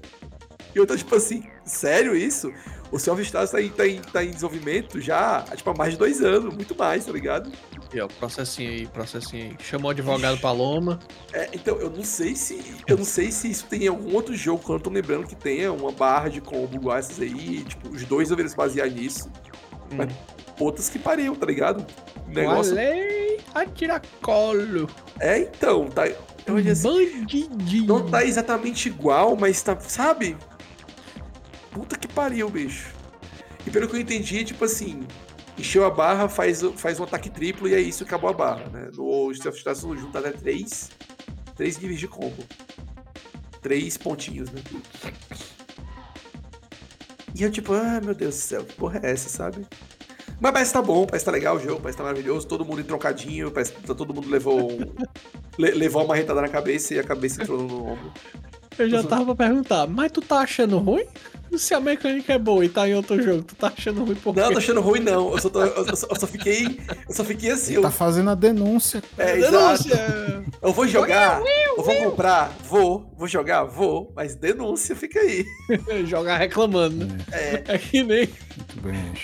E eu tô tipo assim, sério isso? O Self Stars tá, tá, tá em desenvolvimento já tipo, há mais de dois anos, muito mais, tá ligado? E ó, processinho aí, processinho aí. Chamou o advogado Paloma. É, então, eu não sei se. Eu não sei se isso tem em algum outro jogo, quando eu tô lembrando que tenha uma barra de combo igual essas aí. Tipo, os dois deveriam se basear nisso. Hum. Mas outras que pariam, tá ligado? Negócio. Falei a tiracolo. É, então, tá. Assim, Bandidinho. Não tá exatamente igual, mas tá. Sabe? Puta que pariu, bicho. E pelo que eu entendi, tipo assim, encheu a barra, faz, faz um ataque triplo e é isso, acabou a barra, né? No Stealth Stars junta até três, três níveis de combo. Três pontinhos, né? E eu tipo, ah, meu Deus do céu, que porra é essa, sabe? Mas parece que tá bom, parece que tá legal o jogo, parece que tá maravilhoso, todo mundo trocadinho, parece que todo mundo levou le, levou uma retada na cabeça e a cabeça entrou no ombro. Eu já tava pra perguntar, mas tu tá achando ruim? Se a mecânica é boa e tá em outro jogo, tu tá achando ruim por quê? Não, tô achando ruim não. Eu só, tô, eu só, eu só fiquei. Eu só fiquei assim. Ele eu... Tá fazendo a denúncia. É, denúncia! Eu vou jogar, eu vou comprar, vou, vou jogar, vou, mas denúncia fica aí. jogar reclamando, né? É. É que nem.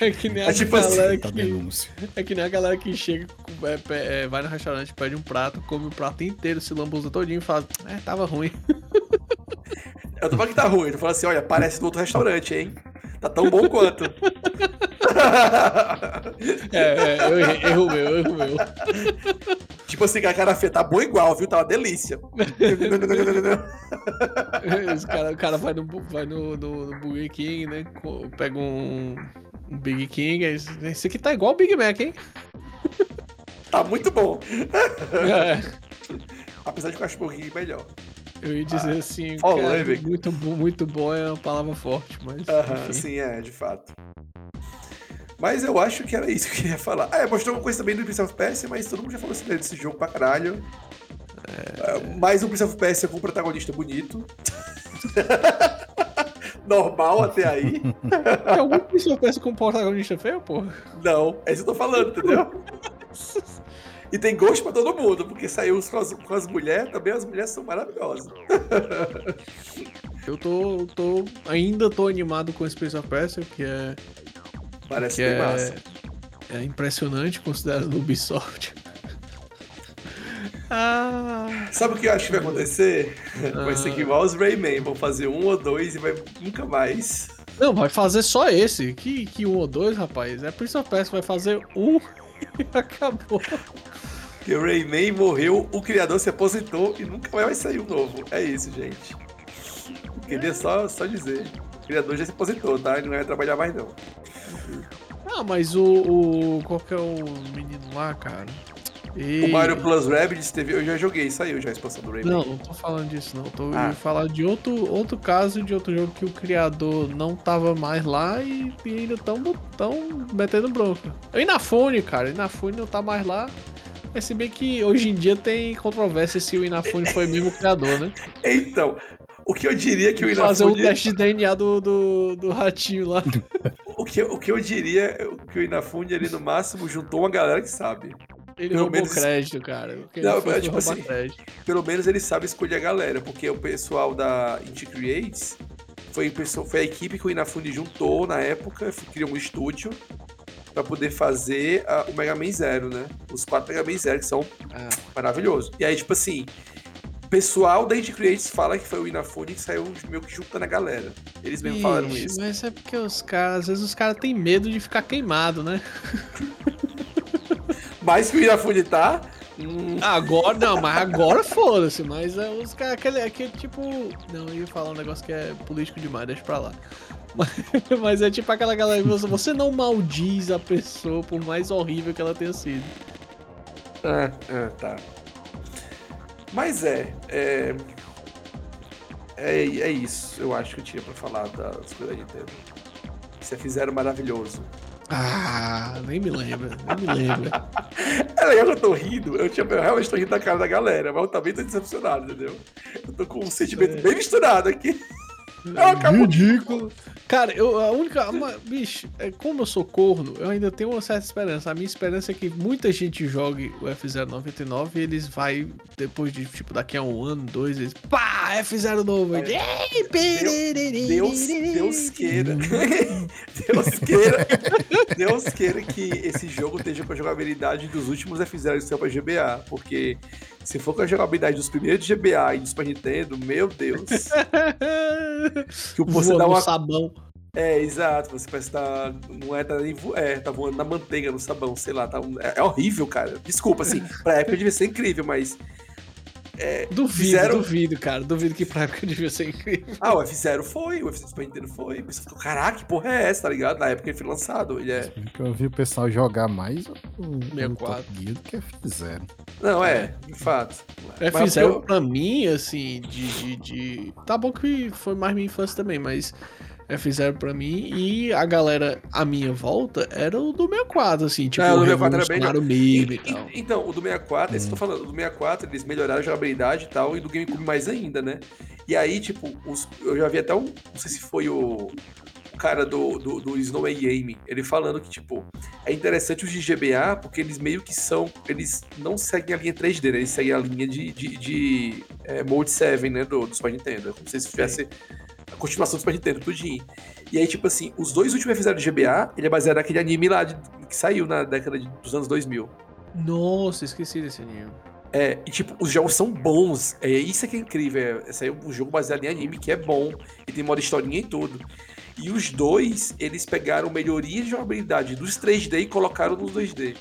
É que nem a é tipo galera assim, que, É que nem a galera que chega, é, é, vai no restaurante, pede um prato, come o prato inteiro, se lambuza todinho e fala, é, tava ruim. Eu tô falando que tá ruim, eu falo assim, olha, parece do outro restaurante, hein? Tá tão bom quanto. é, é, eu errei, erro meu, erro meu. Tipo assim, a cara feia tá bom igual, viu? Tá uma delícia. Cara, o cara vai no, vai no, no, no Burger King, né? Pega um, um Big King, esse aqui tá igual o Big Mac, hein? Tá muito bom. É. Apesar de que eu acho o Burger King melhor. Eu ia dizer ah, assim, cara, muito, muito bom é uma palavra forte, mas. Uh -huh, sim, é, de fato. Mas eu acho que era isso que eu queria falar. Ah, é, mostrou uma coisa também do Prince of Persia, mas todo mundo já falou assim desse jogo pra caralho. É... Uh, mais um Prince of Persia com um protagonista bonito. Normal até aí. Tem algum Prince of Persia com um protagonista feio, porra? Não, é isso que eu tô falando, entendeu? E tem gosto pra todo mundo, porque saiu com as, com as mulheres, também as mulheres são maravilhosas. Eu tô, tô. Ainda tô animado com esse Prince of Persia, que é. Parece que bem é, massa. É impressionante considerando o Ubisoft. ah. Sabe o que eu acho que vai acontecer? Ah. Vai ser que igual os Rayman, vão fazer um ou dois e vai nunca mais. Não, vai fazer só esse. Que, que um ou dois, rapaz? É Prince of Persia vai fazer um e acabou. Que o Rayman morreu, o criador se aposentou e nunca mais vai sair um novo. É isso, gente. Queria só, só dizer. O criador já se aposentou, tá? Ele não vai trabalhar mais, não. Ah, mas o, o. Qual que é o menino lá, cara? E... O Mario Plus Rabbids teve. Eu já joguei, saiu já a expansão do Rayman. Não, não tô falando disso, não. Tô ah. falar de outro, outro caso de outro jogo que o criador não tava mais lá e, e ainda tão, tão metendo bronca. O Inafune, cara. O Inafune não tá mais lá. É se bem que hoje em dia tem controvérsia se o Inafune foi mesmo o criador, né? Então, o que eu diria que o Inafune... Fazer um teste de DNA do, do, do ratinho lá. o, que, o que eu diria é que o Inafune, ele no máximo juntou uma galera que sabe. Ele pelo roubou menos... crédito, cara. Não, é, tipo assim, crédito. Pelo menos ele sabe escolher a galera, porque o pessoal da Indie Creates foi, foi a equipe que o Inafune juntou na época, criou um estúdio para poder fazer uh, o Mega Man Zero, né? Os quatro Mega Man Zero, que são ah. maravilhosos. E aí, tipo assim, o pessoal da Indie Creates fala que foi o Inafune que saiu meio que juntando a galera. Eles mesmo Ixi, falaram isso. Mas é porque os caras, às vezes os caras têm medo de ficar queimado, né? Mais que o Inafune tá, Hum. Agora, não, mas agora foda-se. Mas é, os caras, aquele, aquele tipo. Não, eu ia falar um negócio que é político demais, deixa pra lá. Mas é tipo aquela galera que você não maldiz a pessoa por mais horrível que ela tenha sido. É, é, tá. Mas é, é. É, é isso, eu acho que eu tinha pra falar das coisas da Nintendo. Você fizeram maravilhoso. Ah, nem me lembra, nem me lembra. é legal que eu tô rindo, eu, tinha, eu realmente tô rindo da cara da galera, mas eu também tô decepcionado, entendeu? Eu tô com um sentimento é. bem misturado aqui. É ridículo. Cara, eu, a única. Uma, bicho, é, como eu sou corno, eu ainda tenho uma certa esperança. A minha esperança é que muita gente jogue o F099 e eles vai, depois de, tipo, daqui a um ano, dois, eles. Pá! F0 novo! Deus, Deus, Deus queira. Deus queira. Deus queira que esse jogo esteja com a jogabilidade dos últimos F0 que saiu pra GBA. Porque se for com a jogabilidade dos primeiros de GBA e do Super Nintendo, meu Deus. que o você dá uma sabão. É, exato. Você parece que tá. Não é, tá nem é, tá voando na manteiga, no sabão, sei lá. Tá, é, é horrível, cara. Desculpa, assim. Pra época devia ser incrível, mas. É, duvido, fizeram... duvido, cara. Duvido que pra época devia ser incrível. Ah, o F0 foi, o F0 Super Nintendo foi. O pessoal ficou, caraca, que porra é essa, tá ligado? Na época que ele foi lançado. Ele é. Eu vi o pessoal jogar mais o 64 do que F0. Não, é, de fato. F0 eu... pra mim, assim, de, de, de. Tá bom que foi mais minha infância também, mas F0 pra mim e a galera à minha volta era o do 64, assim, tipo, Não, o do 64 era bem e, e tal. Então, o do 64, hum. isso eu tô falando, o do 64 eles melhoraram a jogabilidade e tal, e do GameCube mais ainda, né? E aí, tipo, os, eu já vi até um, não sei se foi o, o cara do, do, do Snow Aim, ele falando que, tipo, é interessante os de GBA porque eles meio que são, eles não seguem a linha 3D, né? Eles seguem a linha de, de, de é, Mode 7, né, do, do Super Nintendo. Como se tivesse A continuação do Super Nintendo, tudinho. E aí, tipo assim, os dois últimos episódios de GBA, ele é baseado naquele anime lá de, que saiu na década de, dos anos 2000. Nossa, esqueci desse anime. É, e tipo, os jogos são bons. É isso que é incrível. É, esse aí é um jogo baseado em anime que é bom. E tem modo historinha e tudo. E os dois, eles pegaram melhoria de jogabilidade dos 3D e colocaram nos 2D.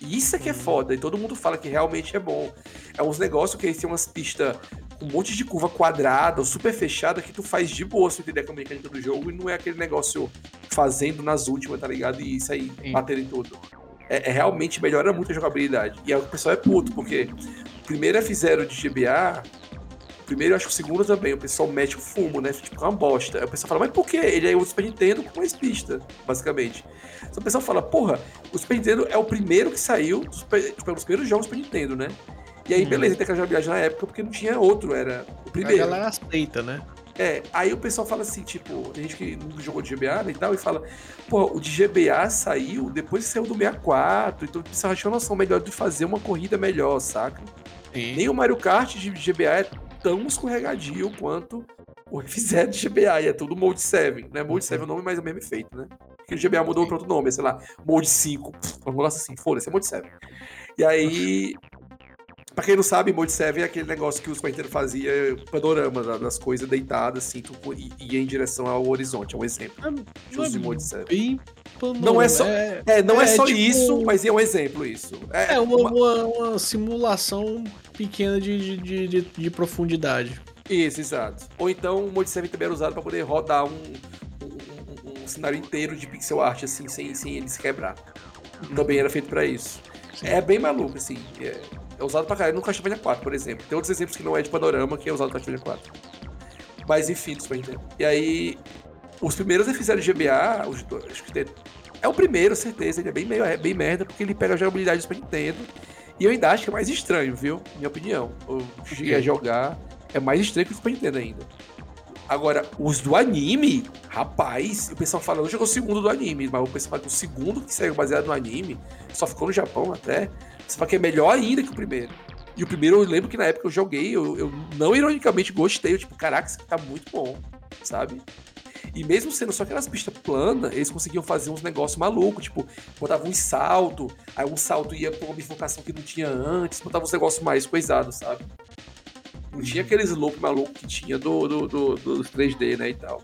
E isso é que é foda. E todo mundo fala que realmente é bom. É uns negócios que eles têm umas pistas um monte de curva quadrada ou super fechada que tu faz de boa se entender a mecânica do jogo e não é aquele negócio fazendo nas últimas, tá ligado? E isso aí, Sim. batendo em tudo é, é, realmente melhora muito a jogabilidade. E o pessoal é puto, porque o primeiro F0 de GBA, primeiro, eu acho que o segundo também, o pessoal mete o fumo, né? Tipo, é uma bosta. Aí o pessoal fala, mas por quê? Ele é o Super Nintendo com mais pista, basicamente. Então o pessoal fala, porra, o Super Nintendo é o primeiro que saiu, tipo, é um dos primeiros jogos do Super Nintendo, né? E aí, hum. beleza, tem aquela jogabilidade na época, porque não tinha outro, era o primeiro. A galera aceita, né? É, aí o pessoal fala assim, tipo, tem gente que nunca jogou de GBA né, e tal, e fala, pô, o de GBA saiu depois que saiu do 64, então você tinha uma noção melhor de fazer uma corrida melhor, saca? Sim. Nem o Mario Kart de GBA é tão escorregadio quanto o F0 de GBA, e é tudo Mode 7, né? Mode 7 é o nome, mas é o mesmo efeito, né? Porque o GBA mudou para outro nome, sei lá, Mode 5, um negócio assim, foda-se, é Mode 7. E aí, Pra quem não sabe, Mode 7 é aquele negócio que o Super Nintendo fazia panorama das coisas deitadas, assim, tu ia em direção ao horizonte. É um exemplo. É, de Mode 7. Bem não é só, é, é não é, é só tipo, isso, mas é um exemplo isso. É, é uma, uma, uma, simulação pequena de, de, de, de, profundidade. Isso, exato. Ou então o Mode 7 também era usado para poder rodar um, um, um, um, cenário inteiro de pixel art, assim, sem, sem ele se quebrar. Também era feito para isso. Sim. É bem maluco, assim. É, é usado pra caralho no Castlevania 4, por exemplo. Tem outros exemplos que não é de panorama que é usado no Castlevania 4. Mas enfim, Super Nintendo. E aí, os primeiros fizeram GBA, os dois, acho que tem, é o primeiro, certeza. Ele é bem, meio, é bem merda, porque ele pega a jogabilidade do Super Nintendo. E eu ainda acho que é mais estranho, viu? Minha opinião. Eu cheguei a jogar, é mais estranho que o Super Nintendo ainda. Agora, os do anime, rapaz, o pessoal fala, não jogou o segundo do anime, mas o pessoal fala que o segundo que saiu baseado no anime, só ficou no Japão até, fala que é melhor ainda que o primeiro. E o primeiro eu lembro que na época eu joguei, eu, eu não ironicamente gostei. Eu, tipo, caraca, isso aqui tá muito bom, sabe? E mesmo sendo só aquelas pistas planas, eles conseguiam fazer uns negócios malucos, tipo, botavam um salto, aí um salto ia pra uma bifurcação que não tinha antes, botavam uns negócios mais coisados, sabe? Não tinha aqueles loop maluco que tinha do, do, do, dos 3D, né, e tal.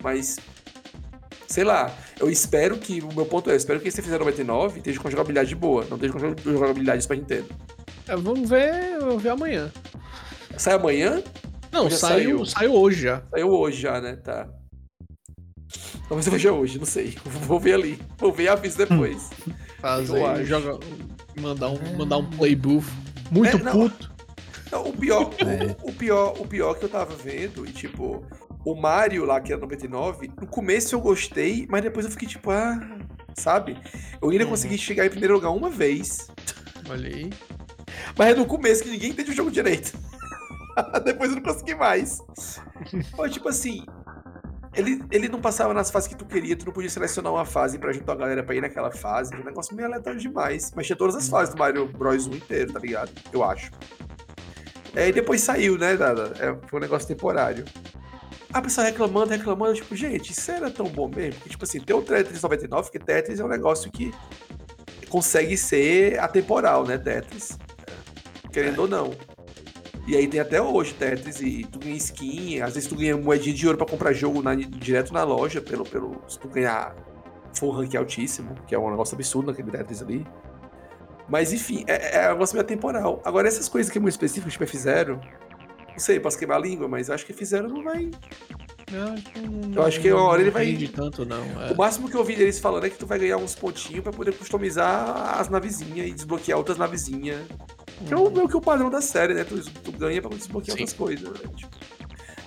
Mas sei lá, eu espero que, o meu ponto é, eu espero que esse F099 99 esteja com jogabilidade boa, não esteja com jogabilidade Super Nintendo. É, vamos ver, vamos ver amanhã. Sai amanhã? Não, saiu, saiu, saiu hoje já. Saiu hoje já, né? Tá. Talvez eu veja hoje, não sei. Vou ver ali. Vou ver e aviso depois. Fazer, joga, mandar um, mandar um playbuff muito é, puto. Não, o pior, é. o, o, pior, o pior que eu tava vendo, e tipo, o Mario lá, que era 99, no começo eu gostei, mas depois eu fiquei tipo, ah, sabe? Eu ainda uhum. consegui chegar em primeiro lugar uma vez. Olha aí. Mas é no começo que ninguém entende o jogo direito. depois eu não consegui mais. Foi tipo assim. Ele, ele não passava nas fases que tu queria, tu não podia selecionar uma fase pra juntar a galera pra ir naquela fase. Era um negócio meio aleatório demais. Mas tinha todas as fases do Mario Bros 1 inteiro, tá ligado? Eu acho. É, e depois saiu, né, Dada? É, foi um negócio temporário a pessoa reclamando, reclamando, tipo, gente, isso era tão bom mesmo? Porque, tipo assim, tem o Tetris 99, que Tetris é um negócio que consegue ser atemporal, né, Tetris? Querendo é. ou não. E aí tem até hoje Tetris e tu ganha skin, às vezes tu ganha moedinha de ouro pra comprar jogo na, direto na loja, pelo, pelo, se tu ganhar for um rank altíssimo, que é um negócio absurdo naquele Tetris ali. Mas enfim, é, é um negócio meio atemporal. Agora, essas coisas que é muito específicas, tipo F0, não sei, posso queimar a língua, mas acho que fizeram não vai. Não, eu acho que uma hora ele vai. De tanto, não. É. O máximo que eu ouvi eles falando é que tu vai ganhar uns pontinhos pra poder customizar as navezinhas e desbloquear outras navezinhas. Que é o, meio que o padrão da série, né? Tu, tu ganha pra desbloquear Sim. outras coisas. Né? Tipo,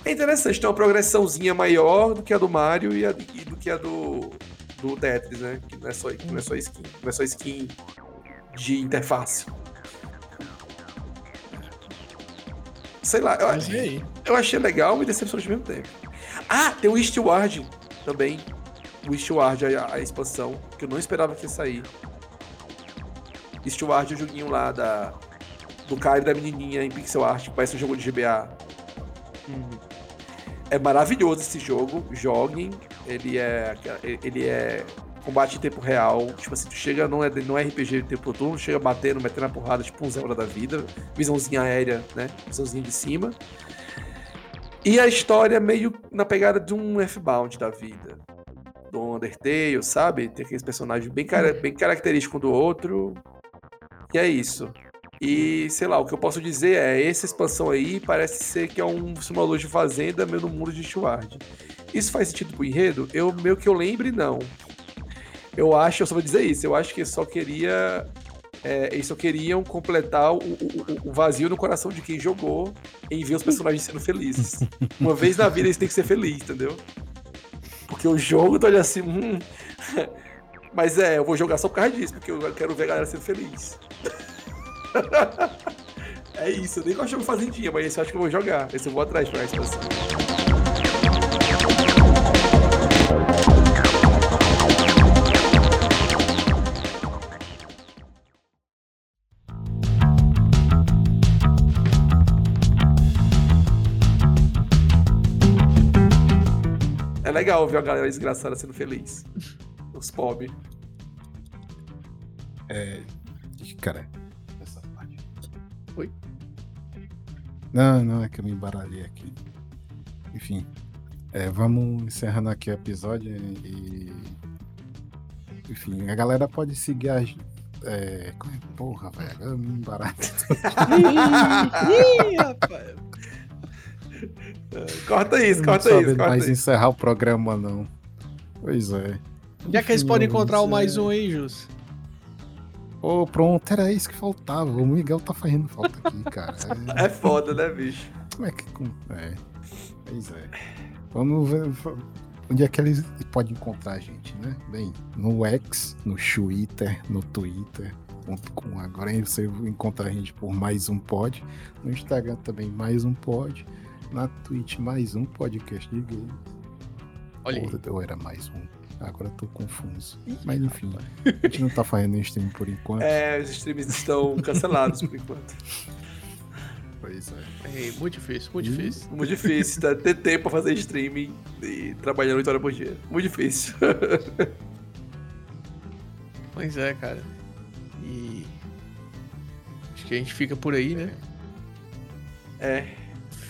é interessante, tem uma progressãozinha maior do que a do Mario e, a, e do que a do, do Tetris, né? Que não é só, não é só skin, não é só skin de interface. Sei lá, eu, eu achei legal e decepcionante ao mesmo tempo. Ah, tem o Eastward também. O Eastward, a, a expansão, que eu não esperava que ia sair. Eastward é o joguinho lá da, do cara e da menininha em pixel art, que parece um jogo de GBA. Uhum. É maravilhoso esse jogo, joguem. Ele é. Ele é combate em tempo real. Tipo assim, tu chega, não é, não é RPG de tempo turno, chega batendo, metendo a porrada, tipo um Zelda da vida. Visãozinha aérea, né? Visãozinha de cima. E a história meio na pegada de um F-Bound da vida. Do Undertale, sabe? Tem aqueles personagens bem, cara, bem característicos do outro. E é isso. E, sei lá, o que eu posso dizer é, essa expansão aí parece ser que é um simulador de fazenda meio no mundo de Shward. Isso faz sentido pro enredo? Eu, meio que eu lembre, não. Eu acho, eu só vou dizer isso, eu acho que só queria. É, eles só queriam completar o, o, o, vazio no coração de quem jogou em ver os personagens sendo felizes. Uma vez na vida eles têm que ser felizes, entendeu? Porque o jogo tá olhando assim. Hum. Mas é, eu vou jogar só por causa disso, porque eu quero ver a galera sendo feliz. é isso, eu nem gosto de fazendinha, mas esse eu acho que eu vou jogar. Esse eu vou atrás pra expansão. Legal ver a galera desgraçada sendo feliz. Os pobres. É. Cara. Essa parte. Oi? Não, não, é que eu me embaralhei aqui. Enfim. É, vamos encerrando aqui o episódio e. Enfim, a galera pode seguir a. É... Porra, velho, eu me embaralhei. Ih, rapaz. Corta isso, não corta isso. Corta mais isso. encerrar o programa, não. Pois é. Já que eles podem encontrar o mais um aí, Jus. Ô, oh, pronto, era isso que faltava. O Miguel tá fazendo falta aqui, cara. É, é foda, né, bicho? Como é que. É. Pois é. Vamos ver onde é que eles podem encontrar a gente, né? Bem, no X, no Twitter, no Twitter. Com, agora você encontra a gente por mais um pod. No Instagram também mais um pod na Twitch mais um podcast de games. Olha ou era mais um. Agora eu tô confuso. Mas enfim, a gente não tá fazendo stream por enquanto. É, os streams estão cancelados por enquanto. Pois é. é muito difícil, muito difícil. Muito difícil, tá? ter tempo pra fazer streaming e trabalhando 8 horas por dia. Muito difícil. pois é, cara. E. Acho que a gente fica por aí, né? É.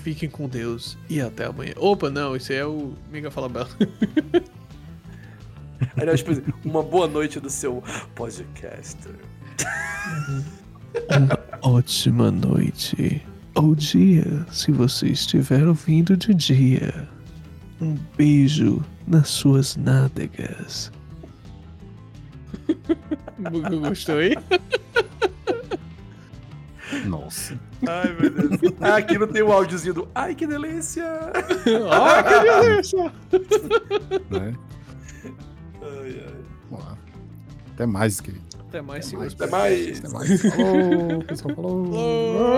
Fiquem com Deus e até amanhã. Opa, não, esse é o Mega Fala. Aliás, tipo, uma boa noite do seu podcaster. Uma ótima noite. Ou dia, se você estiver ouvindo de dia. Um beijo nas suas nádegas. Gostou aí? Nossa. Ai, meu Deus. Ah, aqui não tem o áudiozinho do Ai, que delícia! Ai, que delícia! né? Ai, ai. Vamos lá. Até mais, querido. Até mais, Até mais. Até mais. Até mais. Falou, pessoal. Falou. Falou.